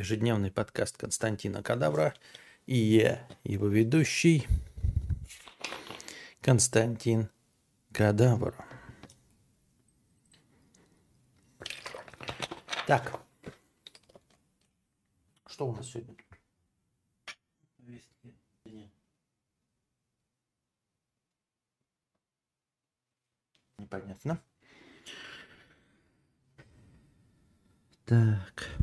Ежедневный подкаст Константина Кадавра и я, его ведущий Константин Кадавр. Так, что у нас сегодня? Непонятно. Так.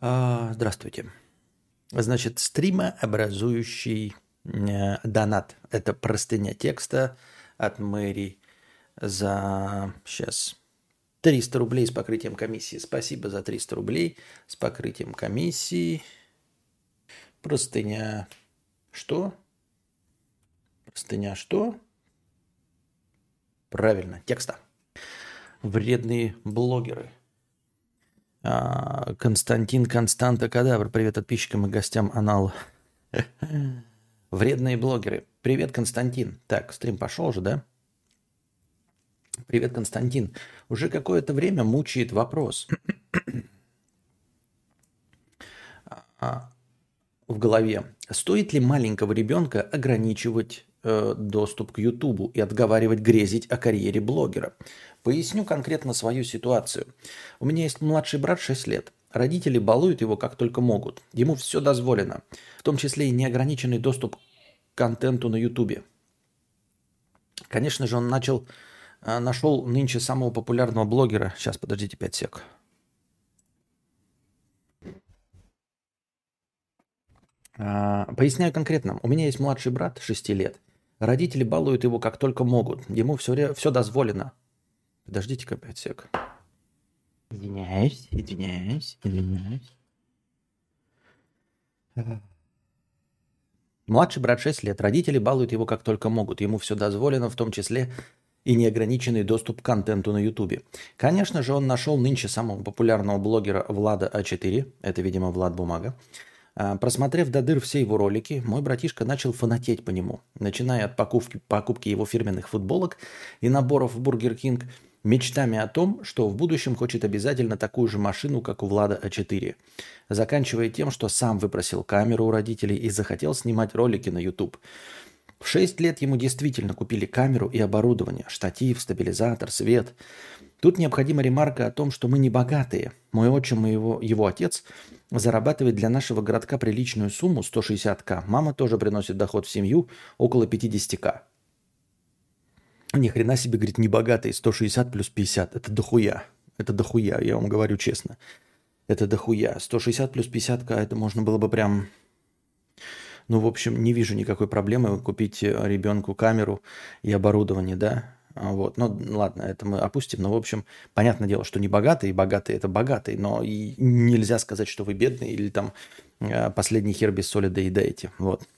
А, здравствуйте. Значит, стримообразующий э, донат. Это простыня текста от Мэри за... Сейчас. 300 рублей с покрытием комиссии. Спасибо за 300 рублей с покрытием комиссии. Простыня... Что? Простыня что? Правильно, текста. Вредные блогеры – Константин Константа Кадавр. Привет подписчикам и гостям Анал. Вредные блогеры. Привет, Константин. Так, стрим пошел уже, да? Привет, Константин. Уже какое-то время мучает вопрос а, в голове. Стоит ли маленького ребенка ограничивать э, доступ к Ютубу и отговаривать грезить о карьере блогера? Поясню конкретно свою ситуацию. У меня есть младший брат 6 лет. Родители балуют его как только могут. Ему все дозволено, в том числе и неограниченный доступ к контенту на Ютубе. Конечно же, он начал, э, нашел нынче самого популярного блогера. Сейчас, подождите 5 сек. А, поясняю конкретно. У меня есть младший брат 6 лет. Родители балуют его как только могут. Ему все, все дозволено. Подождите-ка 5 сек. Извиняюсь, извиняюсь, извиняюсь. Младший брат 6 лет. Родители балуют его как только могут. Ему все дозволено, в том числе и неограниченный доступ к контенту на Ютубе. Конечно же, он нашел нынче самого популярного блогера Влада А4, это, видимо, Влад Бумага. А, просмотрев до дыр все его ролики, мой братишка начал фанатеть по нему, начиная от покупки, покупки его фирменных футболок и наборов в Burger King – мечтами о том, что в будущем хочет обязательно такую же машину, как у Влада А4, заканчивая тем, что сам выпросил камеру у родителей и захотел снимать ролики на YouTube. В 6 лет ему действительно купили камеру и оборудование, штатив, стабилизатор, свет. Тут необходима ремарка о том, что мы не богатые. Мой отчим и его, его отец зарабатывает для нашего городка приличную сумму 160к. Мама тоже приносит доход в семью около 50к. Ни хрена себе, говорит, небогатый, 160 плюс 50. Это дохуя. Это дохуя, я вам говорю честно. Это дохуя. 160 плюс 50, это можно было бы прям... Ну, в общем, не вижу никакой проблемы купить э, ребенку камеру и оборудование, да. А, вот. Ну, ладно, это мы опустим. Но, в общем, понятное дело, что не богатый, богатый – это богатый. Но и нельзя сказать, что вы бедный или там э, последний хер без соли доедаете. Вот.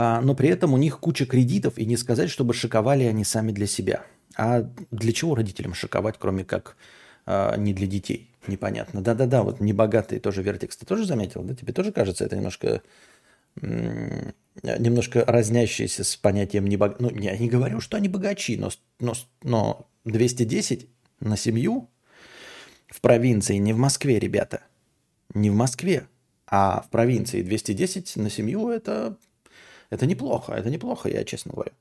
А, но при этом у них куча кредитов, и не сказать, чтобы шиковали они сами для себя. А для чего родителям шиковать, кроме как а, не для детей? Непонятно. Да-да-да, вот небогатые тоже Вертекс. Ты тоже заметил? Да? Тебе тоже кажется это немножко немножко разнящиеся с понятием небог... Ну, я не говорю, что они богачи, но, но, но 210 на семью в провинции, не в Москве, ребята. Не в Москве, а в провинции 210 на семью – это это неплохо, это неплохо, я честно говорю.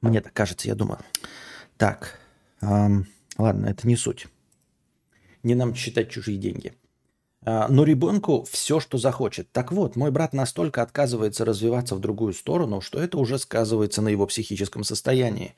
Мне так кажется, я думаю. Так, эм, ладно, это не суть. Не нам считать чужие деньги. Э, но ребенку все, что захочет. Так вот, мой брат настолько отказывается развиваться в другую сторону, что это уже сказывается на его психическом состоянии.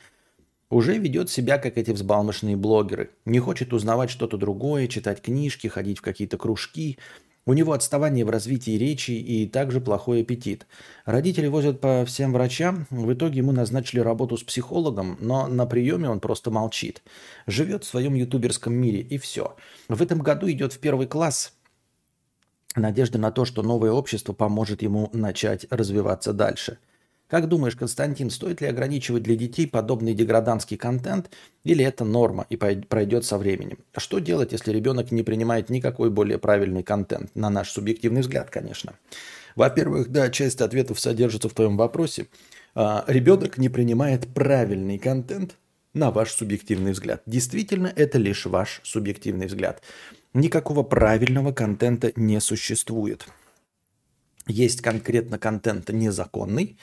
Уже ведет себя, как эти взбалмошные блогеры. Не хочет узнавать что-то другое, читать книжки, ходить в какие-то кружки, у него отставание в развитии речи и также плохой аппетит. Родители возят по всем врачам. В итоге ему назначили работу с психологом, но на приеме он просто молчит. Живет в своем ютуберском мире и все. В этом году идет в первый класс. Надежда на то, что новое общество поможет ему начать развиваться дальше – как думаешь, Константин, стоит ли ограничивать для детей подобный деграданский контент, или это норма и пройдет со временем? А что делать, если ребенок не принимает никакой более правильный контент? На наш субъективный взгляд, конечно. Во-первых, да, часть ответов содержится в твоем вопросе. А, ребенок не принимает правильный контент, на ваш субъективный взгляд. Действительно, это лишь ваш субъективный взгляд. Никакого правильного контента не существует. Есть конкретно контент незаконный.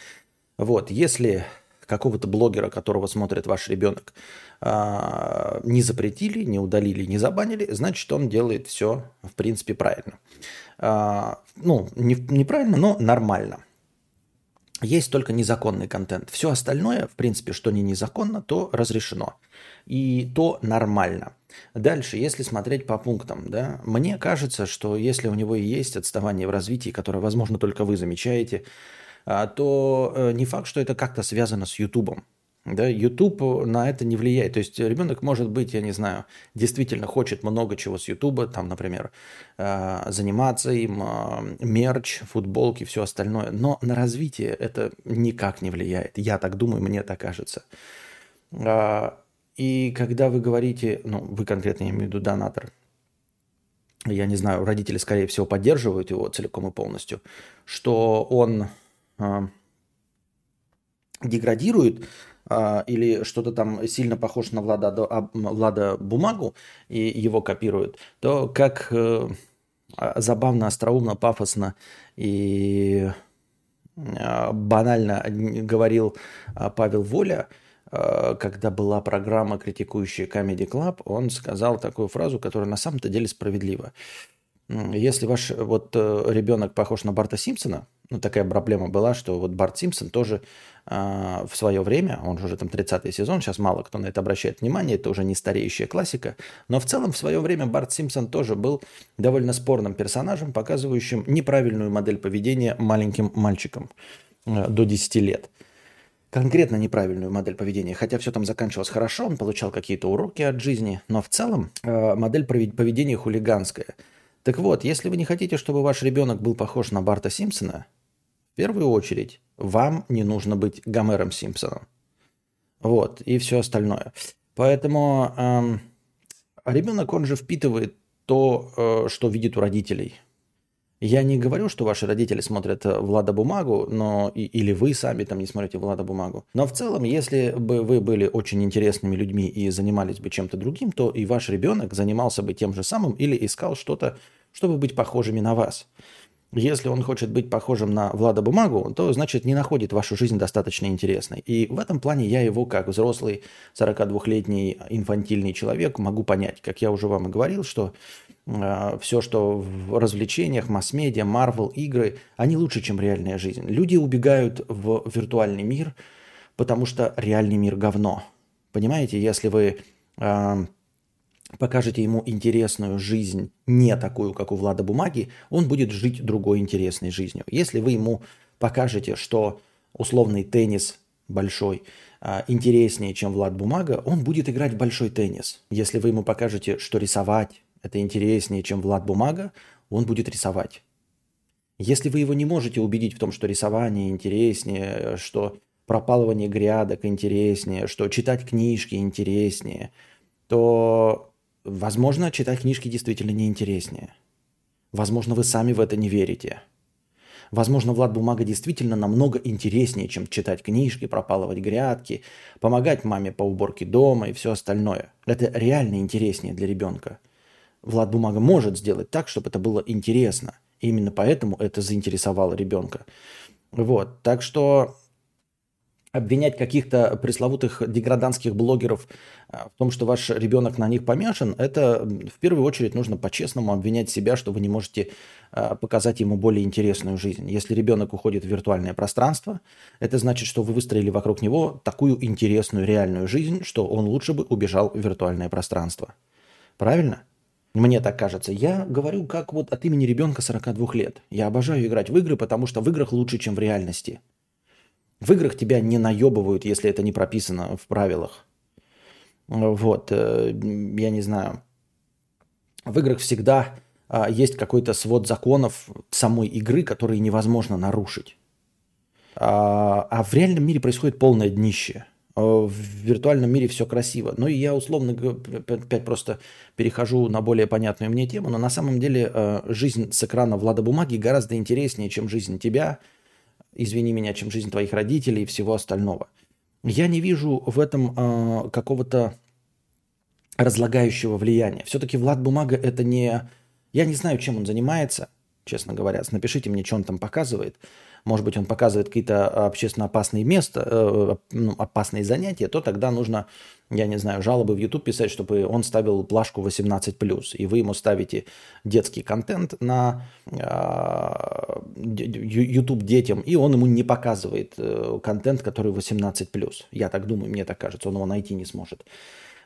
Вот, если какого-то блогера, которого смотрит ваш ребенок, а, не запретили, не удалили, не забанили, значит, он делает все, в принципе, правильно. А, ну, не, неправильно, но нормально. Есть только незаконный контент. Все остальное, в принципе, что не незаконно, то разрешено. И то нормально. Дальше, если смотреть по пунктам, да, мне кажется, что если у него есть отставание в развитии, которое, возможно, только вы замечаете, то э, не факт, что это как-то связано с Ютубом. Да, YouTube на это не влияет. То есть ребенок может быть, я не знаю, действительно хочет много чего с YouTube, там, например, э, заниматься им, э, мерч, футболки, все остальное. Но на развитие это никак не влияет. Я так думаю, мне так кажется. А, и когда вы говорите, ну, вы конкретно, я имею в виду донатор, я не знаю, родители, скорее всего, поддерживают его целиком и полностью, что он э, деградирует, а, или что-то там сильно похож на Влада, а, Влада бумагу и его копируют, то как э, а, забавно, остроумно, пафосно и банально говорил Павел Воля, когда была программа, критикующая Comedy Club, он сказал такую фразу, которая на самом-то деле справедлива. Если ваш вот э, ребенок похож на Барта Симпсона, ну такая проблема была, что вот Барт Симпсон тоже э, в свое время, он уже там 30-й сезон, сейчас мало кто на это обращает внимание, это уже не стареющая классика, но в целом в свое время Барт Симпсон тоже был довольно спорным персонажем, показывающим неправильную модель поведения маленьким мальчикам э, до 10 лет конкретно неправильную модель поведения. Хотя все там заканчивалось хорошо, он получал какие-то уроки от жизни, но в целом э, модель поведения хулиганская – так вот, если вы не хотите, чтобы ваш ребенок был похож на Барта Симпсона, в первую очередь вам не нужно быть Гомером Симпсоном. Вот, и все остальное. Поэтому эм, ребенок, он же впитывает то, э, что видит у родителей. Я не говорю, что ваши родители смотрят э, Влада Бумагу, но и, или вы сами там не смотрите Влада Бумагу. Но в целом, если бы вы были очень интересными людьми и занимались бы чем-то другим, то и ваш ребенок занимался бы тем же самым или искал что-то, чтобы быть похожими на вас. Если он хочет быть похожим на Влада Бумагу, то значит не находит вашу жизнь достаточно интересной. И в этом плане я его, как взрослый 42-летний инфантильный человек, могу понять. Как я уже вам и говорил, что э, все, что в развлечениях, масс-медиа, Марвел, игры, они лучше, чем реальная жизнь. Люди убегают в виртуальный мир, потому что реальный мир говно. Понимаете, если вы... Э, покажете ему интересную жизнь, не такую, как у Влада Бумаги, он будет жить другой интересной жизнью. Если вы ему покажете, что условный теннис большой а, интереснее, чем Влад Бумага, он будет играть в большой теннис. Если вы ему покажете, что рисовать это интереснее, чем Влад Бумага, он будет рисовать. Если вы его не можете убедить в том, что рисование интереснее, что пропалывание грядок интереснее, что читать книжки интереснее, то Возможно, читать книжки действительно неинтереснее. Возможно, вы сами в это не верите. Возможно, Влад Бумага действительно намного интереснее, чем читать книжки, пропалывать грядки, помогать маме по уборке дома и все остальное. Это реально интереснее для ребенка. Влад Бумага может сделать так, чтобы это было интересно. И именно поэтому это заинтересовало ребенка. Вот. Так что обвинять каких-то пресловутых деграданских блогеров а, в том, что ваш ребенок на них помешан, это в первую очередь нужно по-честному обвинять себя, что вы не можете а, показать ему более интересную жизнь. Если ребенок уходит в виртуальное пространство, это значит, что вы выстроили вокруг него такую интересную реальную жизнь, что он лучше бы убежал в виртуальное пространство. Правильно? Мне так кажется. Я говорю как вот от имени ребенка 42 лет. Я обожаю играть в игры, потому что в играх лучше, чем в реальности – в играх тебя не наебывают, если это не прописано в правилах. Вот, э, я не знаю. В играх всегда а, есть какой-то свод законов самой игры, которые невозможно нарушить. А, а в реальном мире происходит полное днище. А, в виртуальном мире все красиво. Ну и я условно опять просто перехожу на более понятную мне тему, но на самом деле жизнь с экрана Влада Бумаги гораздо интереснее, чем жизнь тебя, извини меня, чем жизнь твоих родителей и всего остального. я не вижу в этом э, какого-то разлагающего влияния. Все-таки Влад Бумага это не... Я не знаю, чем он занимается, честно говоря. Напишите мне, что он там показывает. Может быть, он показывает какие-то общественно опасные места, э, ну, опасные занятия, то тогда нужно, я не знаю, жалобы в YouTube писать, чтобы он ставил плашку 18+. И вы ему ставите детский контент на э, YouTube детям, и он ему не показывает э, контент, который 18+. Я так думаю, мне так кажется, он его найти не сможет.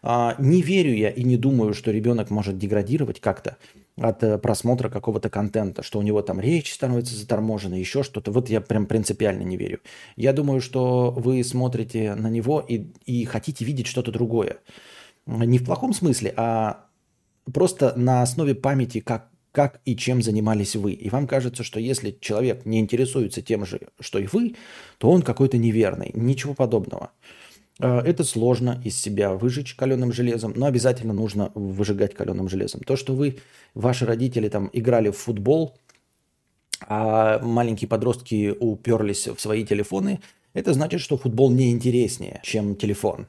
А, не верю я и не думаю, что ребенок может деградировать как-то от э, просмотра какого-то контента, что у него там речь становится заторможенной, еще что-то. Вот я прям принципиально не верю. Я думаю, что вы смотрите на него и, и хотите видеть что-то другое. Не в плохом смысле, а просто на основе памяти, как, как и чем занимались вы. И вам кажется, что если человек не интересуется тем же, что и вы, то он какой-то неверный. Ничего подобного. А, это сложно из себя выжечь каленым железом, но обязательно нужно выжигать каленым железом. То, что вы, ваши родители там играли в футбол, а маленькие подростки уперлись в свои телефоны, это значит, что футбол не интереснее, чем телефон.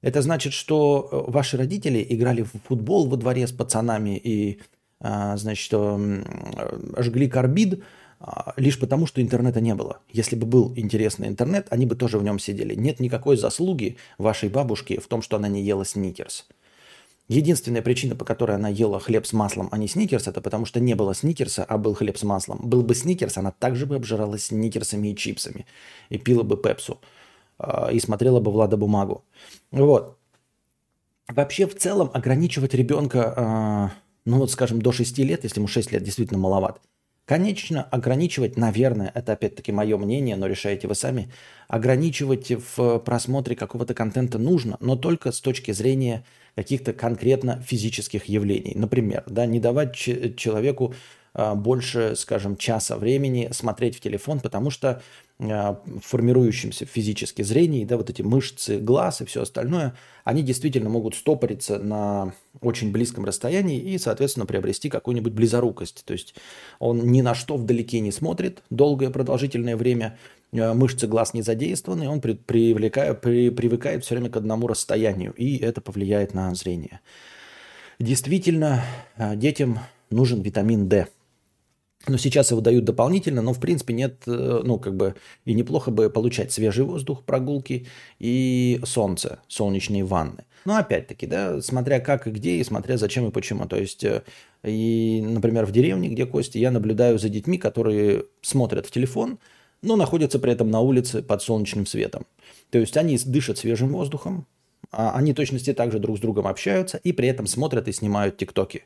Это значит, что э, ваши родители играли в футбол во дворе с пацанами и, а, значит, жгли карбид, лишь потому, что интернета не было. Если бы был интересный интернет, они бы тоже в нем сидели. Нет никакой заслуги вашей бабушки в том, что она не ела сникерс. Единственная причина, по которой она ела хлеб с маслом, а не сникерс, это потому что не было сникерса, а был хлеб с маслом. Был бы сникерс, она также бы обжиралась сникерсами и чипсами. И пила бы пепсу. А, и смотрела бы Влада бумагу. Вот. Вообще, в целом, ограничивать ребенка, а, ну вот, скажем, до 6 лет, если ему 6 лет действительно маловат – Конечно, ограничивать, наверное, это опять-таки мое мнение, но решаете вы сами, ограничивать в просмотре какого-то контента нужно, но только с точки зрения каких-то конкретно физических явлений. Например, да, не давать человеку больше, скажем, часа времени смотреть в телефон, потому что а, формирующимся физически зрении, да, вот эти мышцы глаз и все остальное, они действительно могут стопориться на очень близком расстоянии и, соответственно, приобрести какую-нибудь близорукость. То есть он ни на что вдалеке не смотрит долгое продолжительное время, а, мышцы глаз не задействованы, он при, привлекает, при, привыкает все время к одному расстоянию, и это повлияет на зрение. Действительно, детям нужен витамин D – но сейчас его дают дополнительно, но в принципе нет, э, ну как бы и неплохо бы получать свежий воздух, прогулки и солнце, солнечные ванны. Но опять-таки, да, смотря как и где, и смотря зачем и почему. То есть, э, и, например, в деревне, где Кости, я наблюдаю за детьми, которые смотрят в телефон, но находятся при этом на улице под солнечным светом. То есть они дышат свежим воздухом, а они точности также друг с другом общаются и при этом смотрят и снимают тиктоки.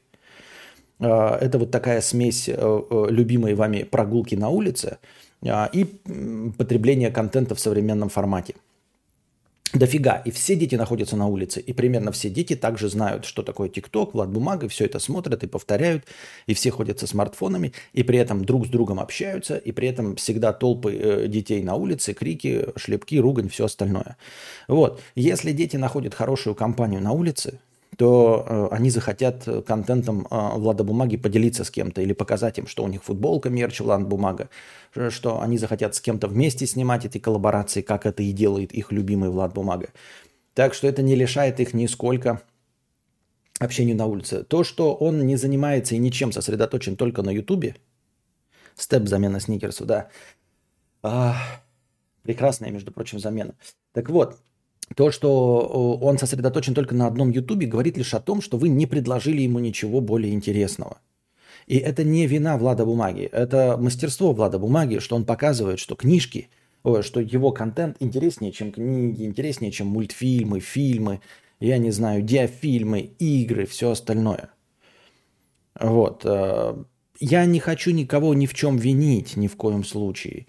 А, это вот такая смесь э, э, любимой вами прогулки на улице а, и потребления контента в современном формате. Дофига. И все дети находятся на улице. И примерно все дети также знают, что такое ТикТок, Влад Бумага, все это смотрят и повторяют. И все ходят со смартфонами. И при этом друг с другом общаются. И при этом всегда толпы э, детей на улице, крики, шлепки, ругань, все остальное. Вот. Если дети находят хорошую компанию на улице, то э, они захотят э, контентом э, Влада Бумаги поделиться с кем-то или показать им, что у них футболка, мерч Влад Бумага, что они захотят с кем-то вместе снимать эти коллаборации, как это и делает их любимый Влад Бумага. Так что это не лишает их нисколько общению на улице. То, что он не занимается и ничем сосредоточен только на Ютубе, степ замена сникерсу, да, а, прекрасная, между прочим, замена. Так вот, то, что он сосредоточен только на одном Ютубе, говорит лишь о том, что вы не предложили ему ничего более интересного. И это не вина Влада Бумаги, это мастерство Влада Бумаги, что он показывает, что книжки, что его контент интереснее, чем книги, интереснее, чем мультфильмы, фильмы, я не знаю, диафильмы, игры, все остальное. Вот. Э, я не хочу никого ни в чем винить, ни в коем случае.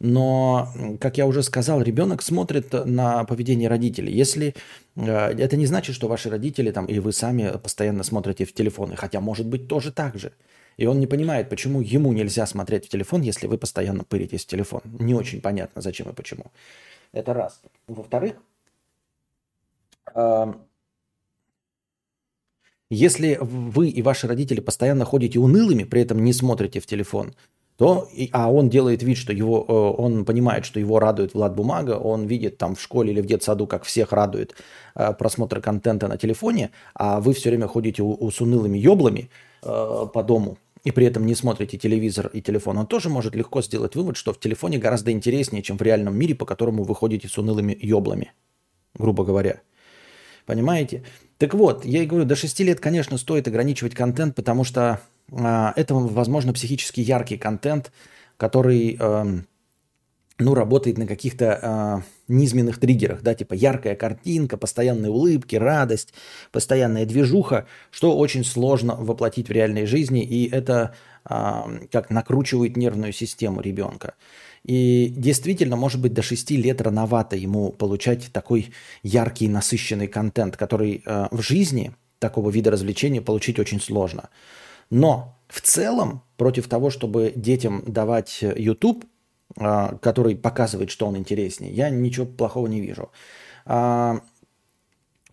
Но, как я уже сказал, ребенок смотрит на поведение родителей. Если э, это не значит, что ваши родители там, или вы сами постоянно смотрите в телефоны, хотя может быть тоже так же. И он не понимает, почему ему нельзя смотреть в телефон, если вы постоянно пыритесь в телефон. Не очень понятно, зачем и почему. Это раз. Во-вторых, если вы и ваши родители постоянно ходите унылыми, при этом не смотрите в телефон, то, а он делает вид, что его, э, он понимает, что его радует Влад Бумага, он видит там в школе или в детсаду, как всех радует э, просмотр контента на телефоне, а вы все время ходите у, у с унылыми еблами э, по дому, и при этом не смотрите телевизор и телефон, он тоже может легко сделать вывод, что в телефоне гораздо интереснее, чем в реальном мире, по которому вы ходите с унылыми еблами, грубо говоря. Понимаете? Так вот, я и говорю, до 6 лет, конечно, стоит ограничивать контент, потому что это, возможно, психически яркий контент, который, э, ну, работает на каких-то э, низменных триггерах, да, типа яркая картинка, постоянные улыбки, радость, постоянная движуха, что очень сложно воплотить в реальной жизни, и это э, как накручивает нервную систему ребенка. И действительно, может быть, до 6 лет рановато ему получать такой яркий, насыщенный контент, который э, в жизни такого вида развлечения получить очень сложно. Но в целом, против того, чтобы детям давать YouTube, э, который показывает, что он интереснее, я ничего плохого не вижу. А,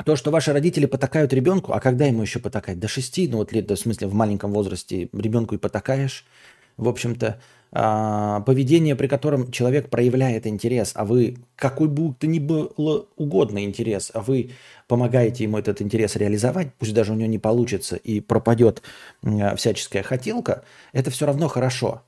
то, что ваши родители потакают ребенку, а когда ему еще потакать? До 6, ну вот лет, в смысле в маленьком возрасте ребенку и потакаешь, в общем-то, а, поведение, при котором человек проявляет интерес, а вы, какой бы то ни было угодно интерес, а вы помогаете ему этот интерес реализовать, пусть даже у него не получится и пропадет всяческая хотелка, это все равно хорошо.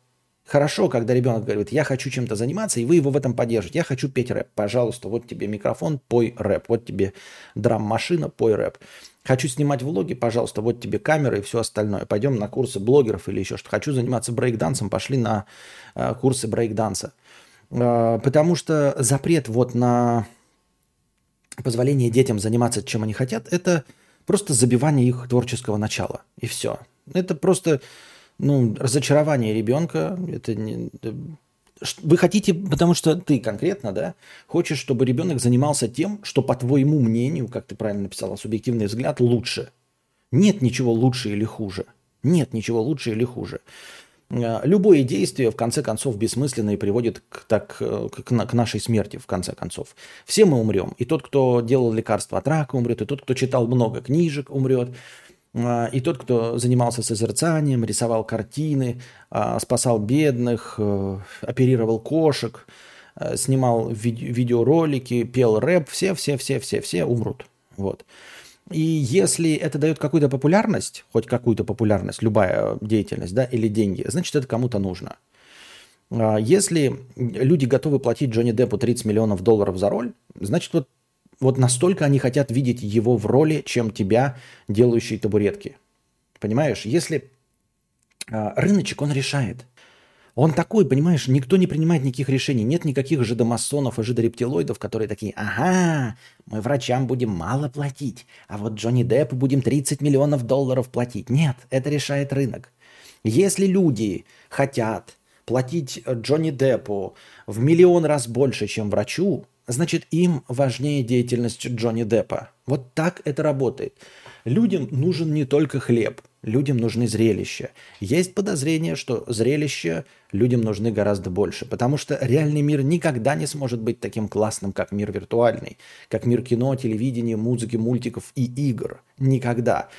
Хорошо, когда ребенок говорит, я хочу чем-то заниматься, и вы его в этом поддержите. Я хочу петь рэп. Пожалуйста, вот тебе микрофон, пой рэп. Вот тебе драм-машина, пой рэп. Хочу снимать влоги, пожалуйста, вот тебе камера и все остальное. Пойдем на курсы блогеров или еще что. Хочу заниматься брейкдансом, пошли на э, курсы брейкданса. Э, потому что запрет вот на позволение детям заниматься чем они хотят, это просто забивание их творческого начала. И все. Это просто ну, разочарование ребенка. Это не, вы хотите, потому что ты конкретно, да, хочешь, чтобы ребенок занимался тем, что, по твоему мнению, как ты правильно написала, субъективный взгляд, лучше. Нет ничего лучше или хуже. Нет ничего лучше или хуже. Э, любое действие, в конце концов, бессмысленное и приводит к, так, э, к, к нашей смерти, в конце концов. Все мы умрем. И тот, кто делал лекарства от рака, умрет, и тот, кто читал много книжек, умрет. А, и тот, кто занимался созерцанием, рисовал картины, а, спасал бедных, э, оперировал кошек, э, снимал видеоролики, пел рэп, все-все-все-все-все умрут. Вот. И если это дает какую-то популярность, хоть какую-то популярность, любая деятельность, да, или деньги, значит, это кому-то нужно. А, если люди готовы платить Джонни Деппу 30 миллионов долларов за роль, значит, вот вот настолько они хотят видеть его в роли, чем тебя, делающий табуретки. Понимаешь? Если э, рыночек, он решает. Он такой, понимаешь, никто не принимает никаких решений. Нет никаких жидомасонов и жидорептилоидов, которые такие, ага, мы врачам будем мало платить, а вот Джонни Деппу будем 30 миллионов долларов платить. Нет, это решает рынок. Если люди хотят платить Джонни Деппу в миллион раз больше, чем врачу, значит им важнее деятельность Джонни Деппа. Вот так это работает. Людям нужен не только хлеб, людям нужны зрелища. Есть подозрение, что зрелища людям нужны гораздо больше, потому что реальный мир никогда не сможет быть таким классным, как мир виртуальный, как мир кино, телевидения, музыки, мультиков и игр. Никогда.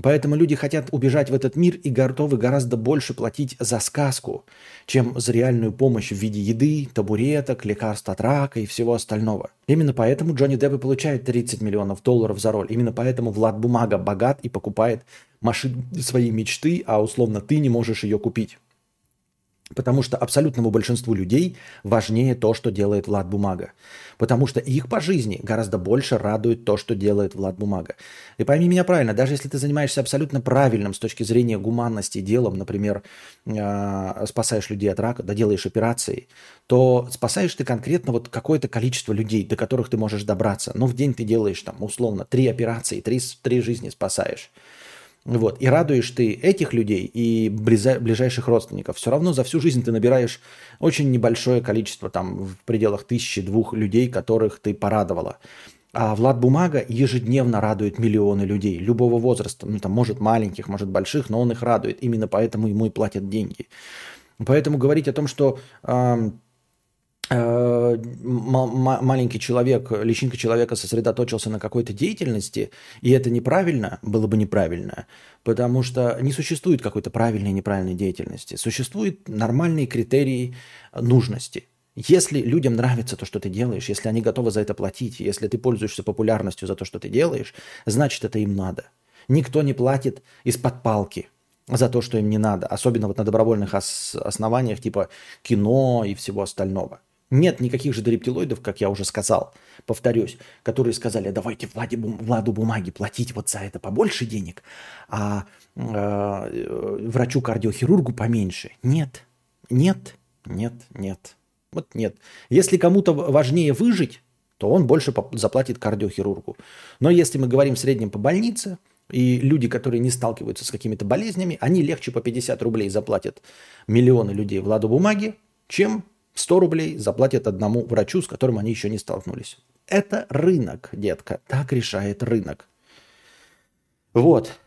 Поэтому люди хотят убежать в этот мир и готовы гораздо больше платить за сказку, чем за реальную помощь в виде еды, табуреток, лекарств от рака и всего остального. Именно поэтому Джонни Депп и получает 30 миллионов долларов за роль. Именно поэтому Влад Бумага богат и покупает машины своей мечты, а условно ты не можешь ее купить. Потому что абсолютному большинству людей важнее то, что делает Влад Бумага. Потому что их по жизни гораздо больше радует то, что делает Влад Бумага. И пойми меня правильно, даже если ты занимаешься абсолютно правильным с точки зрения гуманности делом, например, э, спасаешь людей от рака, да делаешь операции, то спасаешь ты конкретно вот какое-то количество людей, до которых ты можешь добраться. Но в день ты делаешь там условно три операции, три, три жизни спасаешь. Вот. И радуешь ты этих людей и ближайших родственников. Все равно за всю жизнь ты набираешь очень небольшое количество, там, в пределах тысячи-двух людей, которых ты порадовала. А Влад Бумага ежедневно радует миллионы людей любого возраста. Ну, там, может, маленьких, может, больших, но он их радует. Именно поэтому ему и платят деньги. Поэтому говорить о том, что э, маленький человек, личинка человека сосредоточился на какой-то деятельности, и это неправильно, было бы неправильно, потому что не существует какой-то правильной и неправильной деятельности. Существуют нормальные критерии нужности. Если людям нравится то, что ты делаешь, если они готовы за это платить, если ты пользуешься популярностью за то, что ты делаешь, значит, это им надо. Никто не платит из-под палки за то, что им не надо, особенно вот на добровольных ос- основаниях типа кино и всего остального. Нет никаких же рептилоидов, как я уже сказал, повторюсь, которые сказали, давайте Владе, Владу бумаги платить вот за это побольше денег, а э, врачу-кардиохирургу поменьше. Нет, нет, нет, нет. Вот нет. Если кому-то важнее выжить, то он больше заплатит кардиохирургу. Но если мы говорим в среднем по больнице, и люди, которые не сталкиваются с какими-то болезнями, они легче по 50 рублей заплатят миллионы людей Владу бумаги, чем 100 рублей заплатят одному врачу, с которым они еще не столкнулись. Это рынок, детка. Так решает рынок. Вот.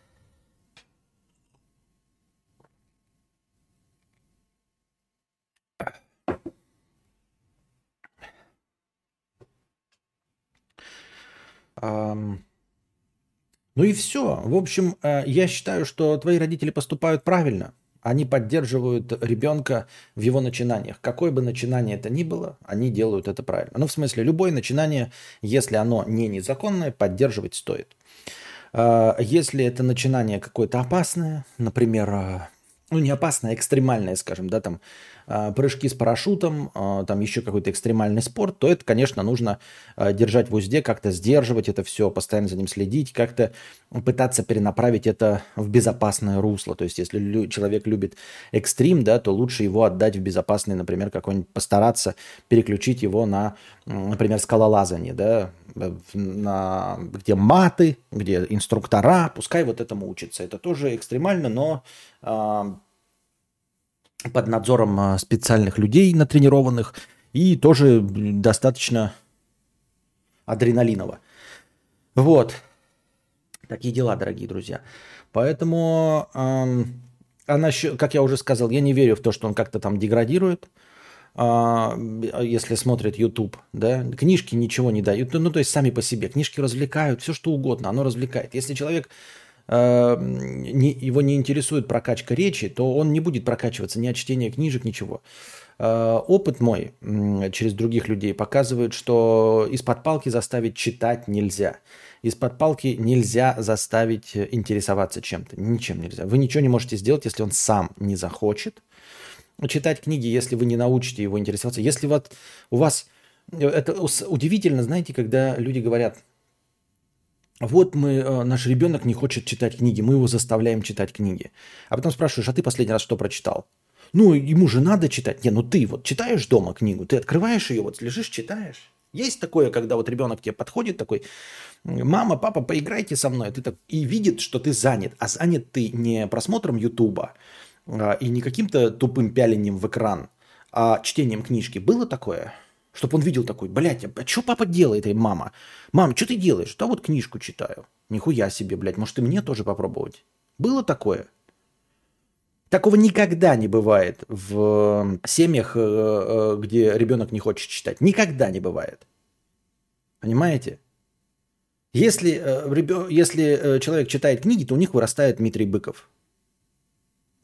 Ну и все. В общем, э, я считаю, что твои родители поступают правильно. Они поддерживают ребенка в его начинаниях. Какое бы начинание это ни было, они делают это правильно. Ну, в смысле, любое начинание, если оно не незаконное, поддерживать стоит. Э, если это начинание какое-то опасное, например, э, ну не опасное, а экстремальное, скажем, да, там а, прыжки с парашютом, а, там еще какой-то экстремальный спорт, то это, конечно, нужно а, держать в узде, как-то сдерживать это все, постоянно за ним следить, как-то пытаться перенаправить это в безопасное русло. То есть, если человек любит экстрим, да, то лучше его отдать в безопасный, например, какой-нибудь, постараться переключить его на, например, скалолазание, да, на, где маты, где инструктора, пускай вот этому учится. Это тоже экстремально, но под надзором а, специальных людей натренированных и тоже достаточно адреналиново. Вот. Такие дела, дорогие друзья. Поэтому, эм, она, как я уже сказал, я не верю в то, что он как-то там деградирует, э, если смотрит YouTube. Да? Книжки ничего не дают. Ну, то есть сами по себе. Книжки развлекают, все что угодно, оно развлекает. Если человек не, его не интересует прокачка речи, то он не будет прокачиваться ни от чтения книжек, ничего. Э, опыт мой через других людей показывает, что из-под палки заставить читать нельзя. Из-под палки нельзя заставить интересоваться чем-то. Ничем нельзя. Вы ничего не можете сделать, если он сам не захочет читать книги, если вы не научите его интересоваться. Если вот у вас... Это удивительно, знаете, когда люди говорят, вот мы, э, наш ребенок не хочет читать книги, мы его заставляем читать книги. А потом спрашиваешь, а ты последний раз что прочитал? Ну, ему же надо читать. Не, ну ты вот читаешь дома книгу, ты открываешь ее, вот лежишь, читаешь. Есть такое, когда вот ребенок тебе подходит такой, мама, папа, поиграйте со мной, ты так, и видит, что ты занят, а занят ты не просмотром Ютуба а, и не каким-то тупым пялением в экран, а чтением книжки. Было такое? Чтобы он видел такой, блядь, а что папа делает, и мама? Мам, что ты делаешь? Да вот книжку читаю. Нихуя себе, блядь, может и мне тоже попробовать? Было такое? Такого никогда не бывает в семьях, э, э, где ребенок не хочет читать. Никогда не бывает. Понимаете? Если, э, если человек читает книги, то у них вырастает Дмитрий Быков.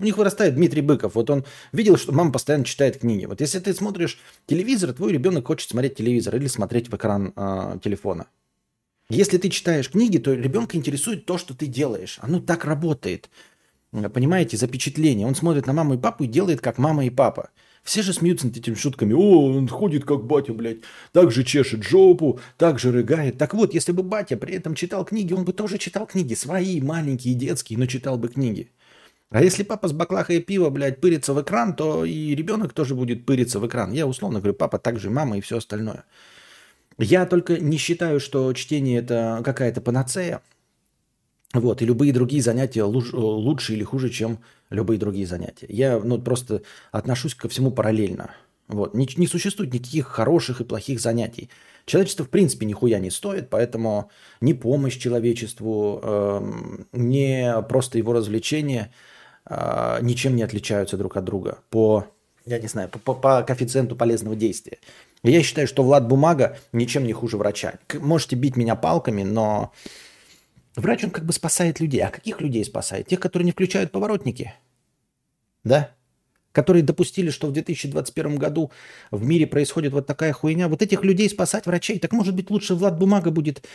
У них вырастает Дмитрий Быков. Вот он видел, что мама постоянно читает книги. Вот если ты смотришь телевизор, твой ребенок хочет смотреть телевизор или смотреть в экран э, телефона. Если ты читаешь книги, то ребенка интересует то, что ты делаешь. Оно так работает. Понимаете, запечатление. Он смотрит на маму и папу и делает, как мама и папа. Все же смеются над этими шутками. О, он ходит как батя, блядь. Так же чешет жопу, так же рыгает. Так вот, если бы батя при этом читал книги, он бы тоже читал книги. Свои, маленькие, детские, но читал бы книги. А если папа с баклахой пива, блядь, пырится в экран, то и ребенок тоже будет пыриться в экран. Я условно говорю, папа также мама и все остальное. Я только не считаю, что чтение это какая-то панацея. Вот, и любые другие занятия лучше или хуже, чем любые другие занятия. Я ну, просто отношусь ко всему параллельно. Вот. Не, не существует никаких хороших и плохих занятий. Человечество в принципе нихуя не стоит, поэтому ни помощь человечеству, э, ни просто его развлечение – а, ничем не отличаются друг от друга по я не знаю, по, по коэффициенту полезного действия. Я считаю, что Влад Бумага ничем не хуже врача. Можете бить меня палками, но врач, он как бы спасает людей. А каких людей спасает? Тех, которые не включают поворотники. Да? Которые допустили, что в 2021 году в мире происходит вот такая хуйня. Вот этих людей спасать врачей. Так может быть лучше Влад Бумага будет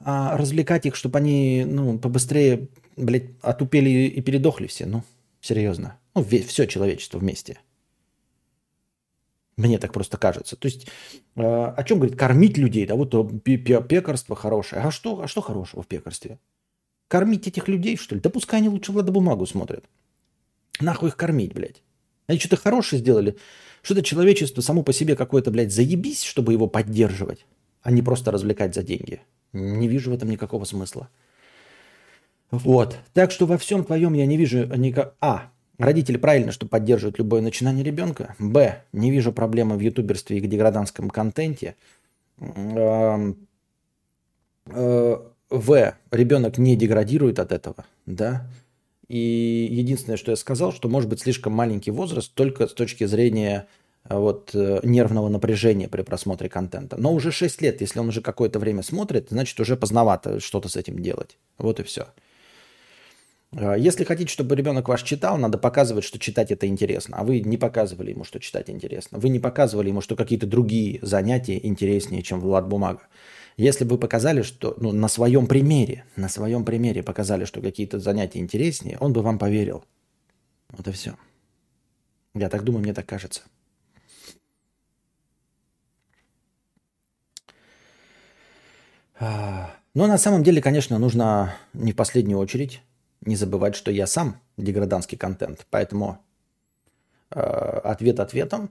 а, развлекать их, чтобы они ну, побыстрее, блядь, отупели и передохли все. Ну, серьезно. Ну, все человечество вместе. Мне так просто кажется. То есть, э, о чем говорит кормить людей? Да вот пекарство хорошее. А что, а что хорошего в пекарстве? Кормить этих людей, что ли? Да пускай они лучше бумагу смотрят. Нахуй их кормить, блядь. Они что-то хорошее сделали. Что-то человечество само по себе какое-то, блядь, заебись, чтобы его поддерживать, а не просто развлекать за деньги. Не вижу в этом никакого смысла. Вот. Так что во всем твоем я не вижу никак... А, Родители правильно, что поддерживают любое начинание ребенка. Б. Не вижу проблемы в ютуберстве и деграданском контенте. Э, в. Ребенок не деградирует от этого. Да? И единственное, что я сказал, что может быть слишком маленький возраст только с точки зрения э, вот, э, нервного напряжения при просмотре контента. Но уже 6 лет, если он уже какое-то время смотрит, значит уже поздновато что-то с этим делать. Вот и все. А, если хотите, чтобы ребенок ваш читал, надо показывать, что читать это интересно. А вы не показывали ему, что читать интересно. Вы не показывали ему, что какие-то другие занятия интереснее, чем Влад Бумага. Если бы показали, что ну, на своем примере, на своем примере показали, что какие-то занятия интереснее, он бы вам поверил. Вот и все. Я так думаю, мне так кажется. А, но на самом деле, конечно, нужно не в последнюю очередь не забывать, что я сам деграданский контент. Поэтому э, ответ ответом,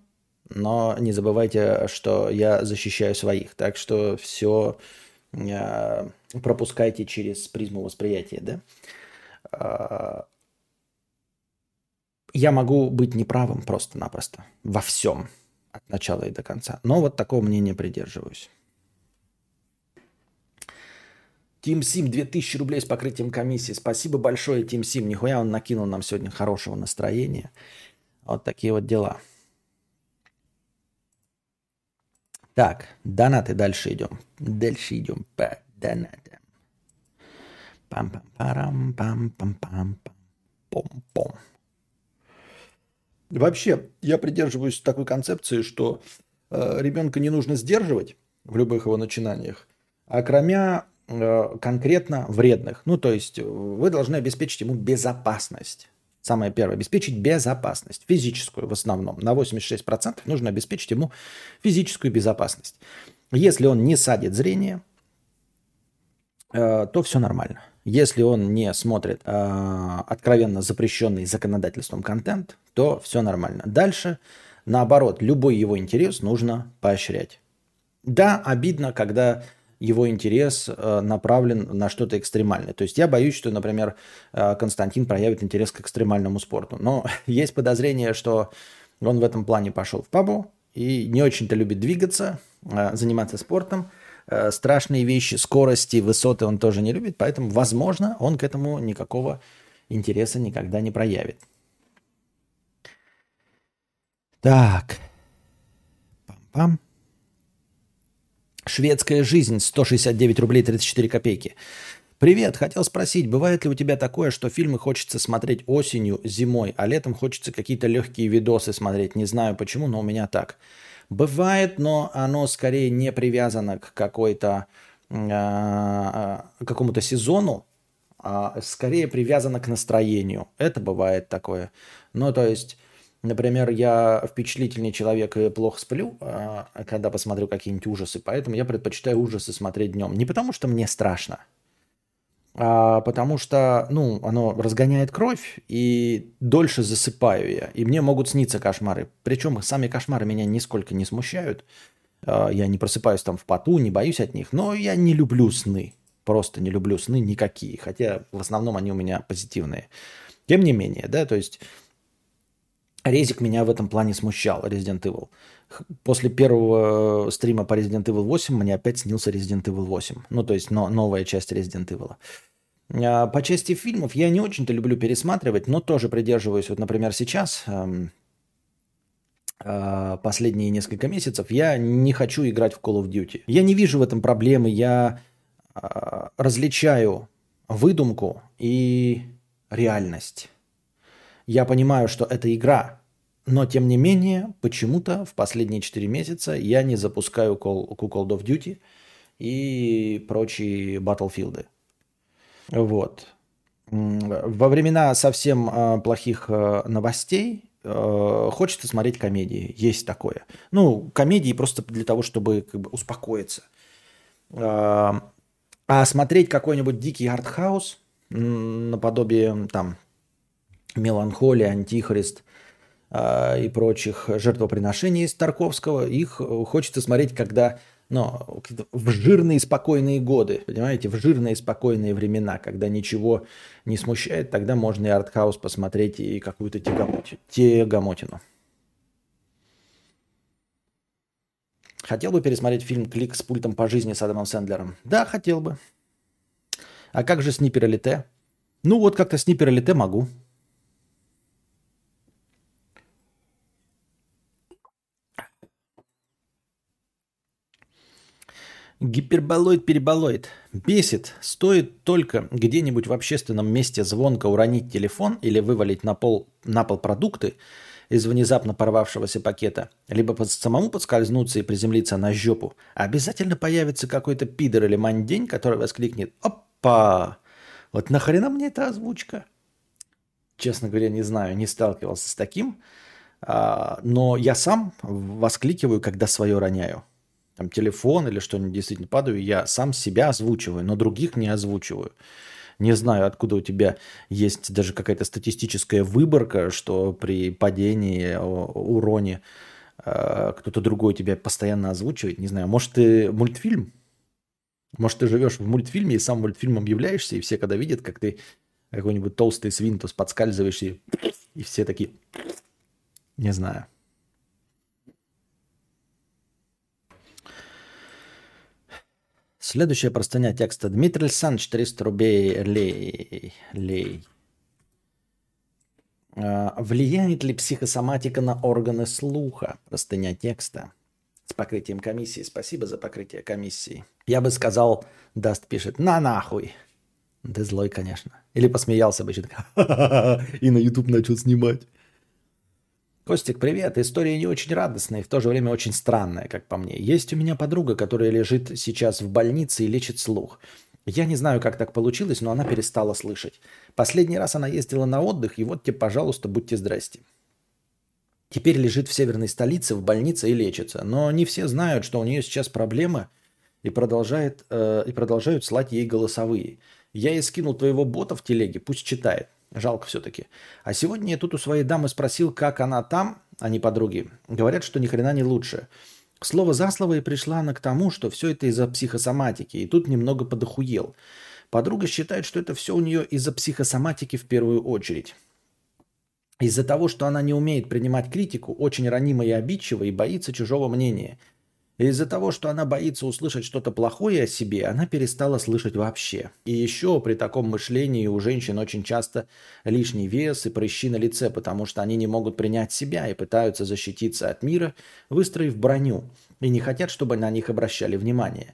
но не забывайте, что я защищаю своих. Так что все э, пропускайте через призму восприятия. Да? Э, я могу быть неправым просто-напросто во всем от начала и до конца. Но вот такого мнения придерживаюсь. Тим Сим, 2000 рублей с покрытием комиссии. Спасибо большое, Тим Сим. Нихуя он накинул нам сегодня хорошего настроения. Вот такие вот дела. Так, донаты дальше идем. Дальше идем по донатам. Пам-пам-парам, пам-пам-пам, пом-пом. Вообще, я придерживаюсь такой концепции, что э, ребенка не нужно сдерживать в любых его начинаниях, а кроме конкретно вредных. Ну, то есть вы должны обеспечить ему безопасность. Самое первое, обеспечить безопасность, физическую в основном. На 86% нужно обеспечить ему физическую безопасность. Если он не садит зрение, э, то все нормально. Если он не смотрит э, откровенно запрещенный законодательством контент, то все нормально. Дальше, наоборот, любой его интерес нужно поощрять. Да, обидно, когда его интерес э, направлен на что-то экстремальное. То есть я боюсь, что, например, э, Константин проявит интерес к экстремальному спорту. Но есть подозрение, что он в этом плане пошел в пабу и не очень-то любит двигаться, э, заниматься спортом. Страшные вещи, скорости, высоты он тоже не любит, поэтому, возможно, он к этому никакого интереса никогда не проявит. Так. Пам-пам. Шведская жизнь 169 рублей 34 копейки. Привет, хотел спросить, бывает ли у тебя такое, что фильмы хочется смотреть осенью, зимой, а летом хочется какие-то легкие видосы смотреть? Не знаю почему, но у меня так. Бывает, но оно скорее не привязано к какой-то э, какому-то сезону, а скорее привязано к настроению. Это бывает такое. Ну, то есть Например, я впечатлительный человек и плохо сплю, а, когда посмотрю какие-нибудь ужасы, поэтому я предпочитаю ужасы смотреть днем. Не потому, что мне страшно, а потому что, ну, оно разгоняет кровь, и дольше засыпаю я, и мне могут сниться кошмары. Причем сами кошмары меня нисколько не смущают. А, я не просыпаюсь там в поту, не боюсь от них, но я не люблю сны. Просто не люблю сны никакие, хотя в основном они у меня позитивные. Тем не менее, да, то есть Резик меня в этом плане смущал, Resident Evil. После первого э, стрима по Resident Evil 8 мне опять снился Resident Evil 8. Ну, то есть но, новая часть Resident Evil. А по части фильмов я не очень-то люблю пересматривать, но тоже придерживаюсь. Вот, например, сейчас эм, э, последние несколько месяцев, я не хочу играть в Call of Duty. Я не вижу в этом проблемы, я э, различаю выдумку и реальность. Я понимаю, что это игра, но тем не менее, почему-то в последние 4 месяца я не запускаю Call, Call of Duty и прочие Battlefield. Вот. Во времена совсем э, плохих э, новостей э, хочется смотреть комедии. Есть такое. Ну, комедии просто для того, чтобы как бы, успокоиться. А смотреть какой-нибудь дикий артхаус, наподобие там меланхолия, антихрист э, и прочих жертвоприношений из Тарковского, их хочется смотреть, когда но в жирные спокойные годы, понимаете, в жирные спокойные времена, когда ничего не смущает, тогда можно и артхаус посмотреть и какую-то тягомотину. Хотел бы пересмотреть фильм «Клик с пультом по жизни» с Адамом Сэндлером? Да, хотел бы. А как же Снипер Элите? Ну вот как-то Снипер Элите могу. Гиперболоид переболоид. Бесит. Стоит только где-нибудь в общественном месте звонко уронить телефон или вывалить на пол, на пол продукты из внезапно порвавшегося пакета, либо под, самому подскользнуться и приземлиться на жопу, обязательно появится какой-то пидор или мандень, который воскликнет «Опа! Вот нахрена мне эта озвучка?» Честно говоря, не знаю, не сталкивался с таким, а, но я сам воскликиваю, когда свое роняю там, телефон или что-нибудь действительно падаю, я сам себя озвучиваю, но других не озвучиваю. Не знаю, откуда у тебя есть даже какая-то статистическая выборка, что при падении, уроне э, кто-то другой тебя постоянно озвучивает. Не знаю, может, ты мультфильм? Может, ты живешь в мультфильме и сам мультфильмом являешься, и все, когда видят, как ты какой-нибудь толстый свинтус подскальзываешься, и, и все такие... Не знаю. Следующая простыня текста. Дмитрий Александрович, 300 рублей лей. лей. А, влияет ли психосоматика на органы слуха? Простыня текста. С покрытием комиссии. Спасибо за покрытие комиссии. Я бы сказал, Даст пишет, на нахуй. Да злой, конечно. Или посмеялся бы, и на YouTube начал снимать. Костик, привет. История не очень радостная и в то же время очень странная, как по мне. Есть у меня подруга, которая лежит сейчас в больнице и лечит слух. Я не знаю, как так получилось, но она перестала слышать. Последний раз она ездила на отдых, и вот тебе, пожалуйста, будьте здрасте. Теперь лежит в северной столице, в больнице и лечится. Но не все знают, что у нее сейчас проблемы и, продолжает, э, и продолжают слать ей голосовые. Я ей скинул твоего бота в телеге, пусть читает. Жалко все-таки. А сегодня я тут у своей дамы спросил, как она там, а не подруги. Говорят, что ни хрена не лучше. Слово за слово и пришла она к тому, что все это из-за психосоматики, и тут немного подохуел. Подруга считает, что это все у нее из-за психосоматики в первую очередь. Из-за того, что она не умеет принимать критику, очень ранима и обидчива и боится чужого мнения – из-за того, что она боится услышать что-то плохое о себе, она перестала слышать вообще. И еще при таком мышлении у женщин очень часто лишний вес и прыщи на лице, потому что они не могут принять себя и пытаются защититься от мира, выстроив броню, и не хотят, чтобы на них обращали внимание.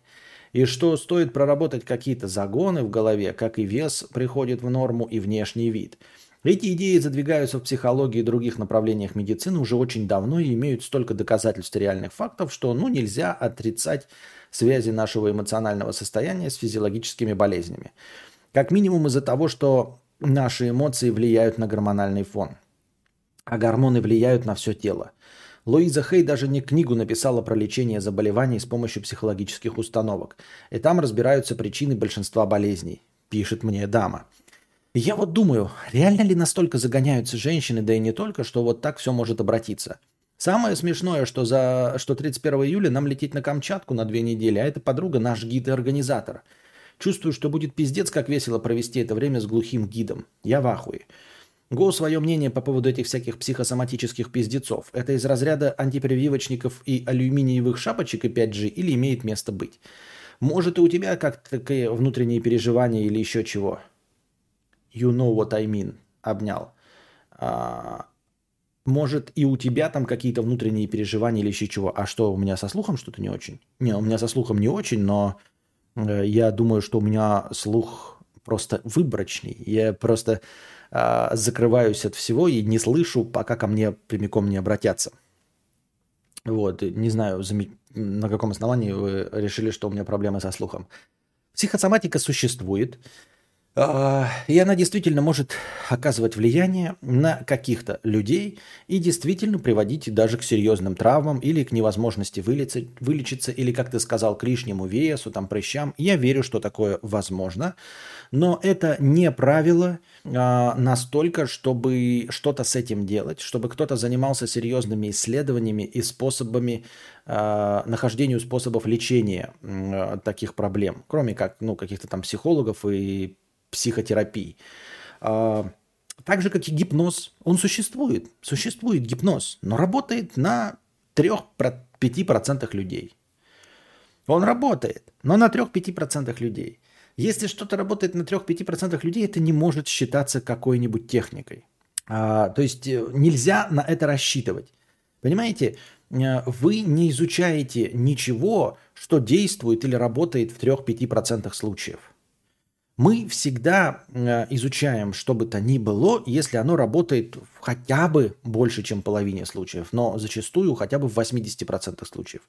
И что стоит проработать какие-то загоны в голове, как и вес приходит в норму и внешний вид – эти идеи задвигаются в психологии и других направлениях медицины уже очень давно и имеют столько доказательств и реальных фактов, что ну, нельзя отрицать связи нашего эмоционального состояния с физиологическими болезнями. Как минимум из-за того, что наши эмоции влияют на гормональный фон. А гормоны влияют на все тело. Луиза Хей даже не книгу написала про лечение заболеваний с помощью психологических установок. И там разбираются причины большинства болезней, пишет мне дама. Я вот думаю, реально ли настолько загоняются женщины, да и не только, что вот так все может обратиться. Самое смешное, что, за, что 31 июля нам лететь на Камчатку на две недели, а эта подруга наш гид и организатор. Чувствую, что будет пиздец, как весело провести это время с глухим гидом. Я в ахуе. Го свое мнение по поводу этих всяких психосоматических пиздецов. Это из разряда антипрививочников и алюминиевых шапочек и 5G или имеет место быть? Может и у тебя как-то внутренние переживания или еще чего? You know what I mean. Обнял. А, может и у тебя там какие-то внутренние переживания или еще чего. А что, у меня со слухом что-то не очень? Не, у меня со слухом не очень, но э, я думаю, что у меня слух просто выборочный. Я просто э, закрываюсь от всего и не слышу, пока ко мне прямиком не обратятся. Вот, не знаю, на каком основании вы решили, что у меня проблемы со слухом. Психосоматика существует. А, и она действительно может оказывать влияние на каких-то людей и действительно приводить даже к серьезным травмам или к невозможности вылечиться, вылечиться или, как ты сказал, к лишнему весу, там, прыщам. Я верю, что такое возможно, но это не правило а, настолько, чтобы что-то с этим делать, чтобы кто-то занимался серьезными исследованиями и способами а, нахождению способов лечения а, таких проблем, кроме как ну, каких-то там психологов и психотерапии. А, так же, как и гипноз, он существует. Существует гипноз, но работает на 3-5% людей. Он работает, но на 3-5% людей. Если что-то работает на 3-5% людей, это не может считаться какой-нибудь техникой. А, то есть э, нельзя на это рассчитывать. Понимаете, э, вы не изучаете ничего, что действует или работает в 3-5% случаев. Мы всегда э, изучаем, что бы то ни было, если оно работает хотя бы больше, чем половине случаев, но зачастую хотя бы в 80% случаев.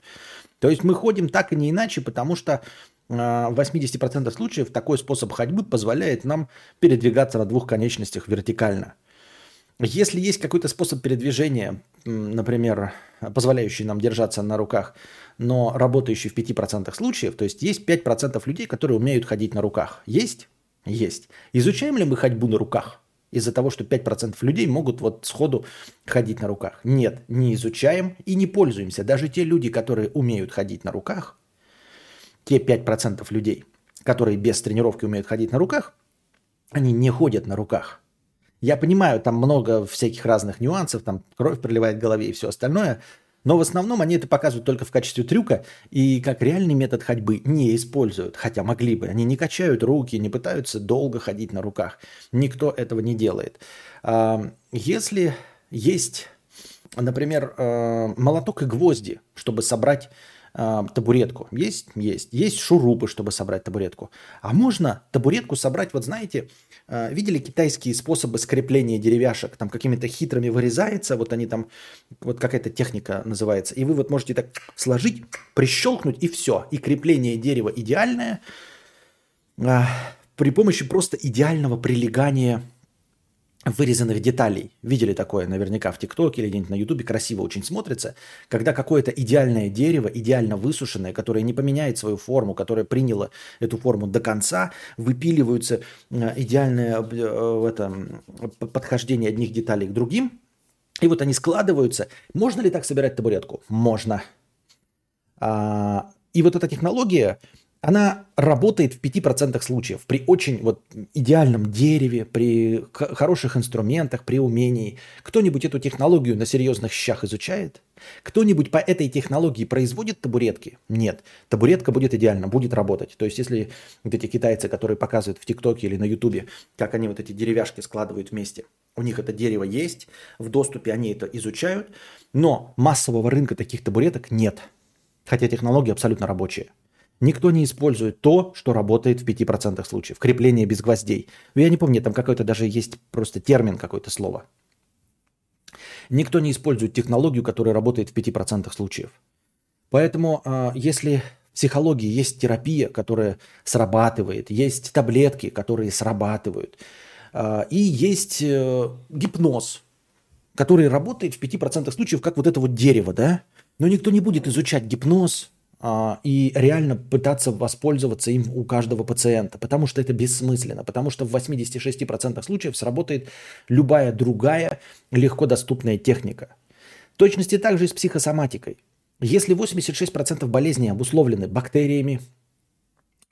То есть мы ходим так и не иначе, потому что э, в 80% случаев такой способ ходьбы позволяет нам передвигаться на двух конечностях вертикально. Если есть какой-то способ передвижения, например, позволяющий нам держаться на руках но работающий в 5% случаев, то есть есть 5% людей, которые умеют ходить на руках. Есть? Есть. Изучаем ли мы ходьбу на руках? Из-за того, что 5% людей могут вот сходу ходить на руках. Нет, не изучаем и не пользуемся. Даже те люди, которые умеют ходить на руках, те 5% людей, которые без тренировки умеют ходить на руках, они не ходят на руках. Я понимаю, там много всяких разных нюансов, там кровь проливает в голове и все остальное – но в основном они это показывают только в качестве трюка и как реальный метод ходьбы не используют, хотя могли бы. Они не качают руки, не пытаются долго ходить на руках. Никто этого не делает. А, если есть, например, э, молоток и гвозди, чтобы собрать э, табуретку. Есть? Есть. Есть шурупы, чтобы собрать табуретку. А можно табуретку собрать, вот знаете, э, видели китайские способы скрепления деревяшек? Там какими-то хитрыми вырезается, вот они там, вот какая-то техника называется. И вы вот можете так сложить, прищелкнуть, и все. И крепление дерева идеальное э, при помощи просто идеального прилегания вырезанных деталей. Видели такое наверняка в ТикТоке или где-нибудь на Ютубе, красиво очень смотрится, когда какое-то идеальное дерево, идеально высушенное, которое не поменяет свою форму, которое приняло эту форму до конца, выпиливаются э, идеальное э, это, подхождение одних деталей к другим, и вот они складываются. Можно ли так собирать табуретку? Можно. А, и вот эта технология, она работает в 5% случаев при очень вот идеальном дереве, при хороших инструментах, при умении. Кто-нибудь эту технологию на серьезных щах изучает? Кто-нибудь по этой технологии производит табуретки? Нет. Табуретка будет идеально, будет работать. То есть если вот эти китайцы, которые показывают в ТикТоке или на Ютубе, как они вот эти деревяшки складывают вместе, у них это дерево есть, в доступе они это изучают, но массового рынка таких табуреток нет. Хотя технологии абсолютно рабочие. Никто не использует то, что работает в 5% случаев. Крепление без гвоздей. Я не помню, там какой-то даже есть просто термин какое-то слово. Никто не использует технологию, которая работает в 5% случаев. Поэтому а, если в психологии есть терапия, которая срабатывает, есть таблетки, которые срабатывают, а, и есть э, гипноз, который работает в 5% случаев, как вот это вот дерево, да? Но никто не будет изучать гипноз, и реально пытаться воспользоваться им у каждого пациента, потому что это бессмысленно, потому что в 86% случаев сработает любая другая легко доступная техника. В точности также и с психосоматикой. Если 86% болезней обусловлены бактериями,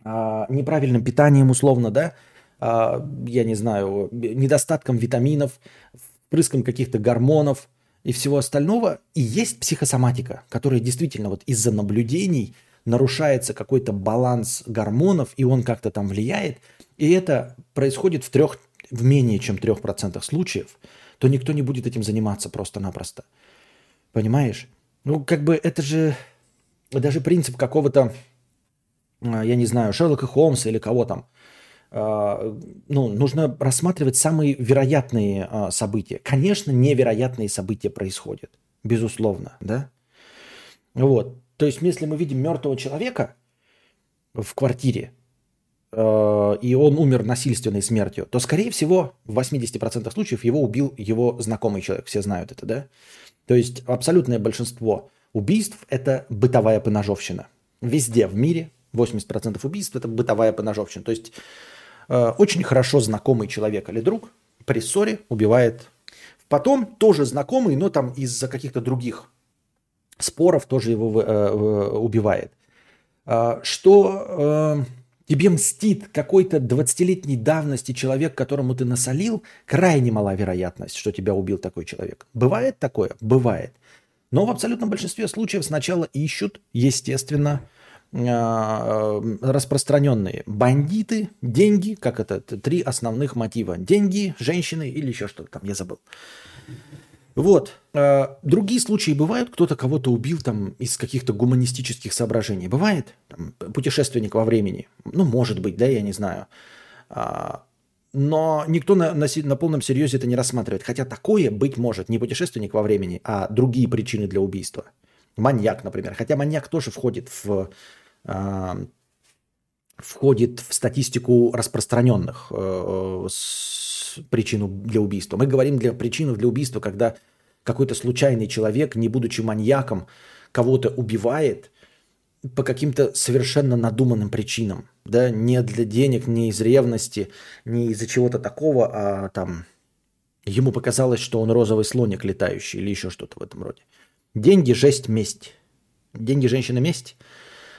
а, неправильным питанием условно, да, а, я не знаю, недостатком витаминов, впрыском каких-то гормонов – и всего остального. И есть психосоматика, которая действительно вот из-за наблюдений нарушается какой-то баланс гормонов, и он как-то там влияет. И это происходит в трех в менее чем 3% случаев, то никто не будет этим заниматься просто-напросто. Понимаешь? Ну, как бы это же даже принцип какого-то, а, я не знаю, Шерлока Холмса или кого там. А, ну, нужно рассматривать самые вероятные а, события. Конечно, невероятные события происходят, безусловно, да? Вот. То есть, если мы видим мертвого человека в квартире, и он умер насильственной смертью, то, скорее всего, в 80% случаев его убил его знакомый человек. Все знают это, да? То есть абсолютное большинство убийств – это бытовая поножовщина. Везде в мире 80% убийств – это бытовая поножовщина. То есть э, очень хорошо знакомый человек или друг при ссоре убивает. Потом тоже знакомый, но там из-за каких-то других споров тоже его э, убивает. Э, что э, тебе мстит какой-то 20-летней давности человек, которому ты насолил, крайне мала вероятность, что тебя убил такой человек. Бывает такое? Бывает. Но в абсолютном большинстве случаев сначала ищут, естественно, распространенные бандиты, деньги, как это, три основных мотива. Деньги, женщины или еще что-то там, я забыл. Вот. А, другие случаи бывают, кто-то кого-то убил там из каких-то гуманистических соображений. Бывает? Там, путешественник во времени. Ну, может быть, да, я не знаю. А, но никто на, на, на полном серьезе это не рассматривает. Хотя такое быть может не путешественник во времени, а другие причины для убийства. Маньяк, например. Хотя маньяк тоже входит в, э, входит в статистику распространенных э, с, причину для убийства. Мы говорим для причины для убийства, когда какой-то случайный человек, не будучи маньяком, кого-то убивает по каким-то совершенно надуманным причинам. Да, не для денег, не из ревности, не из-за чего-то такого, а там ему показалось, что он розовый слоник летающий или еще что-то в этом роде. Деньги, жесть, месть. Деньги, женщина, месть.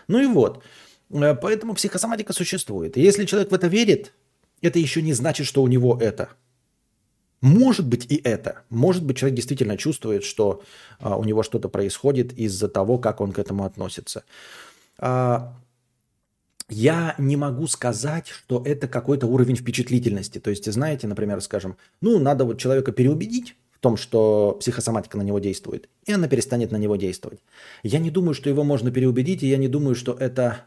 Ну и вот. Э, поэтому психосоматика существует. И если человек в это верит, это еще не значит, что у него это. Может быть и это. Может быть, человек действительно чувствует, что а, у него что-то происходит из-за того, как он к этому относится. А, я не могу сказать, что это какой-то уровень впечатлительности. То есть, знаете, например, скажем, ну, надо вот человека переубедить, в том, что психосоматика на него действует, и она перестанет на него действовать. Я не думаю, что его можно переубедить, и я не думаю, что это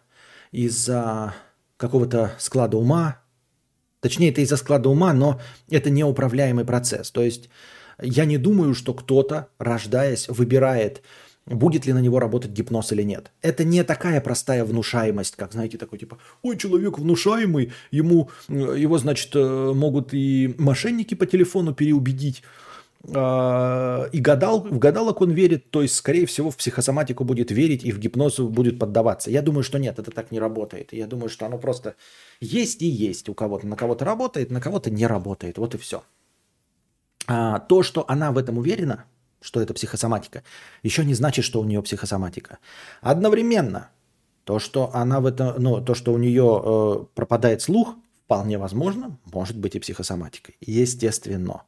из-за какого-то склада ума, точнее, это из-за склада ума, но это неуправляемый процесс. То есть я не думаю, что кто-то, рождаясь, выбирает, будет ли на него работать гипноз или нет. Это не такая простая внушаемость, как, знаете, такой типа, ой, человек внушаемый, ему, его, значит, э, могут и мошенники по телефону переубедить, и гадал, в гадалок он верит, то есть, скорее всего, в психосоматику будет верить и в гипноз будет поддаваться. Я думаю, что нет, это так не работает. Я думаю, что оно просто есть и есть у кого-то. На кого-то работает, на кого-то не работает. Вот и все. А, то, что она в этом уверена, что это психосоматика, еще не значит, что у нее психосоматика. Одновременно то, что она в этом, ну, то, что у нее э, пропадает слух, вполне возможно, может быть и психосоматикой. Естественно.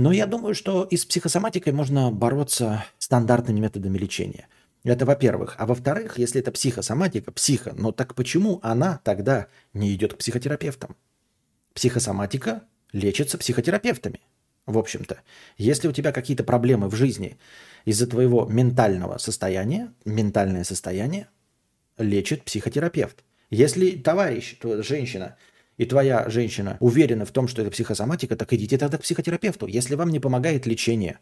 Но я думаю, что и с психосоматикой можно бороться стандартными методами лечения. Это во-первых. А во-вторых, если это психосоматика, психо, но так почему она тогда не идет к психотерапевтам? Психосоматика лечится психотерапевтами, в общем-то. Если у тебя какие-то проблемы в жизни из-за твоего ментального состояния, ментальное состояние лечит психотерапевт. Если товарищ, женщина – и твоя женщина уверена в том, что это психосоматика, так идите тогда к психотерапевту. Если вам не помогает лечение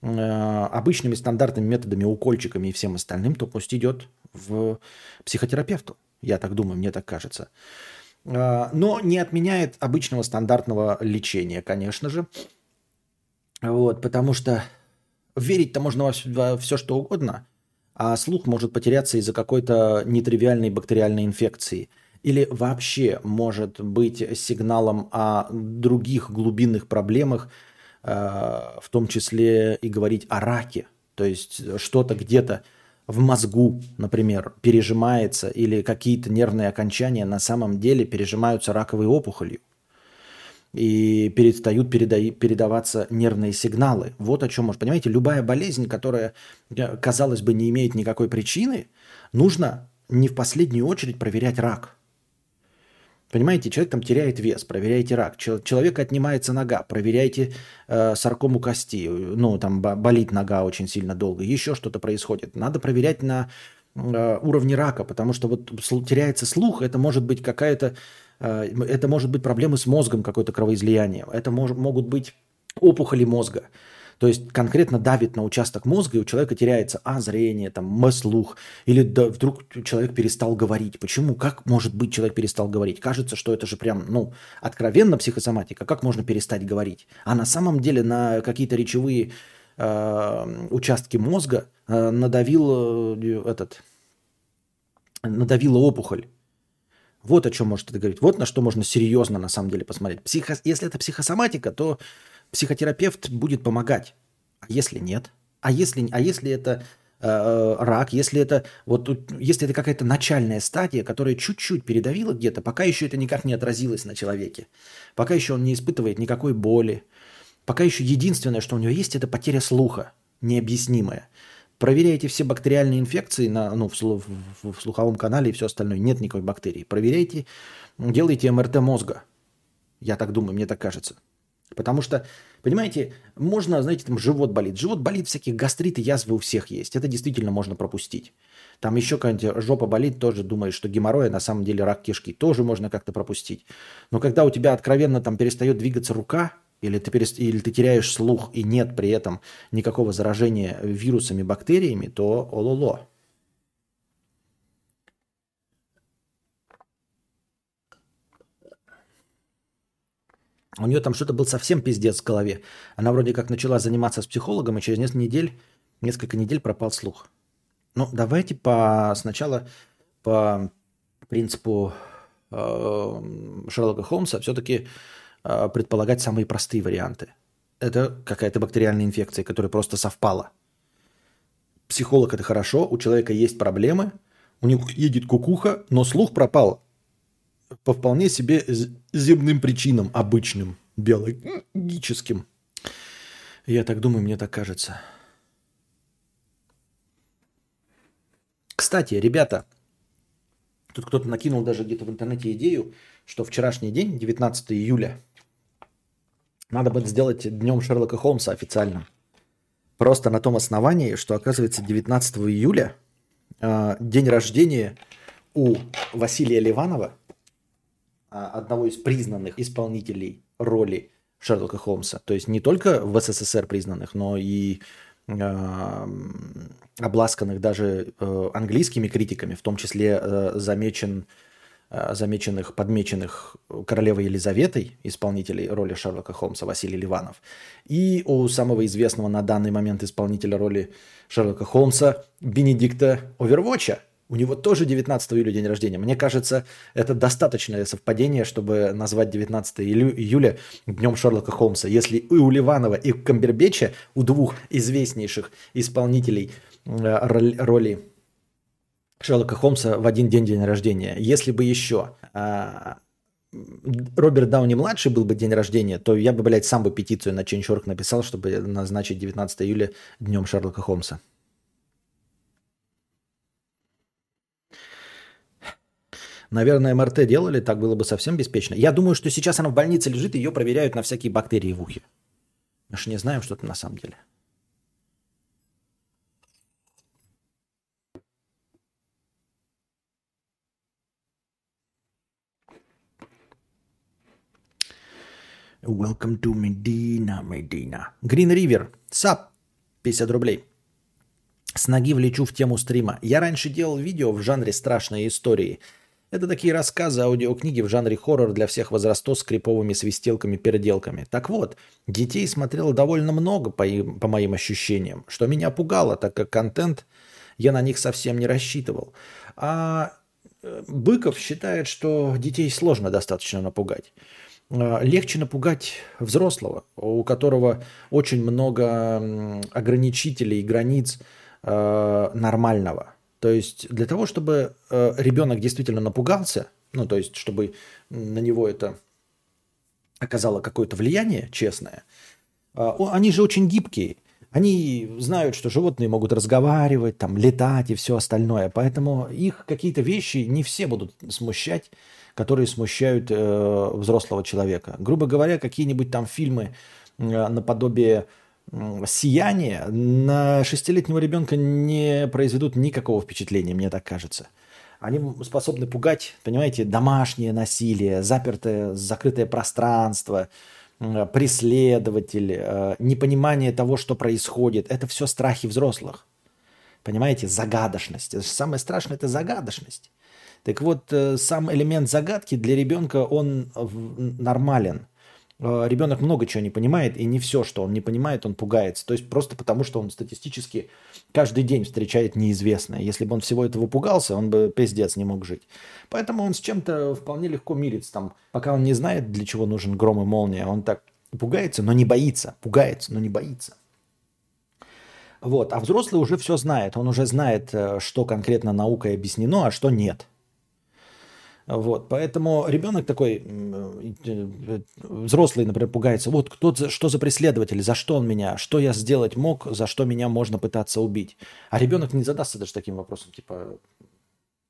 э, обычными стандартными методами, укольчиками и всем остальным, то пусть идет в психотерапевту. Я так думаю, мне так кажется. Э, но не отменяет обычного стандартного лечения, конечно же. Вот, потому что верить-то можно во все, во все что угодно, а слух может потеряться из-за какой-то нетривиальной бактериальной инфекции – или вообще может быть сигналом о других глубинных проблемах, э, в том числе и говорить о раке. То есть что-то где-то в мозгу, например, пережимается или какие-то нервные окончания на самом деле пережимаются раковой опухолью и перестают переда- передаваться нервные сигналы. Вот о чем может. Понимаете, любая болезнь, которая, э, казалось бы, не имеет никакой причины, нужно не в последнюю очередь проверять рак – Понимаете, человек там теряет вес, проверяйте рак. Человека отнимается нога, проверяйте э, саркому кости. Ну, там болит нога очень сильно долго, еще что-то происходит. Надо проверять на э, уровне рака, потому что вот теряется слух, это может быть какая-то, э, это может быть проблемы с мозгом, какое-то кровоизлияние. Это мож, могут быть опухоли мозга. То есть конкретно давит на участок мозга, и у человека теряется а зрение, там, слух, или да, вдруг человек перестал говорить. Почему? Как может быть человек перестал говорить? Кажется, что это же прям, ну, откровенно психосоматика. Как можно перестать говорить? А на самом деле на какие-то речевые э, участки мозга э, надавил э, этот, надавила опухоль. Вот о чем может это говорить. Вот на что можно серьезно на самом деле посмотреть. Психо... Если это психосоматика, то психотерапевт будет помогать. А если нет? А если, а если это э, рак, если это, вот, если это какая-то начальная стадия, которая чуть-чуть передавила где-то, пока еще это никак не отразилось на человеке, пока еще он не испытывает никакой боли, пока еще единственное, что у него есть, это потеря слуха, необъяснимая. Проверяйте все бактериальные инфекции на, ну, в, в, в слуховом канале и все остальное. Нет никакой бактерии. Проверяйте, делайте МРТ мозга. Я так думаю, мне так кажется. Потому что, понимаете, можно, знаете, там живот болит. Живот болит, всякие гастриты, язвы у всех есть. Это действительно можно пропустить. Там еще какая-нибудь жопа болит, тоже думаешь, что геморрой, а на самом деле рак кишки. Тоже можно как-то пропустить. Но когда у тебя откровенно там перестает двигаться рука, или ты, перест... или ты теряешь слух, и нет при этом никакого заражения вирусами, бактериями, то ололо. У нее там что-то был совсем пиздец в голове. Она вроде как начала заниматься с психологом, и через несколько недель, несколько недель пропал слух. Ну, давайте по, сначала по принципу э, Шерлока Холмса все-таки э, предполагать самые простые варианты. Это какая-то бактериальная инфекция, которая просто совпала. Психолог это хорошо, у человека есть проблемы, у него едет кукуха, но слух пропал по вполне себе земным причинам, обычным, биологическим. Я так думаю, мне так кажется. Кстати, ребята, тут кто-то накинул даже где-то в интернете идею, что вчерашний день, 19 июля, надо будет сделать днем Шерлока Холмса официально. Просто на том основании, что оказывается 19 июля э, день рождения у Василия Ливанова – а, одного из признанных исполнителей роли Шерлока Холмса. То есть не только в СССР признанных, но и э, обласканных даже э, английскими критиками, в том числе э, замечен, э, замеченных, подмеченных королевой Елизаветой, исполнителей роли Шерлока Холмса Василий Ливанов, и у самого известного на данный момент исполнителя роли Шерлока Холмса Бенедикта Овервотча, у него тоже 19 июля день рождения. Мне кажется, это достаточное совпадение, чтобы назвать 19 июля днем Шерлока Холмса. Если и у Ливанова, и у Камбербеча, у двух известнейших исполнителей э, роли Шерлока Холмса в один день день рождения. Если бы еще а, Роберт Дауни-младший был бы день рождения, то я бы, блядь, сам бы петицию на Change.org написал, чтобы назначить 19 июля днем Шерлока Холмса. Наверное, МРТ делали, так было бы совсем беспечно. Я думаю, что сейчас она в больнице лежит, ее проверяют на всякие бактерии в ухе. Мы же не знаем, что это на самом деле. Welcome to Medina, Medina. Green River. Сап. 50 рублей. С ноги влечу в тему стрима. Я раньше делал видео в жанре страшные истории – это такие рассказы, аудиокниги в жанре хоррор для всех возрастов с криповыми свистелками-переделками. Так вот, детей смотрел довольно много, по, по моим ощущениям, что меня пугало, так как контент я на них совсем не рассчитывал. А э, Быков считает, что детей сложно достаточно напугать. А, легче напугать взрослого, у которого очень много ограничителей, границ э, нормального – то есть для того, чтобы э, ребенок действительно напугался, ну то есть чтобы на него это оказало какое-то влияние честное, э, они же очень гибкие. Они знают, что животные могут разговаривать, там, летать и все остальное. Поэтому их какие-то вещи не все будут смущать, которые смущают э, взрослого человека. Грубо говоря, какие-нибудь там фильмы э, наподобие «Сияния» на шестилетнего ребенка не произведут никакого впечатления, мне так кажется. Они способны пугать, понимаете, домашнее насилие, запертое, закрытое пространство – преследователь, э, непонимание того, что происходит. Это все страхи взрослых. Понимаете, загадочность. Самое страшное – это загадочность. Так вот, э, сам элемент загадки для ребенка, он нормален – ребенок много чего не понимает, и не все, что он не понимает, он пугается. То есть просто потому, что он статистически каждый день встречает неизвестное. Если бы он всего этого пугался, он бы пиздец не мог жить. Поэтому он с чем-то вполне легко мирится. Там, пока он не знает, для чего нужен гром и молния, он так пугается, но не боится. Пугается, но не боится. Вот. А взрослый уже все знает. Он уже знает, э, что конкретно наукой объяснено, а что нет. Вот, поэтому ребенок такой, э, взрослый, например, пугается, вот кто, что за преследователь, за что он меня, что я сделать мог, за что меня можно пытаться убить. А ребенок не задастся даже таким вопросом, типа,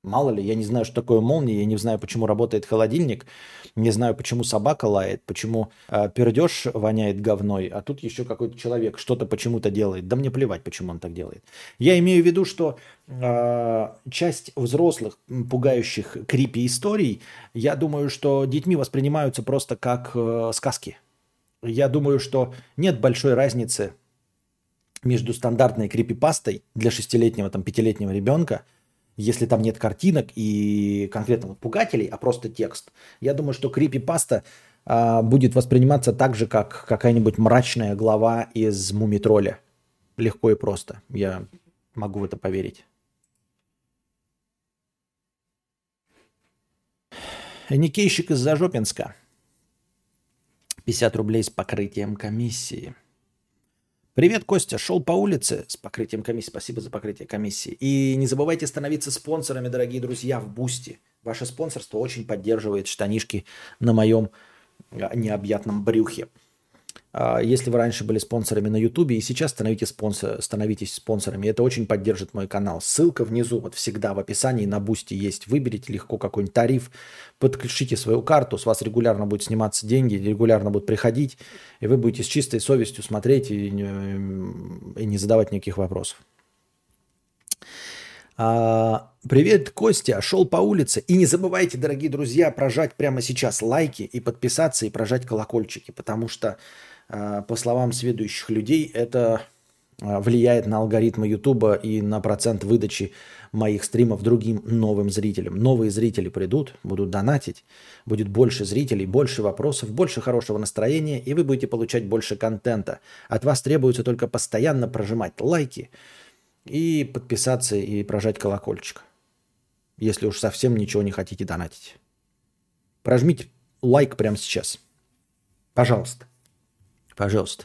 Мало ли, я не знаю, что такое молния, я не знаю, почему работает холодильник, не знаю, почему собака лает, почему э, пердеж воняет говной, а тут еще какой-то человек что-то почему-то делает. Да мне плевать, почему он так делает. Я имею в виду, что э, часть взрослых, пугающих крипи историй, я думаю, что детьми воспринимаются просто как э, сказки. Я думаю, что нет большой разницы между стандартной крипипастой для шестилетнего, там, пятилетнего ребенка – если там нет картинок и конкретно вот пугателей, а просто текст. Я думаю, что крипипаста а, будет восприниматься так же, как какая-нибудь мрачная глава из Мумитроля. Легко и просто. Я могу в это поверить. Никейщик из Зажопинска. 50 рублей с покрытием комиссии. Привет, Костя. Шел по улице с покрытием комиссии. Спасибо за покрытие комиссии. И не забывайте становиться спонсорами, дорогие друзья, в Бусти. Ваше спонсорство очень поддерживает штанишки на моем а, необъятном брюхе. А, если вы раньше были спонсорами на Ютубе и сейчас становитесь, спонсор, становитесь спонсорами, это очень поддержит мой канал. Ссылка внизу, вот всегда в описании на Бусти есть. Выберите легко какой-нибудь тариф, подключите свою карту, с вас регулярно будет сниматься деньги, регулярно будут приходить, и вы будете с чистой совестью смотреть и, и не задавать никаких вопросов. А, привет, Костя. Шел по улице. И не забывайте, дорогие друзья, прожать прямо сейчас лайки и подписаться и прожать колокольчики, потому что по словам следующих людей, это а, влияет на алгоритмы Ютуба и на процент выдачи моих стримов другим новым зрителям. Новые зрители придут, будут донатить, будет больше зрителей, больше вопросов, больше хорошего настроения, и вы будете получать больше контента. От вас требуется только постоянно прожимать лайки и подписаться и прожать колокольчик, если уж совсем ничего не хотите донатить. Прожмите лайк прямо сейчас. Пожалуйста. Пожалуйста.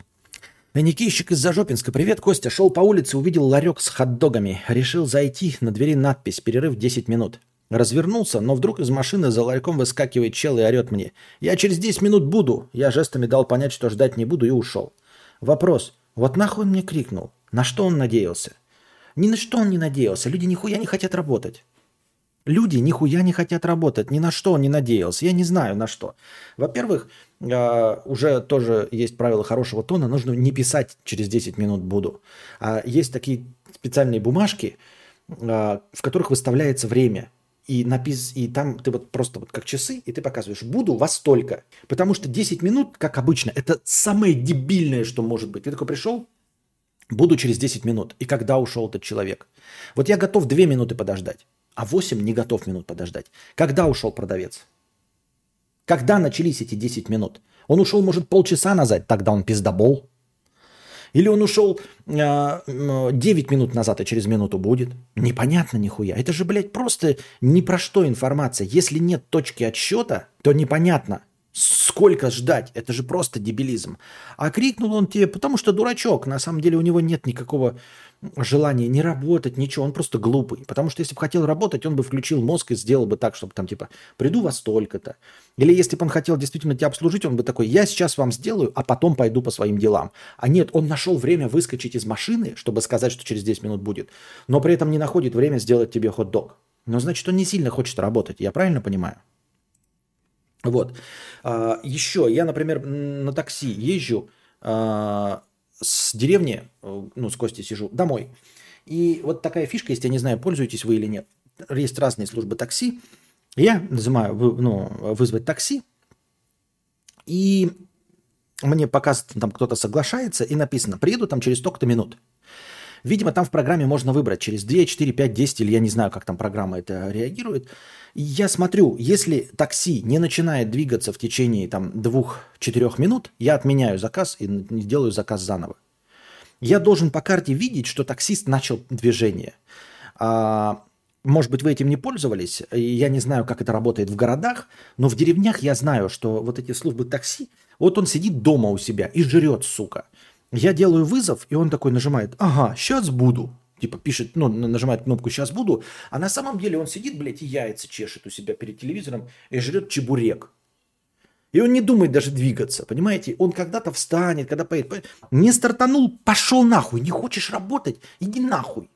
Никищик из Зажопинска. Привет, Костя. Шел по улице, увидел ларек с хот-догами. Решил зайти. На двери надпись «Перерыв 10 минут». Развернулся, но вдруг из машины за ларьком выскакивает чел и орет мне. «Я через 10 минут буду!» Я жестами дал понять, что ждать не буду и ушел. Вопрос. Вот нахуй он мне крикнул? На что он надеялся? Ни на что он не надеялся. Люди нихуя не хотят работать. Люди нихуя не хотят работать, ни на что он не надеялся. Я не знаю на что. Во-первых, а, уже тоже есть правило хорошего тона. Нужно не писать через 10 минут буду. А есть такие специальные бумажки, а, в которых выставляется время. И, напис... и там ты вот просто вот как часы, и ты показываешь, буду во столько. Потому что 10 минут, как обычно, это самое дебильное, что может быть. Ты такой пришел, буду через 10 минут. И когда ушел этот человек? Вот я готов 2 минуты подождать а 8 не готов минут подождать. Когда ушел продавец? Когда начались эти 10 минут? Он ушел, может, полчаса назад, тогда он пиздобол. Или он ушел э, а, 9 минут назад, и через минуту будет. Непонятно нихуя. Это же, блядь, просто ни про что информация. Если нет точки отсчета, то непонятно. Сколько ждать? Это же просто дебилизм. А крикнул он тебе, потому что дурачок. На самом деле у него нет никакого желания не работать, ничего. Он просто глупый. Потому что если бы хотел работать, он бы включил мозг и сделал бы так, чтобы там типа приду во столько-то. Или если бы он хотел действительно тебя обслужить, он бы такой, я сейчас вам сделаю, а потом пойду по своим делам. А нет, он нашел время выскочить из машины, чтобы сказать, что через 10 минут будет, но при этом не находит время сделать тебе хот-дог. Но значит, он не сильно хочет работать. Я правильно понимаю? Вот. А, еще я, например, на такси езжу а, с деревни, ну, с Костей сижу, домой. И вот такая фишка, если я не знаю, пользуетесь вы или нет. Есть разные службы такси. Я нажимаю ну, вызвать такси, и мне показывает, там кто-то соглашается, и написано, приеду там через столько-то минут. Видимо, там в программе можно выбрать через 2, 4, 5, 10, или я не знаю, как там программа это реагирует. Я смотрю, если такси не начинает двигаться в течение там 2-4 минут, я отменяю заказ и делаю заказ заново. Я должен по карте видеть, что таксист начал движение. А, может быть, вы этим не пользовались. Я не знаю, как это работает в городах, но в деревнях я знаю, что вот эти службы такси, вот он сидит дома у себя и жрет, сука. Я делаю вызов, и он такой нажимает, ага, сейчас буду. Типа пишет, ну, нажимает кнопку «сейчас буду», а на самом деле он сидит, блядь, и яйца чешет у себя перед телевизором и жрет чебурек. И он не думает даже двигаться, понимаете? Он когда-то встанет, когда поедет. Не стартанул, пошел нахуй. Не хочешь работать, иди нахуй.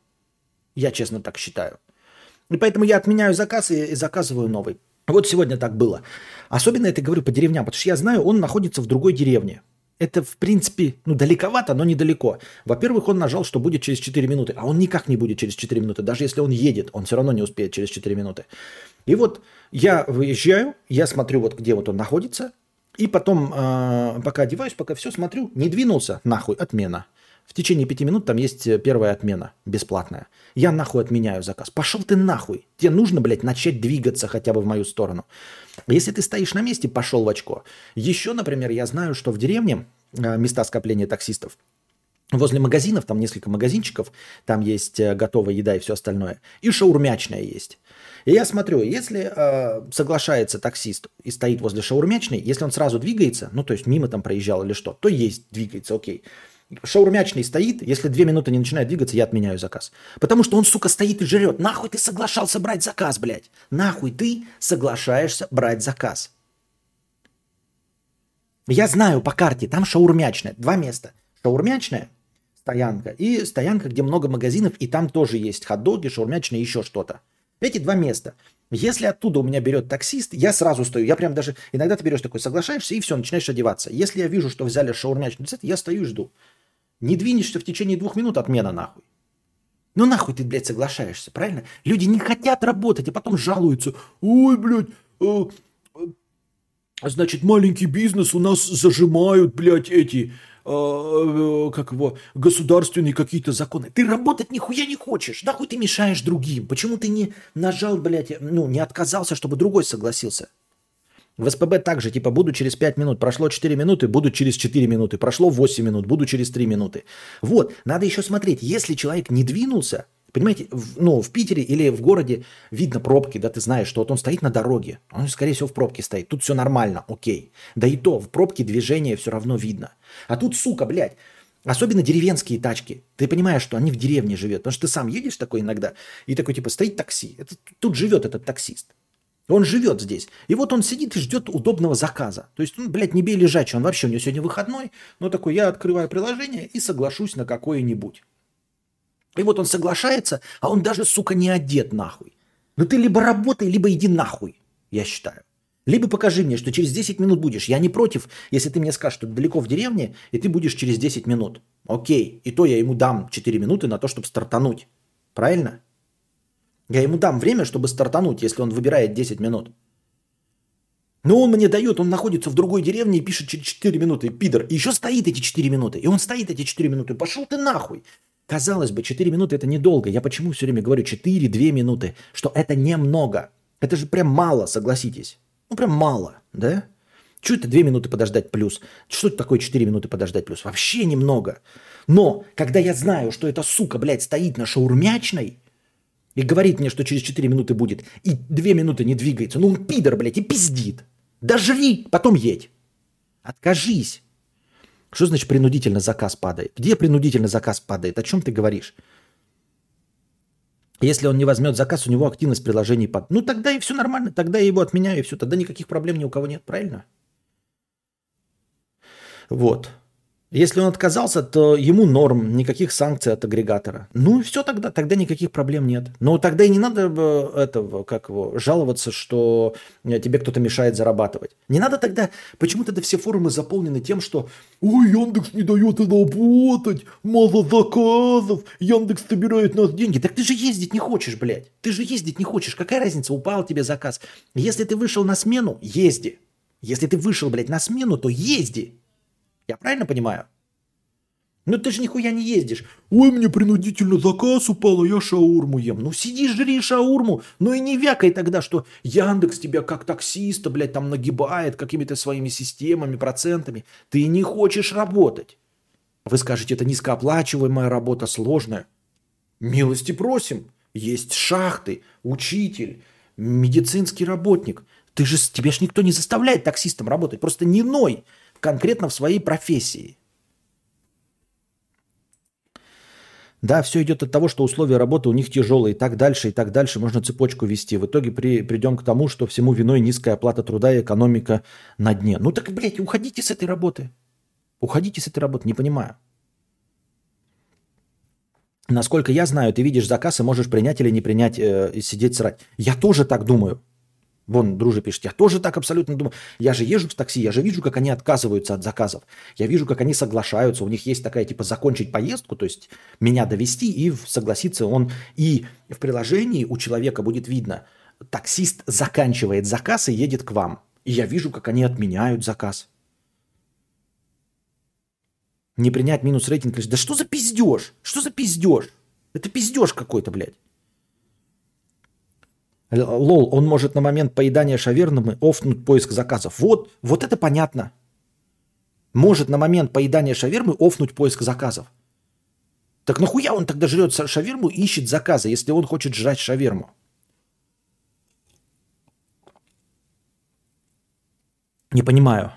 Я честно так считаю. И поэтому я отменяю заказ и, и заказываю новый. Вот сегодня так было. Особенно это говорю по деревням, потому что я знаю, он находится в другой деревне. Это, в принципе, ну, далековато, но недалеко. Во-первых, он нажал, что будет через 4 минуты, а он никак не будет через 4 минуты. Даже если он едет, он все равно не успеет через 4 минуты. И вот я выезжаю, я смотрю, вот где вот он находится, и потом, э, пока одеваюсь, пока все смотрю, не двинулся, нахуй, отмена. В течение пяти минут там есть первая отмена, бесплатная. Я нахуй отменяю заказ. Пошел ты нахуй. Тебе нужно, блядь, начать двигаться хотя бы в мою сторону. Если ты стоишь на месте, пошел в очко. Еще, например, я знаю, что в деревне э, места скопления таксистов, Возле магазинов, там несколько магазинчиков, там есть э, готовая еда и все остальное. И шаурмячная есть. И я смотрю, если э, соглашается таксист и стоит возле шаурмячной, если он сразу двигается, ну то есть мимо там проезжал или что, то есть двигается, окей. Шаурмячный стоит, если две минуты не начинает двигаться, я отменяю заказ. Потому что он, сука, стоит и жрет. Нахуй ты соглашался брать заказ, блядь? Нахуй ты соглашаешься брать заказ? Я знаю по карте, там шаурмячная, два места. Шаурмячная стоянка и стоянка, где много магазинов, и там тоже есть хот-доги, шаурмячная, еще что-то. Эти два места. Если оттуда у меня берет таксист, я сразу стою. Я прям даже... Иногда ты берешь такой, соглашаешься, и все, начинаешь одеваться. Если я вижу, что взяли шаурмячный рецепт, я стою и жду. Не двинешься в течение двух минут, отмена нахуй. Ну нахуй ты, блядь, соглашаешься, правильно? Люди не хотят работать, а потом жалуются. Ой, блядь, э, э, значит, маленький бизнес у нас зажимают, блядь, эти, э, э, как его, государственные какие-то законы. Ты работать нихуя не хочешь. Нахуй ты мешаешь другим? Почему ты не нажал, блядь, ну, не отказался, чтобы другой согласился? В СПБ также, типа, буду через 5 минут, прошло 4 минуты, буду через 4 минуты, прошло 8 минут, буду через 3 минуты. Вот, надо еще смотреть, если человек не двинулся, понимаете, в, ну, в Питере или в городе видно пробки, да, ты знаешь, что вот он стоит на дороге, он, скорее всего, в пробке стоит, тут все нормально, окей. Да и то, в пробке движение все равно видно. А тут, сука, блядь, Особенно деревенские тачки. Ты понимаешь, что они в деревне живут. Потому что ты сам едешь такой иногда, и такой типа стоит такси. Это, тут живет этот таксист. Он живет здесь. И вот он сидит и ждет удобного заказа. То есть, ну, блядь, не бей лежачий. Он вообще, у него сегодня выходной. Но такой, я открываю приложение и соглашусь на какое-нибудь. И вот он соглашается, а он даже, сука, не одет нахуй. Ну ты либо работай, либо иди нахуй, я считаю. Либо покажи мне, что через 10 минут будешь. Я не против, если ты мне скажешь, что далеко в деревне, и ты будешь через 10 минут. Окей. И то я ему дам 4 минуты на то, чтобы стартануть. Правильно? Я ему дам время, чтобы стартануть, если он выбирает 10 минут. Но он мне дает, он находится в другой деревне и пишет через 4 минуты, пидор. И еще стоит эти 4 минуты. И он стоит эти 4 минуты. Пошел ты нахуй. Казалось бы, 4 минуты это недолго. Я почему все время говорю 4-2 минуты, что это немного. Это же прям мало, согласитесь. Ну прям мало, да? Что это 2 минуты подождать плюс? Что это такое 4 минуты подождать плюс? Вообще немного. Но когда я знаю, что эта сука, блядь, стоит на шаурмячной, и говорит мне, что через 4 минуты будет, и 2 минуты не двигается. Ну он пидор, блядь, и пиздит. Да потом едь. Откажись. Что значит принудительно заказ падает? Где принудительно заказ падает? О чем ты говоришь? Если он не возьмет заказ, у него активность приложений падает. Ну тогда и все нормально, тогда я его отменяю, и все, тогда никаких проблем ни у кого нет, правильно? Вот. Если он отказался, то ему норм, никаких санкций от агрегатора. Ну и все тогда, тогда никаких проблем нет. Но тогда и не надо э, этого, как его, жаловаться, что э, тебе кто-то мешает зарабатывать. Не надо тогда, почему тогда все форумы заполнены тем, что «Ой, Яндекс не дает работать, мало заказов, Яндекс собирает нас деньги». Так ты же ездить не хочешь, блядь. Ты же ездить не хочешь. Какая разница, упал тебе заказ. Если ты вышел на смену, езди. Если ты вышел, блядь, на смену, то езди. Я правильно понимаю? Ну ты же нихуя не ездишь. Ой, мне принудительно заказ упал, а я шаурму ем. Ну сиди, жри шаурму. Ну и не вякай тогда, что Яндекс тебя как таксиста, блядь, там нагибает какими-то своими системами, процентами. Ты не хочешь работать. Вы скажете, это низкооплачиваемая работа, сложная. Милости просим. Есть шахты, учитель, медицинский работник. Ты же, тебя ж никто не заставляет таксистом работать. Просто не ной конкретно в своей профессии. Да, все идет от того, что условия работы у них тяжелые, и так дальше, и так дальше. Можно цепочку вести. В итоге при, придем к тому, что всему виной низкая оплата труда и экономика на дне. Ну так, блядь, уходите с этой работы. Уходите с этой работы, не понимаю. Насколько я знаю, ты видишь заказ и можешь принять или не принять, э, сидеть срать. Я тоже так думаю. Вон, дружи пишет, я тоже так абсолютно думаю. Я же езжу в такси, я же вижу, как они отказываются от заказов. Я вижу, как они соглашаются. У них есть такая, типа, закончить поездку, то есть меня довести и согласиться он. И в приложении у человека будет видно, таксист заканчивает заказ и едет к вам. И я вижу, как они отменяют заказ. Не принять минус рейтинг. Да что за пиздеж? Что за пиздеж? Это пиздеж какой-то, блядь. Лол, он может на момент поедания шавермы офнуть поиск заказов. Вот, вот это понятно. Может на момент поедания шавермы офнуть поиск заказов. Так нахуя он тогда жрет шаверму и ищет заказы, если он хочет жрать шаверму? Не понимаю.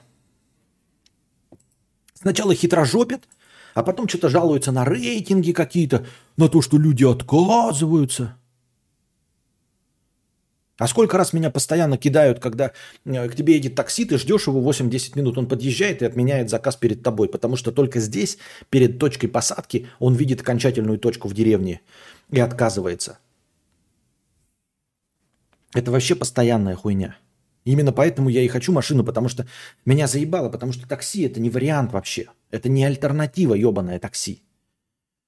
Сначала хитрожопит, а потом что-то жалуется на рейтинги какие-то, на то, что люди отказываются – а сколько раз меня постоянно кидают, когда э, к тебе едет такси, ты ждешь его 8-10 минут, он подъезжает и отменяет заказ перед тобой, потому что только здесь, перед точкой посадки, он видит окончательную точку в деревне и отказывается. Это вообще постоянная хуйня. Именно поэтому я и хочу машину, потому что меня заебало, потому что такси это не вариант вообще. Это не альтернатива, ебаное такси.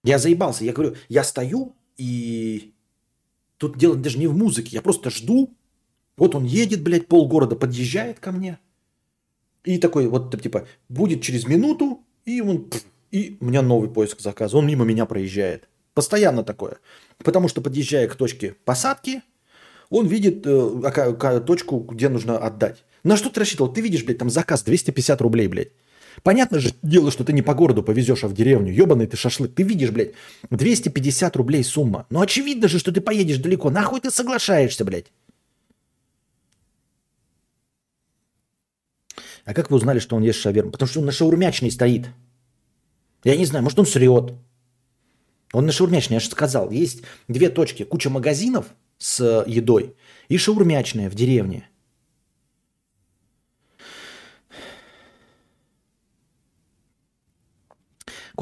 Я заебался, я говорю, я стою и Тут дело даже не в музыке. Я просто жду. Вот он едет, блядь, полгорода подъезжает ко мне. И такой вот, типа, будет через минуту, и он... И у меня новый поиск заказа. Он мимо меня проезжает. Постоянно такое. Потому что, подъезжая к точке посадки, он видит э, точку, где нужно отдать. На что ты рассчитывал? Ты видишь, блядь, там заказ 250 рублей, блядь. Понятно же дело, что ты не по городу повезешь, а в деревню. Ебаный ты шашлык. Ты видишь, блядь, 250 рублей сумма. Ну, очевидно же, что ты поедешь далеко. Нахуй ты соглашаешься, блядь? А как вы узнали, что он ест шаверму? Потому что он на шаурмячной стоит. Я не знаю, может он срет. Он на шаурмячной, я же сказал. Есть две точки. Куча магазинов с едой и шаурмячная в деревне.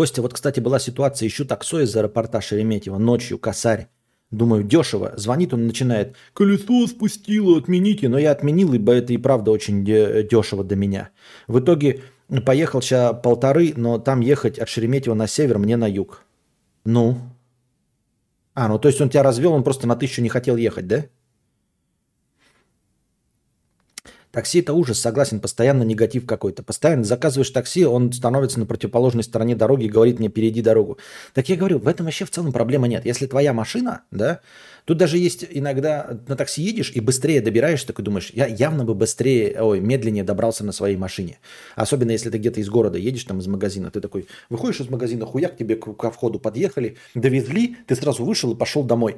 Костя, вот, кстати, была ситуация, ищу таксо из аэропорта Шереметьево, ночью, косарь. Думаю, дешево. Звонит он, начинает, колесо спустило, отмените. Но я отменил, ибо это и правда очень дешево до меня. В итоге поехал сейчас полторы, но там ехать от Шереметьево на север мне на юг. Ну? А, ну то есть он тебя развел, он просто на тысячу не хотел ехать, да? Такси это ужас, согласен, постоянно негатив какой-то. Постоянно заказываешь такси, он становится на противоположной стороне дороги и говорит мне, перейди дорогу. Так я говорю, в этом вообще в целом проблемы нет. Если твоя машина, да, тут даже есть иногда на такси едешь и быстрее добираешься, такой думаешь, я явно бы быстрее, ой, медленнее добрался на своей машине. Особенно если ты где-то из города едешь, там из магазина, ты такой, выходишь из магазина, хуяк, тебе ко входу подъехали, довезли, ты сразу вышел и пошел домой.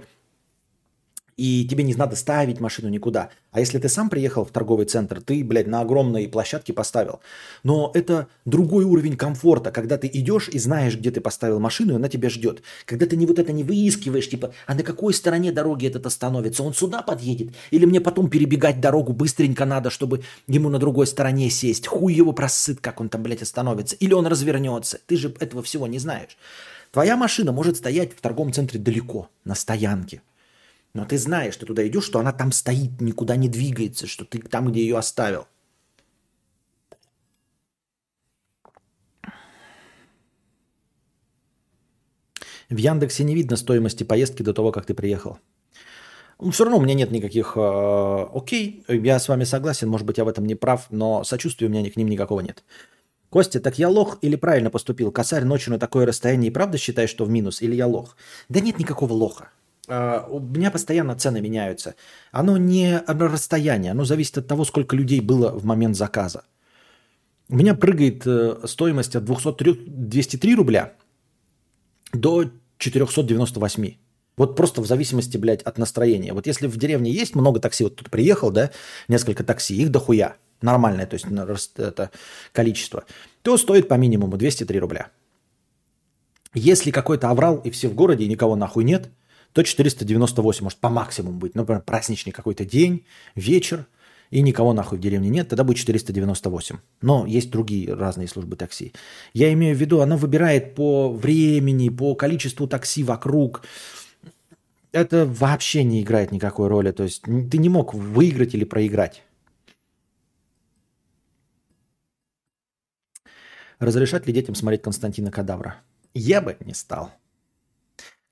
И тебе не надо ставить машину никуда. А если ты сам приехал в торговый центр, ты, блядь, на огромной площадке поставил. Но это другой уровень комфорта, когда ты идешь и знаешь, где ты поставил машину, и она тебя ждет. Когда ты не вот это не выискиваешь, типа, а на какой стороне дороги этот остановится? Он сюда подъедет? Или мне потом перебегать дорогу быстренько надо, чтобы ему на другой стороне сесть? Хуй его просыт, как он там, блядь, остановится. Или он развернется. Ты же этого всего не знаешь. Твоя машина может стоять в торговом центре далеко, на стоянке. Но ты знаешь, ты туда идешь, что она там стоит, никуда не двигается, что ты там, где ее оставил. В Яндексе не видно стоимости поездки до того, как ты приехал. Ну, все равно у меня нет никаких... Э, окей, я с вами согласен, может быть, я в этом не прав, но сочувствия у меня к ним никакого нет. Костя, так я лох или правильно поступил? Косарь ночью на такое расстояние и правда считаешь, что в минус? Или я лох? Да нет никакого лоха. Uh, у меня постоянно цены меняются. Оно не расстояние, оно зависит от того, сколько людей было в момент заказа. У меня прыгает uh, стоимость от 203, 203 рубля до 498. Вот просто в зависимости, блядь, от настроения. Вот если в деревне есть много такси, вот тут приехал, да, несколько такси, их дохуя нормальное, то есть это количество, то стоит по минимуму 203 рубля. Если какой-то аврал и все в городе, и никого нахуй нет, то 498 может по максимуму быть. Например, праздничный какой-то день, вечер, и никого нахуй в деревне нет, тогда будет 498. Но есть другие разные службы такси. Я имею в виду, оно выбирает по времени, по количеству такси вокруг. Это вообще не играет никакой роли. То есть ты не мог выиграть или проиграть. Разрешать ли детям смотреть Константина Кадавра? Я бы не стал.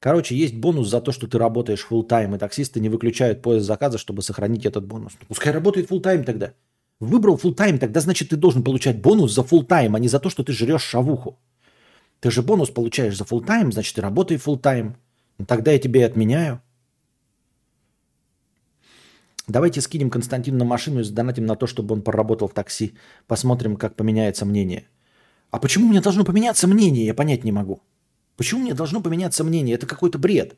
Короче, есть бонус за то, что ты работаешь full тайм и таксисты не выключают поезд заказа, чтобы сохранить этот бонус. Ну, пускай работает full тайм тогда. Выбрал full тайм, тогда значит ты должен получать бонус за full тайм, а не за то, что ты жрешь шавуху. Ты же бонус получаешь за full тайм, значит ты работай full тайм. Ну, тогда я тебе и отменяю. Давайте скинем Константину на машину и задонатим на то, чтобы он поработал в такси. Посмотрим, как поменяется мнение. А почему у меня должно поменяться мнение, я понять не могу. Почему мне должно поменяться мнение? Это какой-то бред.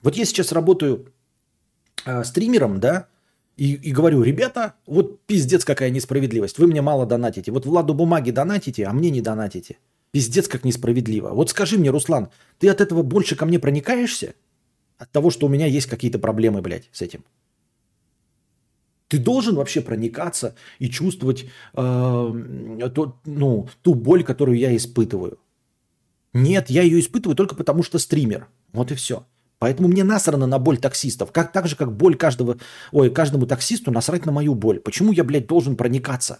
Вот я сейчас работаю э, стримером, да, и, и говорю, ребята, вот пиздец какая несправедливость. Вы мне мало донатите. Вот Владу бумаги донатите, а мне не донатите. Пиздец как несправедливо. Вот скажи мне, Руслан, ты от этого больше ко мне проникаешься? От того, что у меня есть какие-то проблемы, блядь, с этим? Ты должен вообще проникаться и чувствовать э, то, ну, ту боль, которую я испытываю. Нет, я ее испытываю только потому, что стример. Вот и все. Поэтому мне насрано на боль таксистов. Как, так же, как боль каждого, ой, каждому таксисту насрать на мою боль. Почему я, блядь, должен проникаться?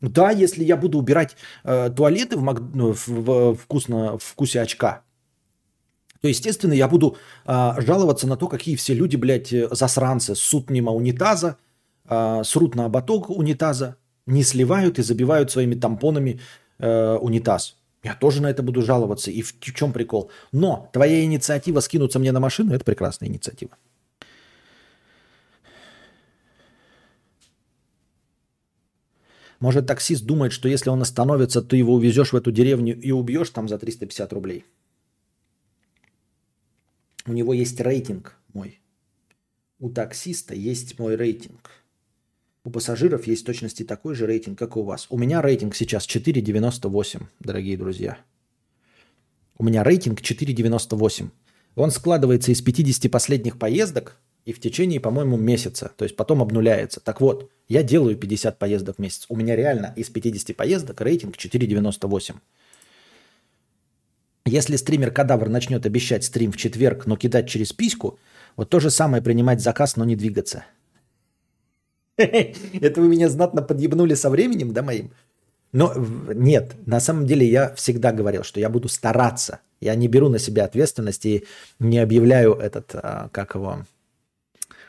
Да, если я буду убирать э, туалеты в, Мак... Ну, в, в, вкусно, в вкусе очка, то, естественно, я буду а, жаловаться на то, какие все люди, блядь, э, засранцы, ссут мимо унитаза, а, срут на ободок унитаза, не сливают и забивают своими тампонами а, унитаз. Я тоже на это буду жаловаться. И в, чем прикол? Но твоя инициатива скинуться мне на машину – это прекрасная инициатива. Может, таксист думает, что если он остановится, ты его увезешь в эту деревню и убьешь там за 350 рублей. У него есть рейтинг мой. У таксиста есть мой рейтинг. У пассажиров есть точности такой же рейтинг, как и у вас. У меня рейтинг сейчас 4,98, дорогие друзья. У меня рейтинг 4,98. Он складывается из 50 последних поездок и в течение, по-моему, месяца. То есть потом обнуляется. Так вот, я делаю 50 поездок в месяц. У меня реально из 50 поездок рейтинг 4,98. Если стример Кадавр начнет обещать стрим в четверг, но кидать через письку, вот то же самое принимать заказ, но не двигаться. Это вы меня знатно подъебнули со временем, да, моим? Но нет, на самом деле я всегда говорил, что я буду стараться. Я не беру на себя ответственность и не объявляю этот, а, как его,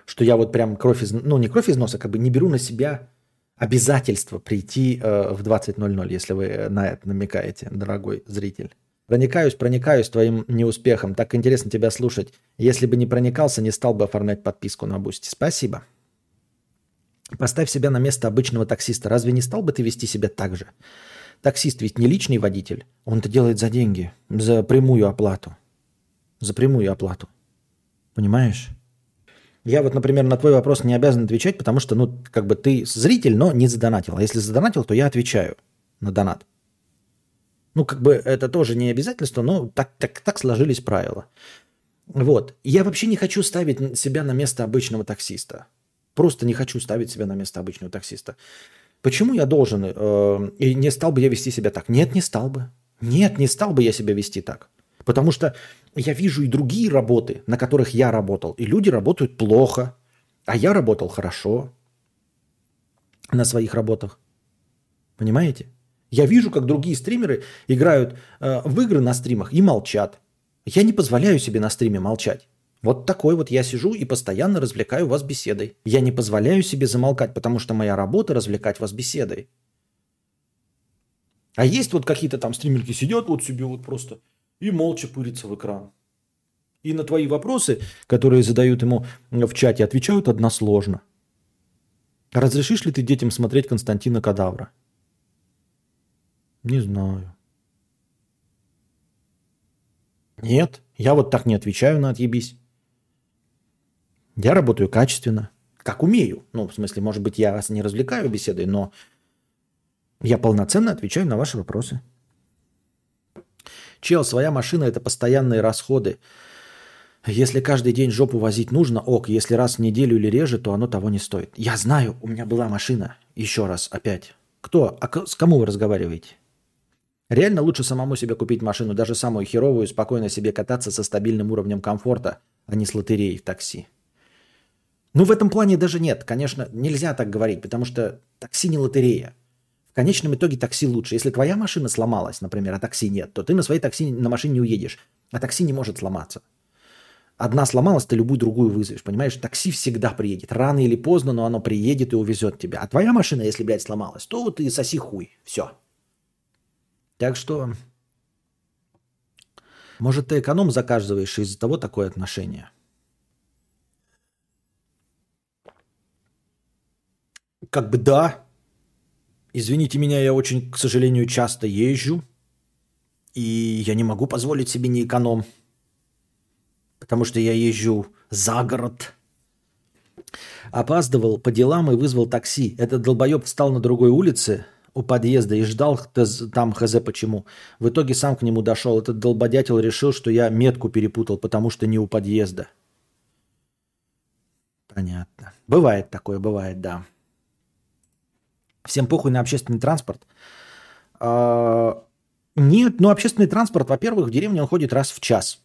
что я вот прям кровь из, ну не кровь из носа, как бы не беру на себя обязательство прийти э, в 20.00, если вы на это намекаете, дорогой зритель. Проникаюсь, проникаюсь твоим неуспехом. Так интересно тебя слушать. Если бы не проникался, не стал бы оформлять подписку на Boosty. Спасибо. Поставь себя на место обычного таксиста. Разве не стал бы ты вести себя так же? Таксист ведь не личный водитель. Он это делает за деньги, за прямую оплату. За прямую оплату. Понимаешь? Я вот, например, на твой вопрос не обязан отвечать, потому что, ну, как бы ты зритель, но не задонатил. А если задонатил, то я отвечаю на донат. Ну, как бы это тоже не обязательство, но так, так, так сложились правила. Вот. Я вообще не хочу ставить себя на место обычного таксиста. Просто не хочу ставить себя на место обычного таксиста. Почему я должен, э, и не стал бы я вести себя так? Нет, не стал бы. Нет, не стал бы я себя вести так. Потому что я вижу и другие работы, на которых я работал, и люди работают плохо, а я работал хорошо на своих работах. Понимаете? Я вижу, как другие стримеры играют э, в игры на стримах и молчат. Я не позволяю себе на стриме молчать. Вот такой вот я сижу и постоянно развлекаю вас беседой. Я не позволяю себе замолкать, потому что моя работа развлекать вас беседой. А есть вот какие-то там стримерки сидят вот себе вот просто и молча пырится в экран. И на твои вопросы, которые задают ему в чате, отвечают односложно. Разрешишь ли ты детям смотреть Константина Кадавра? Не знаю. Нет, я вот так не отвечаю на отъебись. Я работаю качественно, как умею. Ну, в смысле, может быть, я вас не развлекаю беседой, но я полноценно отвечаю на ваши вопросы. Чел, своя машина – это постоянные расходы. Если каждый день жопу возить нужно, ок. Если раз в неделю или реже, то оно того не стоит. Я знаю, у меня была машина. Еще раз, опять. Кто? А с кому вы разговариваете? Реально лучше самому себе купить машину, даже самую херовую, спокойно себе кататься со стабильным уровнем комфорта, а не с лотереей в такси. Ну, в этом плане даже нет. Конечно, нельзя так говорить, потому что такси не лотерея конечном итоге такси лучше. Если твоя машина сломалась, например, а такси нет, то ты на своей такси на машине не уедешь. А такси не может сломаться. Одна сломалась, ты любую другую вызовешь. Понимаешь, такси всегда приедет. Рано или поздно, но оно приедет и увезет тебя. А твоя машина, если, блядь, сломалась, то вот и соси хуй. Все. Так что, может, ты эконом заказываешь из-за того такое отношение. Как бы да, Извините меня, я очень, к сожалению, часто езжу, и я не могу позволить себе не эконом, потому что я езжу за город. Опаздывал по делам и вызвал такси. Этот долбоеб встал на другой улице у подъезда и ждал там хз почему. В итоге сам к нему дошел. Этот долбодятел решил, что я метку перепутал, потому что не у подъезда. Понятно. Бывает такое, бывает, да. Всем похуй на общественный транспорт. А, нет, ну общественный транспорт, во-первых, в деревне он ходит раз в час.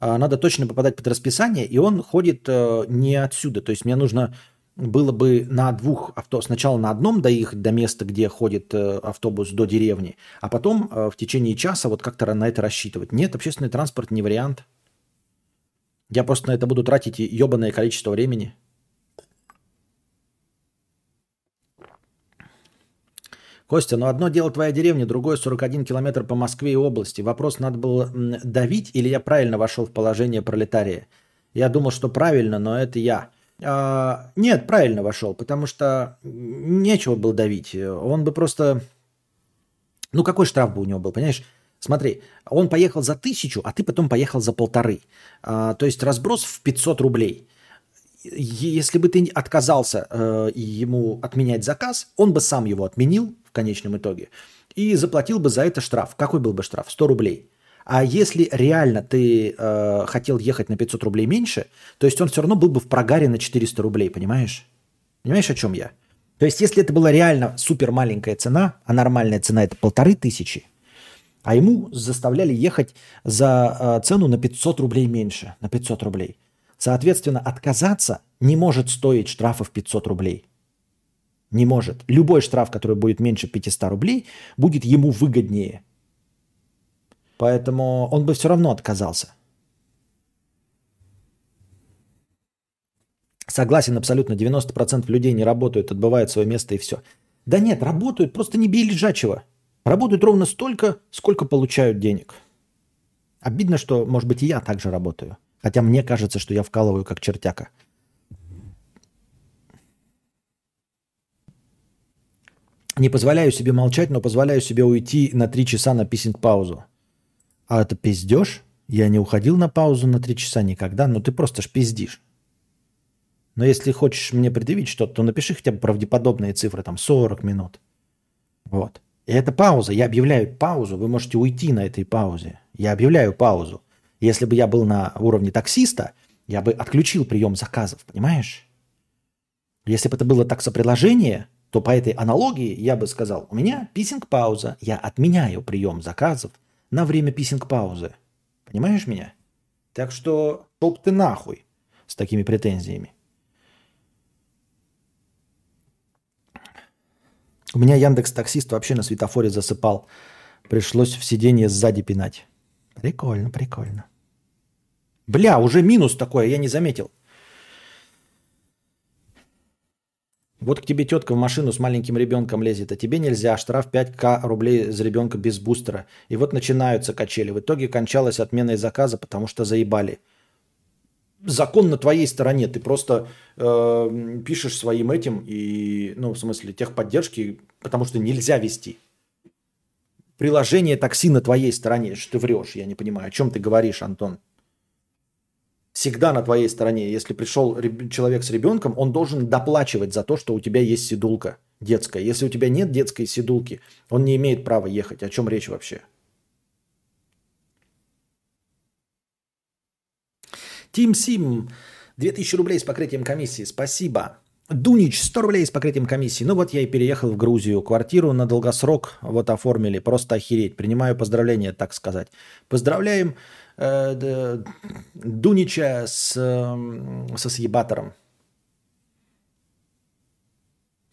А, надо точно попадать под расписание, и он ходит э, не отсюда. То есть мне нужно было бы на двух авто, сначала на одном доехать до места, где ходит э, автобус до деревни, а потом э, в течение часа вот как-то на это рассчитывать. Нет, общественный транспорт не вариант. Я просто на это буду тратить ебаное количество времени. Костя, ну одно дело твоя деревня, другое 41 километр по Москве и области. Вопрос, надо было давить или я правильно вошел в положение пролетария? Я думал, что правильно, но это я. А, нет, правильно вошел, потому что нечего было давить. Он бы просто... Ну какой штраф бы у него был, понимаешь? Смотри, он поехал за тысячу, а ты потом поехал за полторы. А, то есть разброс в 500 рублей если бы ты отказался э, ему отменять заказ, он бы сам его отменил в конечном итоге и заплатил бы за это штраф. Какой был бы штраф? 100 рублей. А если реально ты э, хотел ехать на 500 рублей меньше, то есть он все равно был бы в прогаре на 400 рублей, понимаешь? Понимаешь, о чем я? То есть если это была реально супер маленькая цена, а нормальная цена это полторы тысячи, а ему заставляли ехать за э, цену на 500 рублей меньше, на 500 рублей – Соответственно, отказаться не может стоить штрафа в 500 рублей. Не может. Любой штраф, который будет меньше 500 рублей, будет ему выгоднее. Поэтому он бы все равно отказался. Согласен абсолютно, 90% людей не работают, отбывают свое место и все. Да нет, работают, просто не бей лежачего. Работают ровно столько, сколько получают денег. Обидно, что, может быть, и я также работаю. Хотя мне кажется, что я вкалываю как чертяка. Не позволяю себе молчать, но позволяю себе уйти на три часа на писинг-паузу. А это пиздеж? Я не уходил на паузу на три часа никогда, но ты просто ж пиздишь. Но если хочешь мне предъявить что-то, то напиши хотя бы правдеподобные цифры, там 40 минут. Вот. И это пауза. Я объявляю паузу. Вы можете уйти на этой паузе. Я объявляю паузу. Если бы я был на уровне таксиста, я бы отключил прием заказов, понимаешь? Если бы это было таксоприложение, то по этой аналогии я бы сказал, у меня писинг-пауза, я отменяю прием заказов на время писинг-паузы. Понимаешь меня? Так что топ ты нахуй с такими претензиями. У меня Яндекс Таксист вообще на светофоре засыпал. Пришлось в сиденье сзади пинать. Прикольно, прикольно. Бля, уже минус такое, я не заметил. Вот к тебе тетка в машину с маленьким ребенком лезет, а тебе нельзя, штраф 5к рублей за ребенка без бустера. И вот начинаются качели. В итоге кончалась отменой заказа, потому что заебали. Закон на твоей стороне. Ты просто э, пишешь своим этим и, ну, в смысле, техподдержки, потому что нельзя вести. Приложение такси на твоей стороне. Что ты врешь, я не понимаю. О чем ты говоришь, Антон? Всегда на твоей стороне. Если пришел человек с ребенком, он должен доплачивать за то, что у тебя есть седулка детская. Если у тебя нет детской седулки, он не имеет права ехать. О чем речь вообще? Тим Сим, 2000 рублей с покрытием комиссии. Спасибо. Дунич, 100 рублей с покрытием комиссии. Ну вот я и переехал в Грузию. Квартиру на долгосрок вот оформили. Просто охереть. Принимаю поздравления, так сказать. Поздравляем э, Дунича с, э, со съебатором.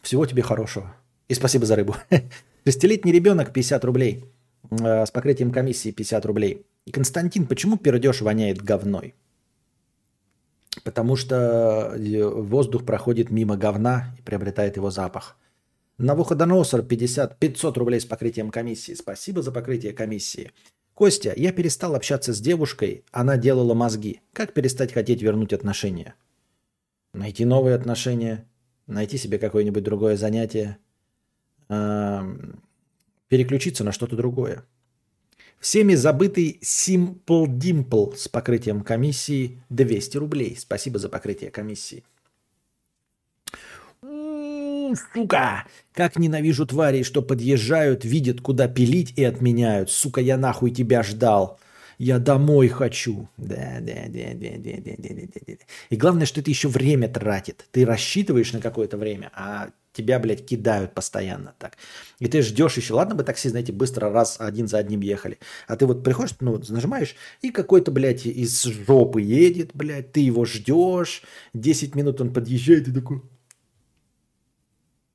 Всего тебе хорошего. И спасибо за рыбу. Шестилетний ребенок 50 рублей. Э, с покрытием комиссии 50 рублей. Константин, почему пердеж воняет говной? Потому что э, воздух проходит мимо говна и приобретает его запах. Навуходоносор 50, 500 рублей с покрытием комиссии. Спасибо за покрытие комиссии. Костя, я перестал общаться с девушкой, она делала мозги. Как перестать хотеть вернуть отношения? Найти новые отношения, найти себе какое-нибудь другое занятие, переключиться на что-то другое. Всеми забытый Simple Dimple с покрытием комиссии 200 рублей. Спасибо за покрытие комиссии сука! Как ненавижу тварей, что подъезжают, видят, куда пилить и отменяют. Сука, я нахуй тебя ждал. Я домой хочу. Да, да, да, да, да, да, да, да, да. И главное, что это еще время тратит. Ты рассчитываешь на какое-то время, а тебя, блядь, кидают постоянно так. И ты ждешь еще. Ладно бы такси, знаете, быстро раз один за одним ехали. А ты вот приходишь, ну, нажимаешь, и какой-то, блядь, из жопы едет, блядь, ты его ждешь. 10 минут он подъезжает и такой,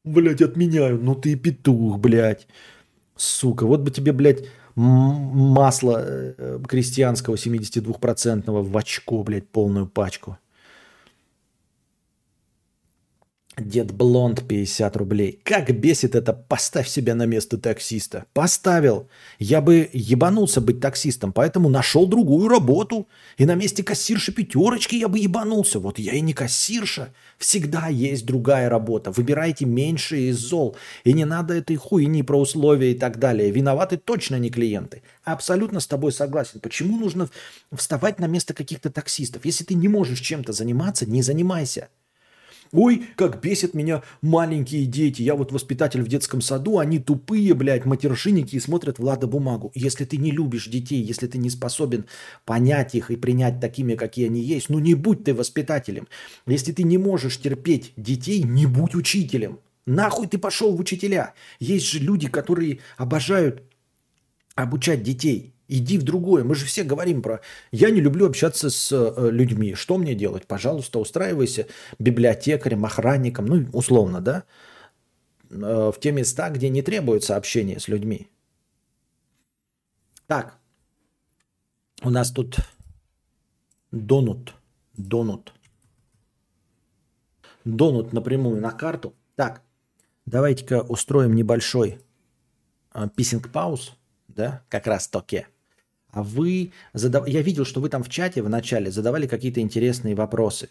Блять, отменяю. Ну ты петух, блядь. Сука, вот бы тебе, блядь, масло э, крестьянского 72% в очко, блядь, полную пачку. Дед Блонд 50 рублей. Как бесит это, поставь себя на место таксиста. Поставил. Я бы ебанулся быть таксистом, поэтому нашел другую работу. И на месте кассирши пятерочки я бы ебанулся. Вот я и не кассирша. Всегда есть другая работа. Выбирайте меньше из зол. И не надо этой хуйни про условия и так далее. Виноваты точно не клиенты. Абсолютно с тобой согласен. Почему нужно вставать на место каких-то таксистов? Если ты не можешь чем-то заниматься, не занимайся. Ой, как бесит меня маленькие дети. Я вот воспитатель в детском саду, они тупые, блядь, матершинники и смотрят Влада бумагу. Если ты не любишь детей, если ты не способен понять их и принять такими, какие они есть, ну не будь ты воспитателем. Если ты не можешь терпеть детей, не будь учителем. Нахуй ты пошел в учителя? Есть же люди, которые обожают обучать детей. Иди в другое. Мы же все говорим про... Я не люблю общаться с э, людьми. Что мне делать? Пожалуйста, устраивайся библиотекарем, охранником, ну, условно, да? Э, в те места, где не требуется общение с людьми. Так. У нас тут донут. Донут. Донут напрямую на карту. Так. Давайте-ка устроим небольшой э, писинг-пауз. Да? Как раз токе. А вы задав... Я видел, что вы там в чате в начале задавали какие-то интересные вопросы.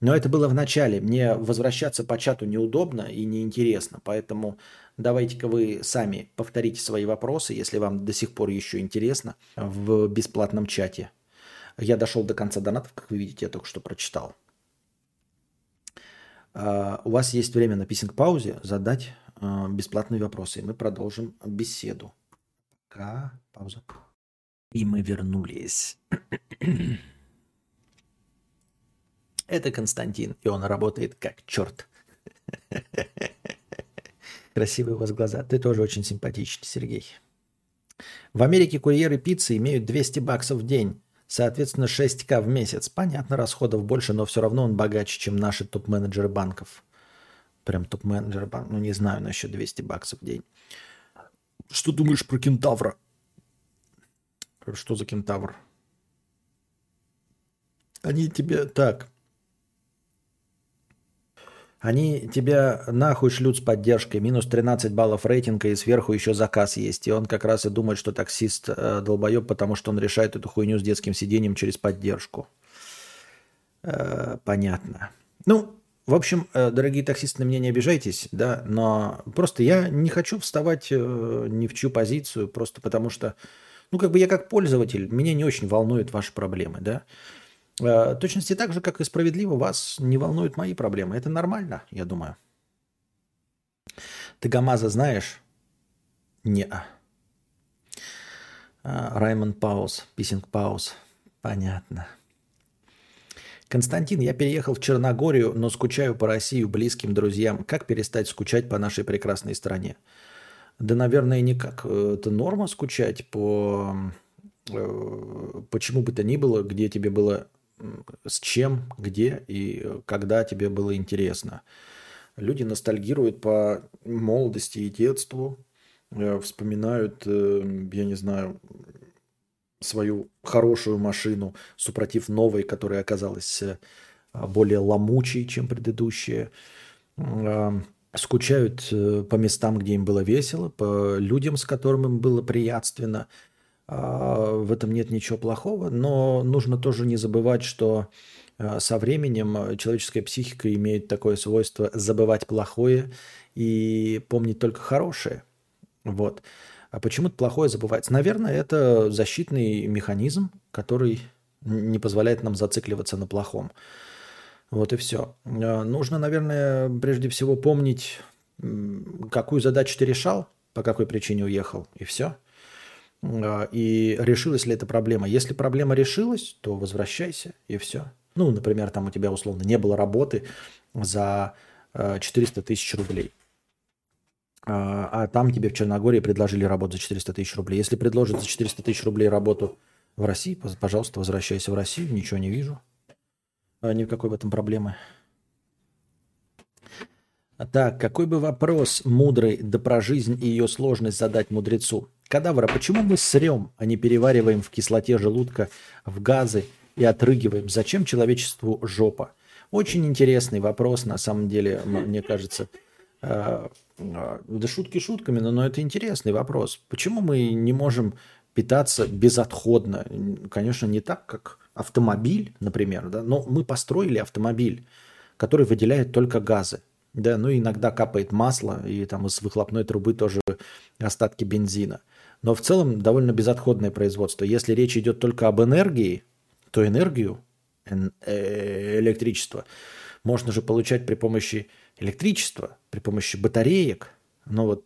Но это было в начале. Мне возвращаться по чату неудобно и неинтересно. Поэтому давайте-ка вы сами повторите свои вопросы, если вам до сих пор еще интересно, в бесплатном чате. Я дошел до конца донатов, как вы видите, я только что прочитал. А, у вас есть время на писинг-паузе задать а, бесплатные вопросы, и мы продолжим беседу. Пока. Пауза. И мы вернулись. Это Константин, и он работает как черт. Красивые у вас глаза. Ты тоже очень симпатичный, Сергей. В Америке курьеры пиццы имеют 200 баксов в день. Соответственно, 6к в месяц. Понятно, расходов больше, но все равно он богаче, чем наши топ-менеджеры банков. Прям топ-менеджеры банков. Ну, не знаю насчет 200 баксов в день. Что думаешь про кентавра? Что за кентавр? Они тебе... Так. Они тебя нахуй шлют с поддержкой. Минус 13 баллов рейтинга и сверху еще заказ есть. И он как раз и думает, что таксист э, долбоеб, потому что он решает эту хуйню с детским сиденьем через поддержку. Э, понятно. Ну, в общем, э, дорогие таксисты, на меня не обижайтесь, да, но просто я не хочу вставать э, ни в чью позицию, просто потому что, ну, как бы я как пользователь, меня не очень волнуют ваши проблемы, да. Э, точности так же, как и справедливо, вас не волнуют мои проблемы. Это нормально, я думаю. Ты Гамаза знаешь? Не. -а. Раймонд Пауз, Писинг Пауз. Понятно. Константин, я переехал в Черногорию, но скучаю по России, близким друзьям. Как перестать скучать по нашей прекрасной стране? Да, наверное, никак. Это норма скучать по э, почему бы то ни было, где тебе было с чем, где и когда тебе было интересно. Люди ностальгируют по молодости и детству, э, вспоминают, э, я не знаю, свою хорошую машину, супротив новой, которая оказалась более ломучей, чем предыдущая. Скучают по местам, где им было весело, по людям, с которыми им было приятственно – а, в этом нет ничего плохого, но нужно тоже не забывать, что а, со временем человеческая психика имеет такое свойство забывать плохое и помнить только хорошее. Вот. А почему-то плохое забывается. Наверное, это защитный механизм, который не позволяет нам зацикливаться на плохом. Вот и все. А, нужно, наверное, прежде всего помнить, какую задачу ты решал, по какой причине уехал, и все – а, и решилась ли эта проблема. Если проблема решилась, то возвращайся и все. Ну, например, там у тебя условно не было работы за 400 а, тысяч рублей. А, а там тебе в Черногории предложили работу за 400 тысяч рублей. Если предложат за 400 тысяч рублей работу в России, пожалуйста, возвращайся в Россию, ничего не вижу. Никакой в этом проблемы. Так, какой бы вопрос мудрый да про жизнь и ее сложность задать мудрецу? Кадавра, почему мы срем, а не перевариваем в кислоте желудка, в газы и отрыгиваем? Зачем человечеству жопа? Очень интересный вопрос, на самом деле, мне кажется. А, а, да шутки шутками, но, но это интересный вопрос. Почему мы не можем питаться безотходно? Конечно, не так, как автомобиль, например, да? но мы построили автомобиль, который выделяет только газы. Да, ну иногда капает масло, и там из выхлопной трубы тоже остатки бензина. Но в целом довольно безотходное производство. Если речь идет только об энергии, то энергию, э, электричество, можно же получать при помощи электричества, при помощи батареек. Ну вот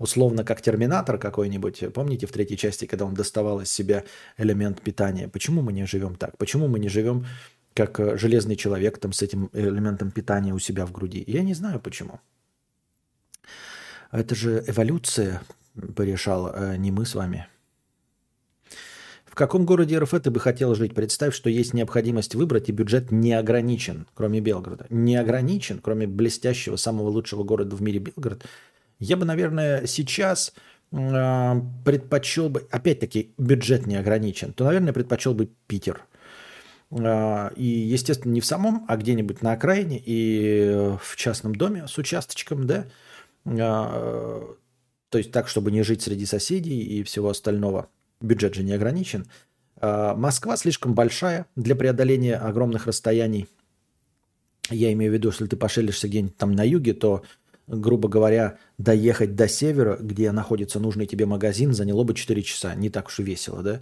условно как терминатор какой-нибудь. Помните в третьей части, когда он доставал из себя элемент питания? Почему мы не живем так? Почему мы не живем как э, железный человек там с этим элементом питания у себя в груди. Я не знаю почему. Это же эволюция порешала, а не мы с вами. В каком городе РФ ты бы хотел жить? Представь, что есть необходимость выбрать, и бюджет не ограничен, кроме Белгорода. Не ограничен, кроме блестящего, самого лучшего города в мире Белгород. Я бы, наверное, сейчас э, предпочел бы, опять-таки, бюджет не ограничен, то, наверное, предпочел бы Питер – а, и, естественно, не в самом, а где-нибудь на окраине и в частном доме с участочком, да, а, то есть так, чтобы не жить среди соседей и всего остального. Бюджет же не ограничен. А, Москва слишком большая для преодоления огромных расстояний. Я имею в виду, если ты пошелишься где-нибудь там на юге, то грубо говоря, доехать до севера, где находится нужный тебе магазин, заняло бы 4 часа. Не так уж и весело, да?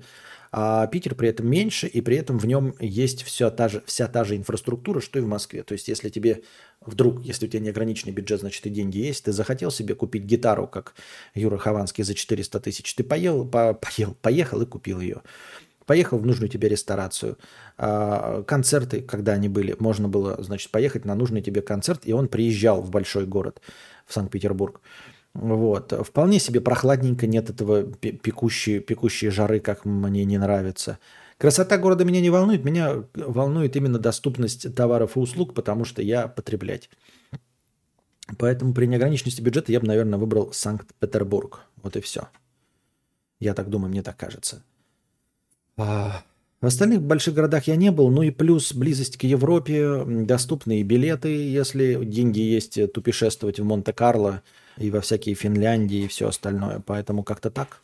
А Питер при этом меньше, и при этом в нем есть вся та же, вся та же инфраструктура, что и в Москве. То есть, если тебе вдруг, если у тебя неограниченный бюджет, значит, и деньги есть, ты захотел себе купить гитару, как Юра Хованский за 400 тысяч, ты поел, по, поел, поехал и купил ее. Поехал в нужную тебе ресторацию. А, концерты, когда они были, можно было, значит, поехать на нужный тебе концерт, и он приезжал в большой город, в Санкт-Петербург. Вот. Вполне себе прохладненько, нет этого пекущей, пекущей жары, как мне не нравится. Красота города меня не волнует, меня волнует именно доступность товаров и услуг, потому что я потреблять. Поэтому при неограниченности бюджета я бы, наверное, выбрал Санкт-Петербург. Вот и все. Я так думаю, мне так кажется. А, в остальных больших городах я не был, ну и плюс близость к Европе, доступные билеты, если деньги есть, э, тупешествовать в Монте-Карло и во всякие Финляндии и все остальное. Поэтому как-то так.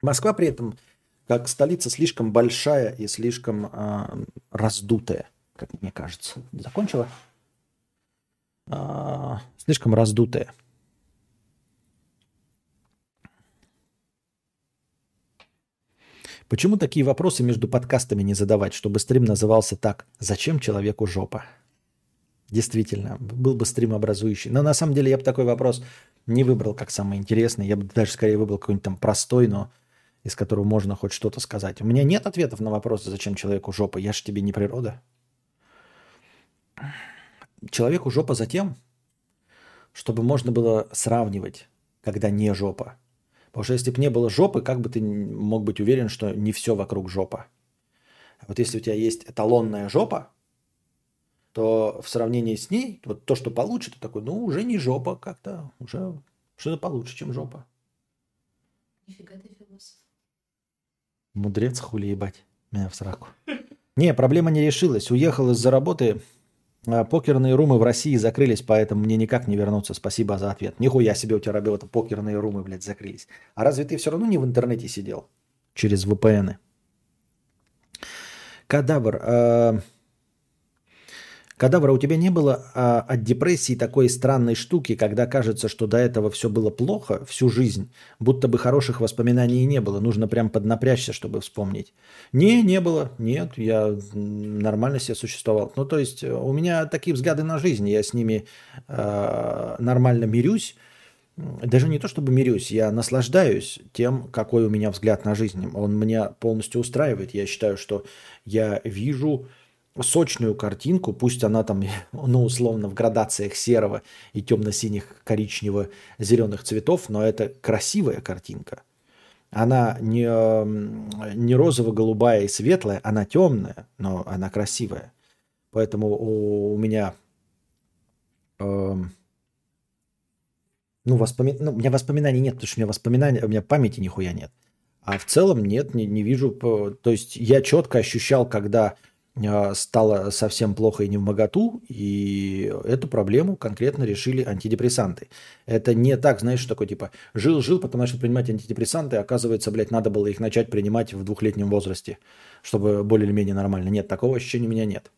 Москва при этом, как столица, слишком большая и слишком э, раздутая, как мне кажется. Закончила? Э, слишком раздутая. Почему такие вопросы между подкастами не задавать, чтобы стрим назывался так «Зачем человеку жопа?» Действительно, был бы стрим образующий. Но на самом деле я бы такой вопрос не выбрал как самый интересный. Я бы даже скорее выбрал какой-нибудь там простой, но из которого можно хоть что-то сказать. У меня нет ответов на вопросы, зачем человеку жопа. Я же тебе не природа. Человеку жопа за тем, чтобы можно было сравнивать, когда не жопа. Потому что если бы не было жопы, как бы ты мог быть уверен, что не все вокруг жопа? Вот если у тебя есть эталонная жопа, то в сравнении с ней, вот то, что получше, ты такой, ну, уже не жопа как-то, уже что-то получше, чем жопа. Нифига ты философ. Мудрец хули ебать меня в сраку. Не, проблема не решилась. Уехал из-за работы, покерные румы в России закрылись, поэтому мне никак не вернуться. Спасибо за ответ. Нихуя себе у тебя работа, покерные румы, блядь, закрылись. А разве ты все равно не в интернете сидел? Через VPN. -ы? Кадавр. Э Кадавра, у тебя не было а, от депрессии такой странной штуки, когда кажется, что до этого все было плохо всю жизнь, будто бы хороших воспоминаний не было. Нужно прям поднапрячься, чтобы вспомнить. Не, не было. Нет, я нормально себе существовал. Ну, то есть э, у меня такие взгляды на жизнь, я с ними э, нормально мирюсь. Даже не то чтобы мирюсь, я наслаждаюсь тем, какой у меня взгляд на жизнь. Он меня полностью устраивает. Я считаю, что я вижу сочную картинку, пусть она там, ну, условно, в градациях серого и темно-синих, коричнево-зеленых цветов, но это красивая картинка. Она не, не розово-голубая и светлая, она темная, но она красивая. Поэтому у, у меня э, ну, воспоми... ну, у меня воспоминаний нет, потому что у меня воспоминаний, у меня памяти нихуя нет. А в целом нет, не, не вижу. То есть я четко ощущал, когда стало совсем плохо и не в моготу, и эту проблему конкретно решили антидепрессанты. Это не так, знаешь, что такое, типа, жил-жил, потом начал принимать антидепрессанты, оказывается, блядь, надо было их начать принимать в двухлетнем возрасте, чтобы более-менее нормально. Нет, такого ощущения у меня нет.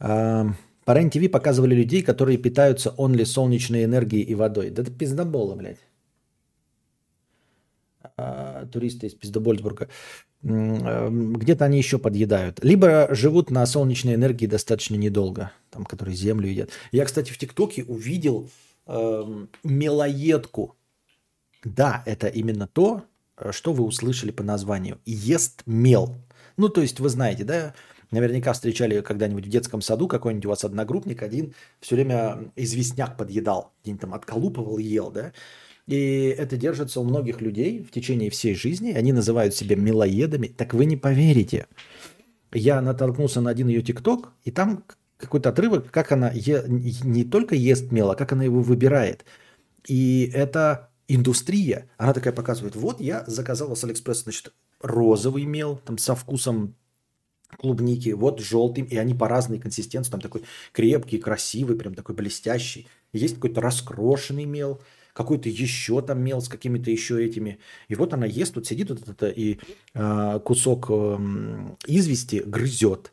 А, по РЕН-ТВ показывали людей, которые питаются онли солнечной энергией и водой. Да это пиздобола, блядь. А, туристы из Пиздобольсбурга. Эм, где-то они еще подъедают. Либо живут на солнечной энергии достаточно недолго, там, которые землю едят. Я, кстати, в ТикТоке увидел э, мелоедку. Да, это именно то, что вы услышали по названию. Ест мел. Ну, то есть, вы знаете, да, наверняка встречали когда-нибудь в детском саду какой-нибудь у вас одногруппник один все время известняк подъедал, где-нибудь там отколупывал ел, да. И это держится у многих людей в течение всей жизни. Они называют себя милоедами. Так вы не поверите. Я натолкнулся на один ее тикток, и там какой-то отрывок, как она е- не только ест мел, а как она его выбирает. И это индустрия. Она такая показывает, вот я заказала с Алиэкспресса, значит, розовый мел, там со вкусом клубники, вот желтый, и они по разной консистенции, там такой крепкий, красивый, прям такой блестящий. Есть какой-то раскрошенный мел, какой-то еще там мел с какими-то еще этими. И вот она ест, тут сидит вот это и э, кусок э, извести грызет.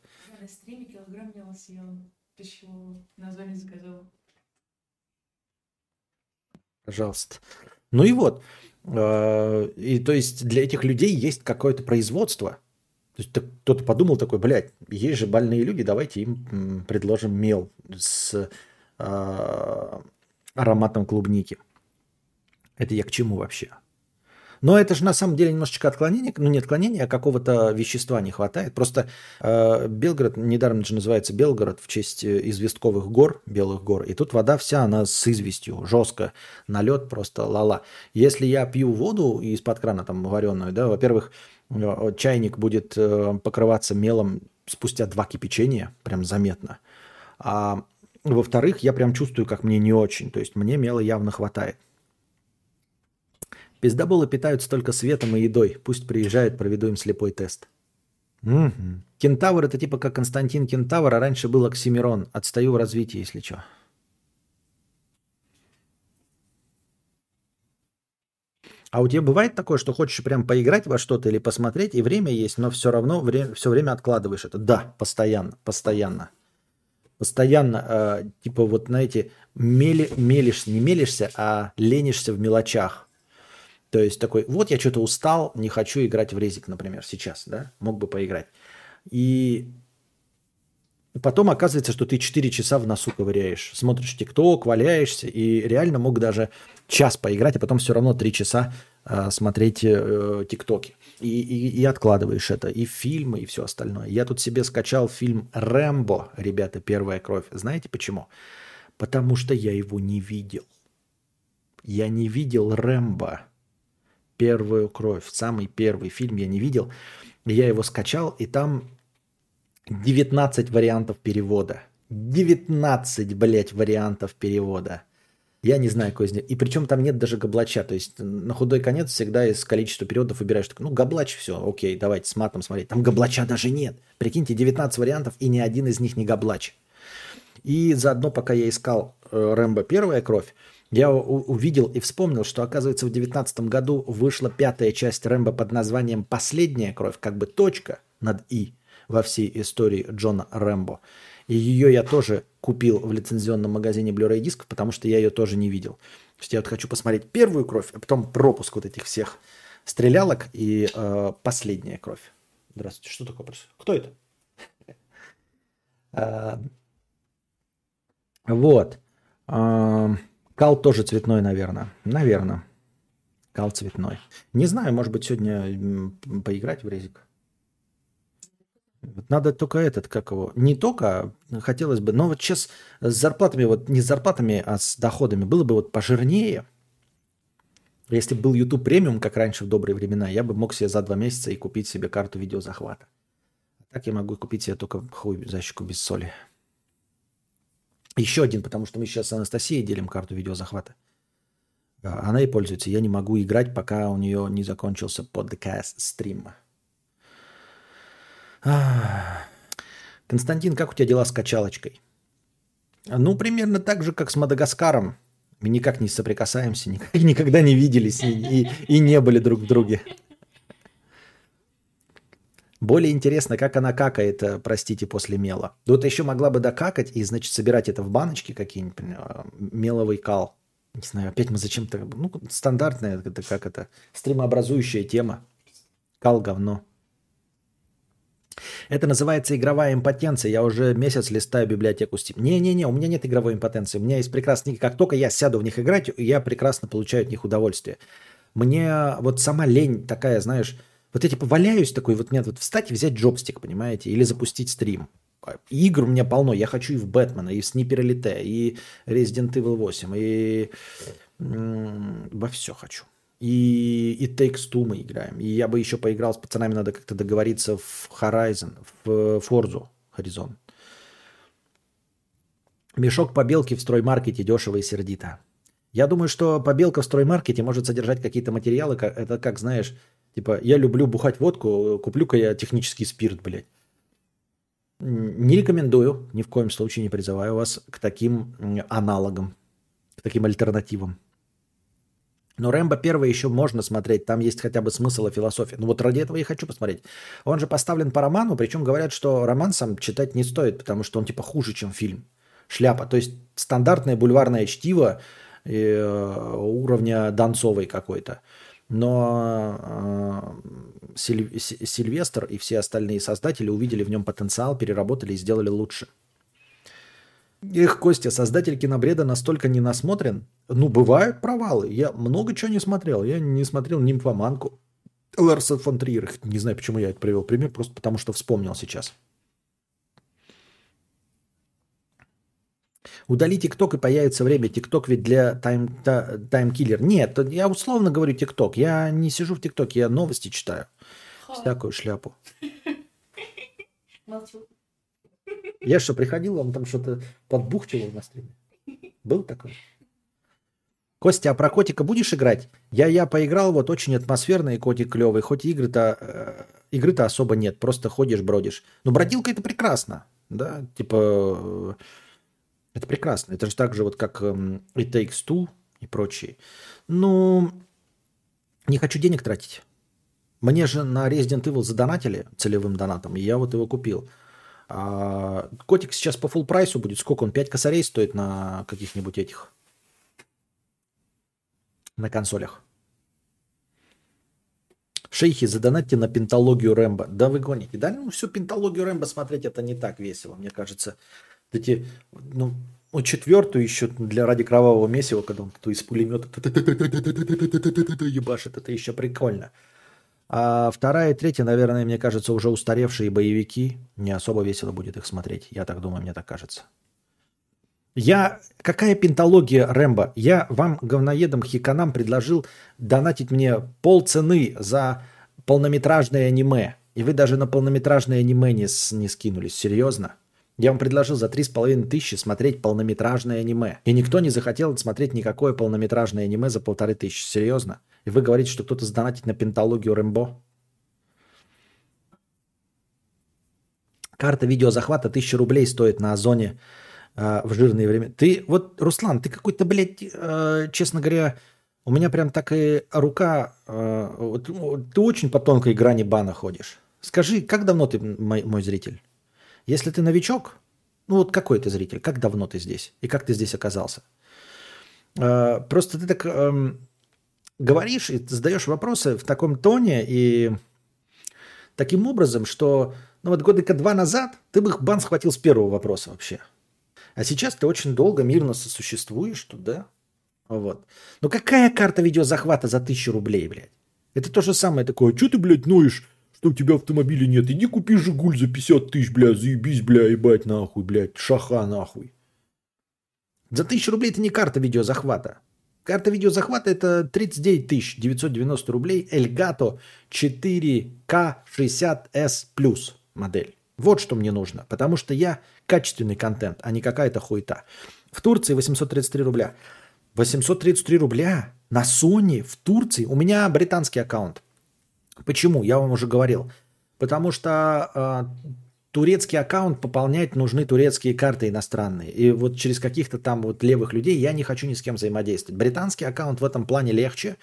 Почему название заказал? Пожалуйста. Ну и вот. Э, и то есть для этих людей есть какое-то производство. То есть кто-то подумал такой, блядь, есть же больные люди, давайте им предложим мел с э, ароматом клубники. Это я к чему вообще? Но это же на самом деле немножечко отклонение, ну не отклонение, а какого-то вещества не хватает. Просто э, Белгород, недаром же называется Белгород в честь э, известковых гор, белых гор. И тут вода вся, она с известью, жестко, налет просто лала. Если я пью воду из-под крана там вареную, да, во-первых, э, чайник будет э, покрываться мелом спустя два кипячения, прям заметно. А во-вторых, я прям чувствую, как мне не очень. То есть мне мела явно хватает. Пиздоболы питаются только светом и едой. Пусть приезжают, проведу им слепой тест. Угу. Кентавр это типа как Константин Кентавр, а раньше был Оксимирон. Отстаю в развитии, если что. А у тебя бывает такое, что хочешь прям поиграть во что-то или посмотреть, и время есть, но все равно время, все время откладываешь это? Да, постоянно, постоянно. Постоянно, э, типа вот, знаете, мели, мелишься, не мелишься, а ленишься в мелочах. То есть такой, вот я что-то устал, не хочу играть в резик, например, сейчас, да, мог бы поиграть. И потом оказывается, что ты 4 часа в носу ковыряешь, смотришь ТикТок, валяешься, и реально мог даже час поиграть, а потом все равно 3 часа э, смотреть э, ТикТоки. И, и, и откладываешь это, и фильмы, и все остальное. Я тут себе скачал фильм «Рэмбо», ребята, «Первая кровь». Знаете почему? Потому что я его не видел. Я не видел «Рэмбо» первую кровь. Самый первый фильм я не видел. Я его скачал, и там 19 вариантов перевода. 19, блядь, вариантов перевода. Я не знаю, какой из них. И причем там нет даже габлача. То есть на худой конец всегда из количества переводов выбираешь, так, ну, габлач, все, окей, давайте с матом смотреть. Там габлача даже нет. Прикиньте, 19 вариантов, и ни один из них не габлач. И заодно, пока я искал э, Рэмбо «Первая кровь», я увидел и вспомнил, что, оказывается, в 2019 году вышла пятая часть Рэмбо под названием «Последняя кровь», как бы точка над «и» во всей истории Джона Рэмбо. И ее я тоже купил в лицензионном магазине Blu-ray дисков, потому что я ее тоже не видел. То есть я вот хочу посмотреть первую кровь, а потом пропуск вот этих всех стрелялок и э, последняя кровь. Здравствуйте, что такое? Кто это? А, вот. Кал тоже цветной, наверное. Наверное. Кал цветной. Не знаю, может быть, сегодня поиграть в резик. Надо только этот, как его, не только, хотелось бы, но вот сейчас с зарплатами, вот не с зарплатами, а с доходами было бы вот пожирнее. Если бы был YouTube премиум, как раньше в добрые времена, я бы мог себе за два месяца и купить себе карту видеозахвата. Так я могу купить себе только хуй защику без соли. Еще один, потому что мы сейчас с Анастасией делим карту видеозахвата. Она и пользуется. Я не могу играть, пока у нее не закончился подкаст стрим. Константин, как у тебя дела с качалочкой? Ну, примерно так же, как с Мадагаскаром. Мы никак не соприкасаемся, никогда не виделись и, и, и не были друг в друге. Более интересно, как она какает, э, простите, после мела. Вот еще могла бы докакать и, значит, собирать это в баночки какие-нибудь, э, меловый кал. Не знаю, опять мы зачем-то... Ну, стандартная, это как это, стримообразующая тема. Кал говно. Это называется игровая импотенция. Я уже месяц листаю библиотеку Steam. Не-не-не, у меня нет игровой импотенции. У меня есть прекрасные... Как только я сяду в них играть, я прекрасно получаю от них удовольствие. Мне вот сама лень такая, знаешь, вот я типа валяюсь такой, вот мне вот встать и взять джобстик, понимаете, или запустить стрим. Игр у меня полно. Я хочу и в Бэтмена, и в Снипер Элите, и Resident Evil 8, и во все хочу. И, и Takes Two мы играем. И я бы еще поиграл с пацанами, надо как-то договориться в Horizon, в Forza Horizon. Мешок побелки в строймаркете дешево и сердито. Я думаю, что побелка в строймаркете может содержать какие-то материалы, это как, знаешь, Типа, я люблю бухать водку, куплю-ка я технический спирт, блядь. Не рекомендую, ни в коем случае не призываю вас к таким аналогам, к таким альтернативам. Но Рэмбо первое еще можно смотреть, там есть хотя бы смысл и философия. Ну вот ради этого я хочу посмотреть. Он же поставлен по роману, причем говорят, что роман сам читать не стоит, потому что он типа хуже, чем фильм. Шляпа. То есть стандартное бульварное чтиво э, уровня Донцовой какой-то. Но э, Сильвестр и все остальные создатели увидели в нем потенциал, переработали и сделали лучше. Эх, Костя, создатель кинобреда настолько не насмотрен. Ну, бывают провалы. Я много чего не смотрел. Я не смотрел «Нимфоманку». Ларса фон Триер. Не знаю, почему я это привел пример, просто потому что вспомнил сейчас. Удали ТикТок и появится время. ТикТок ведь для time, time killer. Нет, я условно говорю ТикТок. Я не сижу в ТикТоке, я новости читаю. Всякую шляпу. Молчу. Я что, приходил, он там что-то подбухчивал на стриме? Был такой? Костя, а про котика будешь играть? Я я поиграл, вот очень атмосферный котик клевый, хоть игры-то э, игры-то особо нет, просто ходишь, бродишь. Но бродилка это прекрасно, да, типа это прекрасно. Это же так же вот как It Takes Two и прочие. Ну, не хочу денег тратить. Мне же на Resident Evil задонатили целевым донатом, и я вот его купил. А котик сейчас по full прайсу будет. Сколько он? 5 косарей стоит на каких-нибудь этих? На консолях. Шейхи, задонатьте на пентологию Рэмбо. Да вы гоните. Да, ну всю пентологию Рэмбо смотреть это не так весело. Мне кажется, эти, ну, вот четвертую еще для ради кровавого месива, когда он из пулемета ебашит, это еще прикольно. А вторая и третья, наверное, мне кажется, уже устаревшие боевики. Не особо весело будет их смотреть. Я так думаю, мне так кажется. Я... Какая пентология Рэмбо? Я вам, говноедам хиканам, предложил донатить мне полцены за полнометражное аниме. И вы даже на полнометражное аниме не, не скинулись. Серьезно? Я вам предложил за три с половиной тысячи смотреть полнометражное аниме. И никто не захотел смотреть никакое полнометражное аниме за полторы тысячи. Серьезно? И вы говорите, что кто-то сдонатит на пентологию Рэмбо? Карта видеозахвата 1000 рублей стоит на Озоне э, в жирные времена. Ты, вот, Руслан, ты какой-то, блядь, э, честно говоря, у меня прям так и рука, э, вот, ты очень по тонкой грани бана ходишь. Скажи, как давно ты мой, мой зритель? Если ты новичок, ну вот какой ты зритель, как давно ты здесь и как ты здесь оказался? Э, просто ты так э, говоришь и задаешь вопросы в таком тоне и таким образом, что ну вот года два назад ты бы их бан схватил с первого вопроса вообще. А сейчас ты очень долго мирно сосуществуешь тут, да? Вот. Ну какая карта видеозахвата за тысячу рублей, блядь? Это то же самое такое. Что ты, блядь, ноешь? Что у тебя автомобиля нет. Иди купи «Жигуль» за 50 тысяч, бля, заебись, бля, ебать нахуй, блядь, шаха нахуй. За тысячу рублей это не карта видеозахвата. Карта видеозахвата это 39 тысяч 990 рублей Elgato 4K 60S модель. Вот что мне нужно, потому что я качественный контент, а не какая-то хуета. В Турции 833 рубля. 833 рубля на Sony в Турции. У меня британский аккаунт. Почему? Я вам уже говорил. Потому что э, турецкий аккаунт пополнять нужны турецкие карты иностранные. И вот через каких-то там вот левых людей я не хочу ни с кем взаимодействовать. Британский аккаунт в этом плане легче.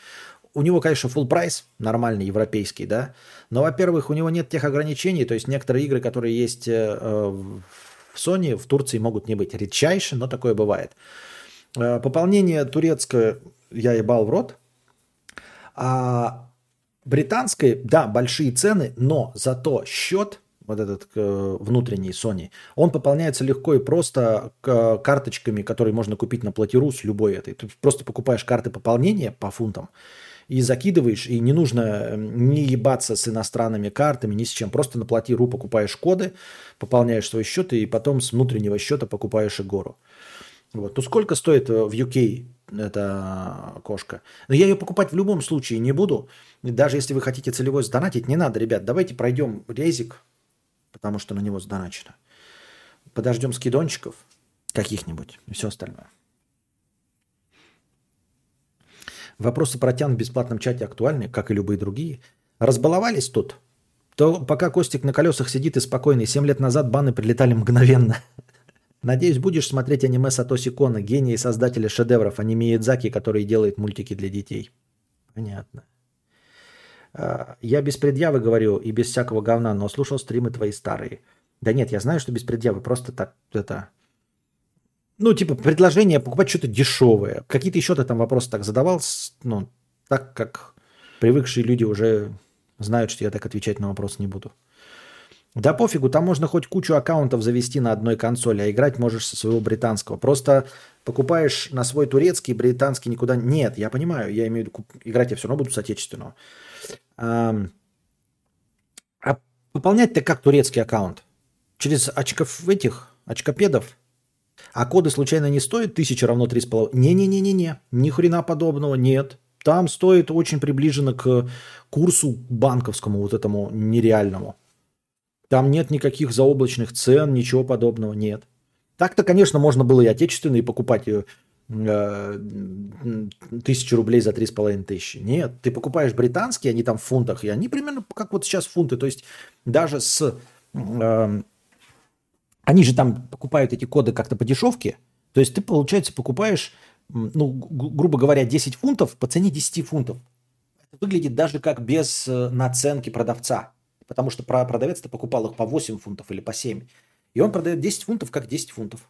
У него, конечно, full прайс, нормальный, европейский, да. Но, во-первых, у него нет тех ограничений. То есть некоторые игры, которые есть э, в Sony, в Турции могут не быть. Редчайше, но такое бывает. Э, пополнение турецкое я ебал в рот. А британской, да, большие цены, но зато счет, вот этот э, внутренний Sony, он пополняется легко и просто к, карточками, которые можно купить на платиру с любой этой. Ты просто покупаешь карты пополнения по фунтам и закидываешь, и не нужно эм, не ебаться с иностранными картами, ни с чем. Просто на платиру покупаешь коды, пополняешь свой счет, и потом с внутреннего счета покупаешь игору. Вот. Ну сколько стоит э, в UK эта кошка? Но я ее покупать в любом случае не буду. Даже если вы хотите целевой сдонатить, не надо, ребят, давайте пройдем резик, потому что на него сдоначено. Подождем скидончиков каких-нибудь и все остальное. Вопросы про тян в бесплатном чате актуальны, как и любые другие. Разбаловались тут? То пока Костик на колесах сидит и спокойный, 7 лет назад баны прилетали мгновенно. Надеюсь, будешь смотреть аниме Сатоси Кона, гения и создателя шедевров, а не Миядзаки, который делает мультики для детей. Понятно. А, я без предъявы говорю и без всякого говна, но слушал стримы твои старые. Да нет, я знаю, что без предъявы, просто так это... Ну, типа, предложение покупать что-то дешевое. Какие-то еще ты там вопросы так задавал, ну, так как привыкшие люди уже знают, что я так отвечать на вопрос не буду. Да пофигу, там можно хоть кучу аккаунтов завести на одной консоли, а играть можешь со своего британского. Просто покупаешь на свой турецкий, британский никуда... Нет, я понимаю, я имею в виду, играть я все равно буду с отечественного. А, выполнять-то как турецкий аккаунт? Через очков этих, очкопедов? А коды случайно не стоят тысяча равно три с половиной? Не-не-не-не-не, ни хрена подобного, нет. Там стоит очень приближенно к курсу банковскому, вот этому нереальному. Там нет никаких заоблачных цен, ничего подобного нет. Так-то, конечно, можно было и отечественные покупать э, э, тысячу рублей за три с половиной тысячи. Нет, ты покупаешь британские, они там в фунтах, и они примерно как вот сейчас фунты. То есть даже с... Э, они же там покупают эти коды как-то по дешевке. То есть ты, получается, покупаешь, ну, грубо говоря, 10 фунтов по цене 10 фунтов. Это выглядит даже как без наценки продавца. Потому что продавец-то покупал их по 8 фунтов или по 7. И он продает 10 фунтов как 10 фунтов.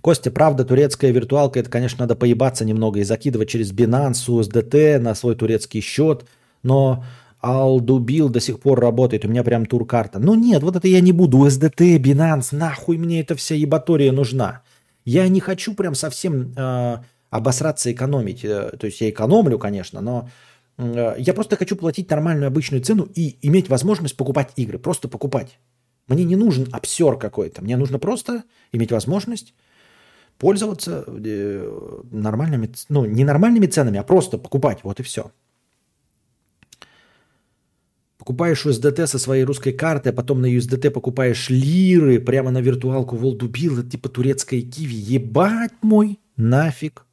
Костя, правда, турецкая виртуалка, это, конечно, надо поебаться немного и закидывать через Binance, USDT на свой турецкий счет, но Алдубил до сих пор работает, у меня прям туркарта. Ну нет, вот это я не буду, USDT, Binance, нахуй мне эта вся ебатория нужна. Я не хочу прям совсем э, обосраться экономить. Э, то есть я экономлю, конечно, но я просто хочу платить нормальную обычную цену и иметь возможность покупать игры. Просто покупать. Мне не нужен обсер какой-то. Мне нужно просто иметь возможность пользоваться э, нормальными, ну, не нормальными ценами, а просто покупать. Вот и все. Покупаешь USDT со своей русской карты, а потом на USDT покупаешь лиры прямо на виртуалку Волдубил, типа турецкая киви. Ебать мой, нафиг.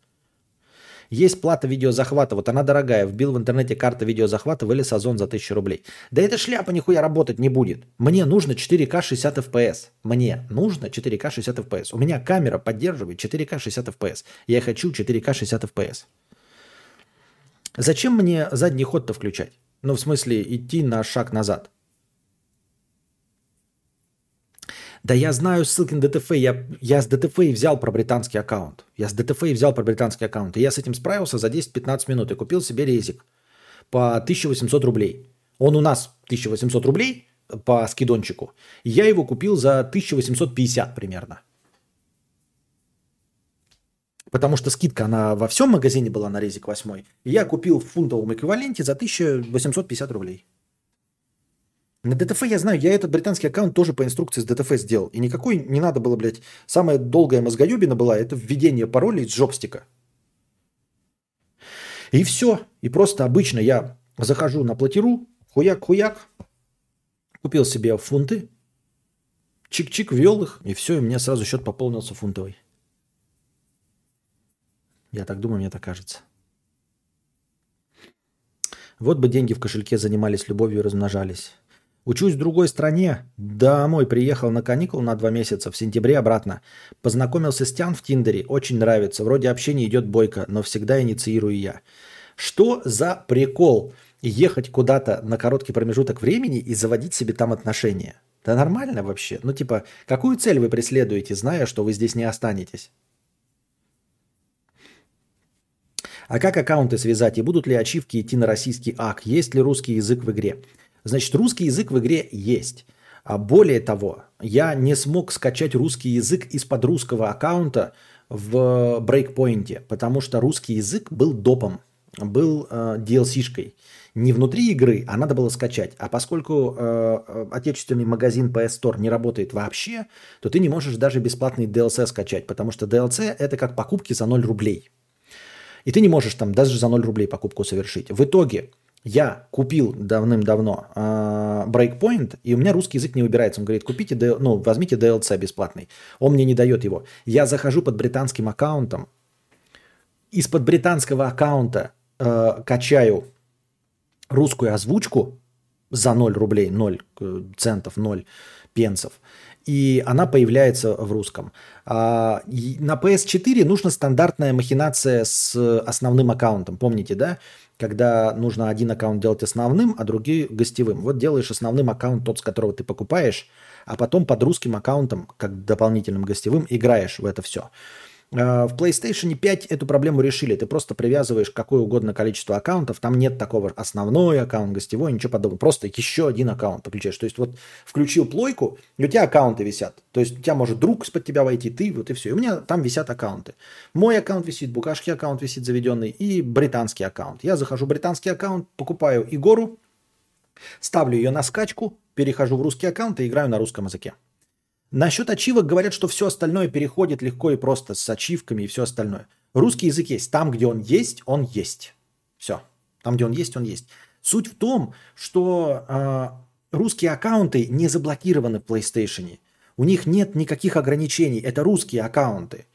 Есть плата видеозахвата, вот она дорогая. Вбил в интернете карта видеозахвата, вылез Озон за 1000 рублей. Да эта шляпа нихуя работать не будет. Мне нужно 4К 60 FPS. Мне нужно 4К 60 FPS. У меня камера поддерживает 4К 60 FPS. Я хочу 4К 60 FPS. Зачем мне задний ход-то включать? Ну, в смысле, идти на шаг назад. Да я знаю ссылки на DTF. Я, я с DTF и взял про британский аккаунт. Я с DTF и взял про британский аккаунт. И я с этим справился за 10-15 минут и купил себе резик по 1800 рублей. Он у нас 1800 рублей по скидончику. Я его купил за 1850 примерно. Потому что скидка, она во всем магазине была на резик 8. И я купил в фунтовом эквиваленте за 1850 рублей. На DTF я знаю, я этот британский аккаунт тоже по инструкции с DTF сделал. И никакой не надо было, блядь, самая долгая мозгоебина была, это введение паролей из жопстика. И все. И просто обычно я захожу на Plati.ru, хуяк-хуяк, купил себе фунты, чик-чик, ввел их, и все, и меня сразу счет пополнился фунтовый. Я так думаю, мне так кажется. Вот бы деньги в кошельке занимались любовью и размножались. Учусь в другой стране. Домой приехал на каникул на два месяца. В сентябре обратно. Познакомился с Тян в Тиндере. Очень нравится. Вроде общение идет бойко, но всегда инициирую я. Что за прикол ехать куда-то на короткий промежуток времени и заводить себе там отношения? Да нормально вообще. Ну типа, какую цель вы преследуете, зная, что вы здесь не останетесь? А как аккаунты связать и будут ли ачивки идти на российский ак? Есть ли русский язык в игре? Значит, русский язык в игре есть. А более того, я не смог скачать русский язык из-под русского аккаунта в брейкпоинте, потому что русский язык был допом, был э, DLC-шкой. Не внутри игры, а надо было скачать. А поскольку э, отечественный магазин PS Store не работает вообще, то ты не можешь даже бесплатный DLC скачать, потому что DLC это как покупки за 0 рублей. И ты не можешь там даже за 0 рублей покупку совершить. В итоге я купил давным-давно э, Breakpoint, и у меня русский язык не убирается. Он говорит, купите, ну, возьмите DLC бесплатный. Он мне не дает его. Я захожу под британским аккаунтом, из-под британского аккаунта э, качаю русскую озвучку за 0 рублей, 0 э, центов, 0 пенсов. И она появляется в русском. А, на PS4 нужна стандартная махинация с основным аккаунтом. Помните, да? Когда нужно один аккаунт делать основным, а другие гостевым. Вот делаешь основным аккаунт, тот, с которого ты покупаешь, а потом под русским аккаунтом, как дополнительным гостевым, играешь в это все. Э, в PlayStation 5 эту проблему решили. Ты просто привязываешь какое угодно количество аккаунтов. Там нет такого основной аккаунт, гостевой, ничего подобного. Просто еще один аккаунт подключаешь. То есть вот включил плойку, и у тебя аккаунты висят. То есть у тебя может друг из-под тебя войти, ты, вот и все. И у меня там висят аккаунты. Мой аккаунт висит, букашки аккаунт висит заведенный и британский аккаунт. Я захожу в британский аккаунт, покупаю Игору, ставлю ее на скачку, перехожу в русский аккаунт и играю на русском языке. Насчет ачивок говорят, что все остальное переходит легко и просто с ачивками и все остальное. Русский язык есть. Там, где он есть, он есть. Все. Там, где он есть, он есть. Суть в том, что э, русские аккаунты не заблокированы в PlayStation. У них нет никаких ограничений. Это русские аккаунты.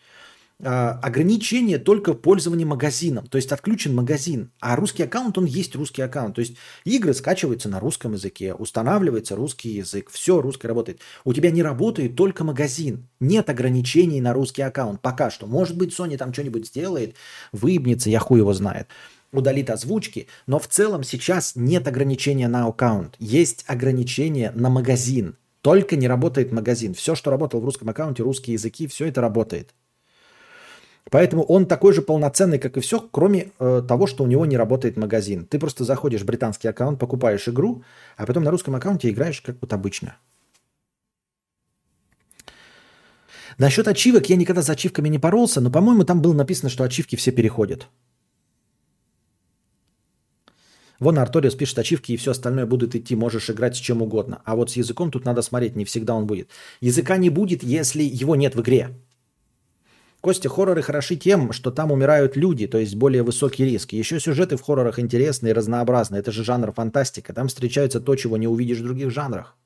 А, ограничение только в магазином. То есть отключен магазин. А русский аккаунт, он есть русский аккаунт. То есть игры скачиваются на русском языке, устанавливается русский язык, все русский работает. У тебя не работает только магазин. Нет ограничений на русский аккаунт. Пока что. Может быть, Sony там что-нибудь сделает, выебнется, я хуй его знает удалит озвучки, но в целом сейчас нет ограничения на аккаунт. Есть ограничение на магазин. Только не работает магазин. Все, что работало в русском аккаунте, русские языки, все это работает. Поэтому он такой же полноценный, как и все, кроме э, того, что у него не работает магазин. Ты просто заходишь в британский аккаунт, покупаешь игру, а потом на русском аккаунте играешь как вот обычно. Насчет ачивок я никогда за ачивками не поролся, но, по-моему, там было написано, что ачивки все переходят. Вон Арториус пишет, ачивки и все остальное будут идти, можешь играть с чем угодно. А вот с языком тут надо смотреть, не всегда он будет. Языка не будет, если его нет в игре. Костя, хорроры хороши тем, что там умирают люди, то есть более высокий риск. Еще сюжеты в хоррорах интересные и разнообразные. Это же жанр фантастика. Там встречается то, чего не увидишь в других жанрах.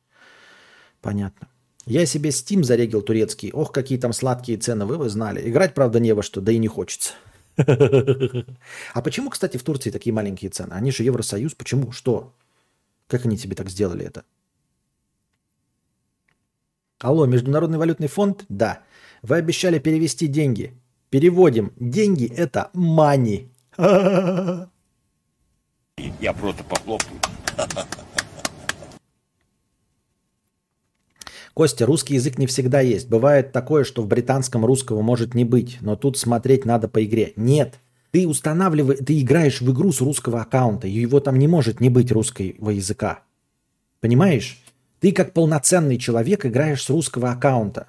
Понятно. Я себе Steam зарегил турецкий. Ох, какие там сладкие цены, вы бы знали. Играть, правда, не во что, да и не хочется. А почему, кстати, в Турции такие маленькие цены? Они же Евросоюз. Почему? Что? Как они тебе так сделали это? Алло, Международный валютный фонд? Да. Вы обещали перевести деньги. Переводим. Деньги – это мани. Я просто похлопаю. Костя, русский язык не всегда есть. Бывает такое, что в британском русского может не быть, но тут смотреть надо по игре. Нет, ты устанавливаешь, ты играешь в игру с русского аккаунта, и его там не может не быть русского языка. Понимаешь? Ты как полноценный человек играешь с русского аккаунта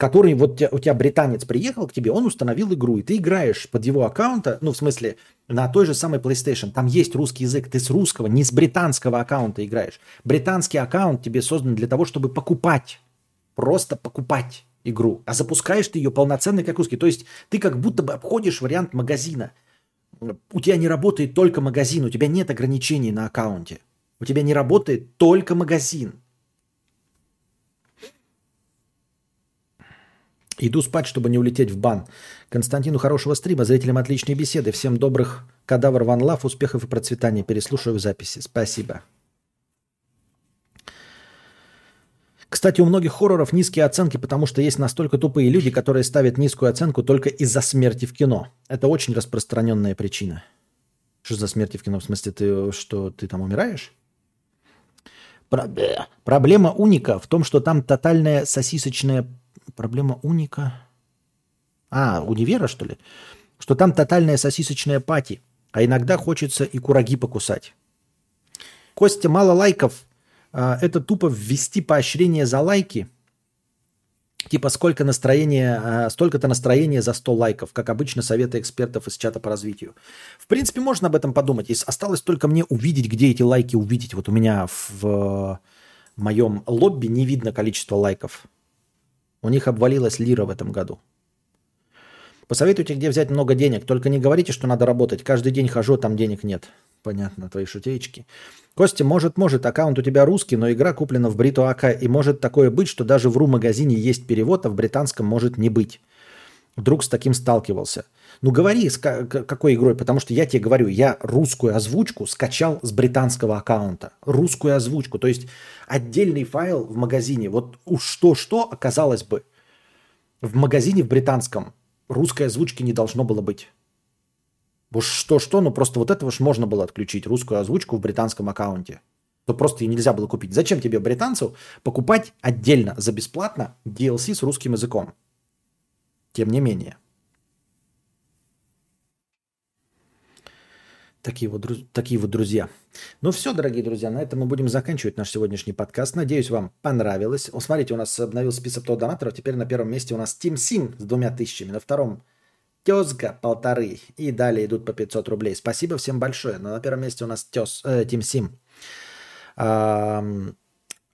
который вот у тебя британец приехал к тебе, он установил игру, и ты играешь под его аккаунта, ну, в смысле, на той же самой PlayStation. Там есть русский язык, ты с русского, не с британского аккаунта играешь. Британский аккаунт тебе создан для того, чтобы покупать, просто покупать игру, а запускаешь ты ее полноценный как русский. То есть ты как будто бы обходишь вариант магазина. У тебя не работает только магазин, у тебя нет ограничений на аккаунте. У тебя не работает только магазин. Иду спать, чтобы не улететь в бан. Константину хорошего стрима, зрителям отличной беседы. Всем добрых кадавр ван лав, успехов и процветания. Переслушаю записи. Спасибо. Кстати, у многих хорроров низкие оценки, потому что есть настолько тупые люди, которые ставят низкую оценку только из-за смерти в кино. Это очень распространенная причина. Что за смерти в кино? В смысле, ты что, ты там умираешь? Проблема уника в том, что там тотальная сосисочная Проблема уника. А, универа, что ли? Что там тотальная сосисочная пати, а иногда хочется и кураги покусать. Костя, мало лайков. А, это тупо ввести поощрение за лайки. Типа сколько настроения, а, столько-то настроения за 100 лайков, как обычно советы экспертов из чата по развитию. В принципе, можно об этом подумать. Если осталось только мне увидеть, где эти лайки увидеть. Вот у меня в моем лобби не видно количество лайков. У них обвалилась лира в этом году. Посоветуйте, где взять много денег. Только не говорите, что надо работать. Каждый день хожу, там денег нет. Понятно, твои шутеечки. Костя, может, может, аккаунт у тебя русский, но игра куплена в Бриту АК, и может такое быть, что даже в РУ-магазине есть перевод, а в британском может не быть. вдруг с таким сталкивался. Ну говори, с какой игрой, потому что я тебе говорю, я русскую озвучку скачал с британского аккаунта. Русскую озвучку, то есть отдельный файл в магазине. Вот уж что-что оказалось бы. В магазине в британском русской озвучки не должно было быть. Вот что-что, ну просто вот этого ж можно было отключить, русскую озвучку в британском аккаунте. То просто ее нельзя было купить. Зачем тебе, британцу, покупать отдельно за бесплатно DLC с русским языком? Тем не менее. Такие вот, такие вот друзья. Ну все, дорогие друзья, на этом мы будем заканчивать наш сегодняшний подкаст. Надеюсь, вам понравилось. О, смотрите, у нас обновился список топ донаторов. Теперь на первом месте у нас Team Sim с двумя тысячами. На втором Тезга полторы. И далее идут по 500 рублей. Спасибо всем большое. Но на первом месте у нас Тез, э, Team Sim. Эм,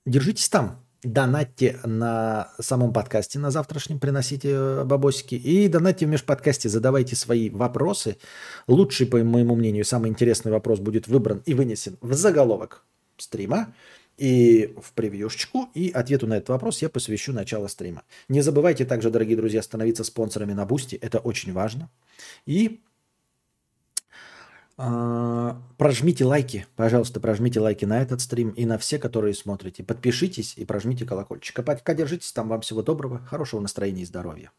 держитесь там донатьте на самом подкасте, на завтрашнем, приносите э, бабосики. И донатьте в межподкасте, задавайте свои вопросы. Лучший, по моему мнению, самый интересный вопрос будет выбран и вынесен в заголовок стрима и в превьюшечку. И ответу на этот вопрос я посвящу начало стрима. Не забывайте также, дорогие друзья, становиться спонсорами на Boosty. Это очень важно. И прожмите лайки, пожалуйста, прожмите лайки на этот стрим и на все, которые смотрите. Подпишитесь и прожмите колокольчик. А пока держитесь там. Вам всего доброго, хорошего настроения и здоровья.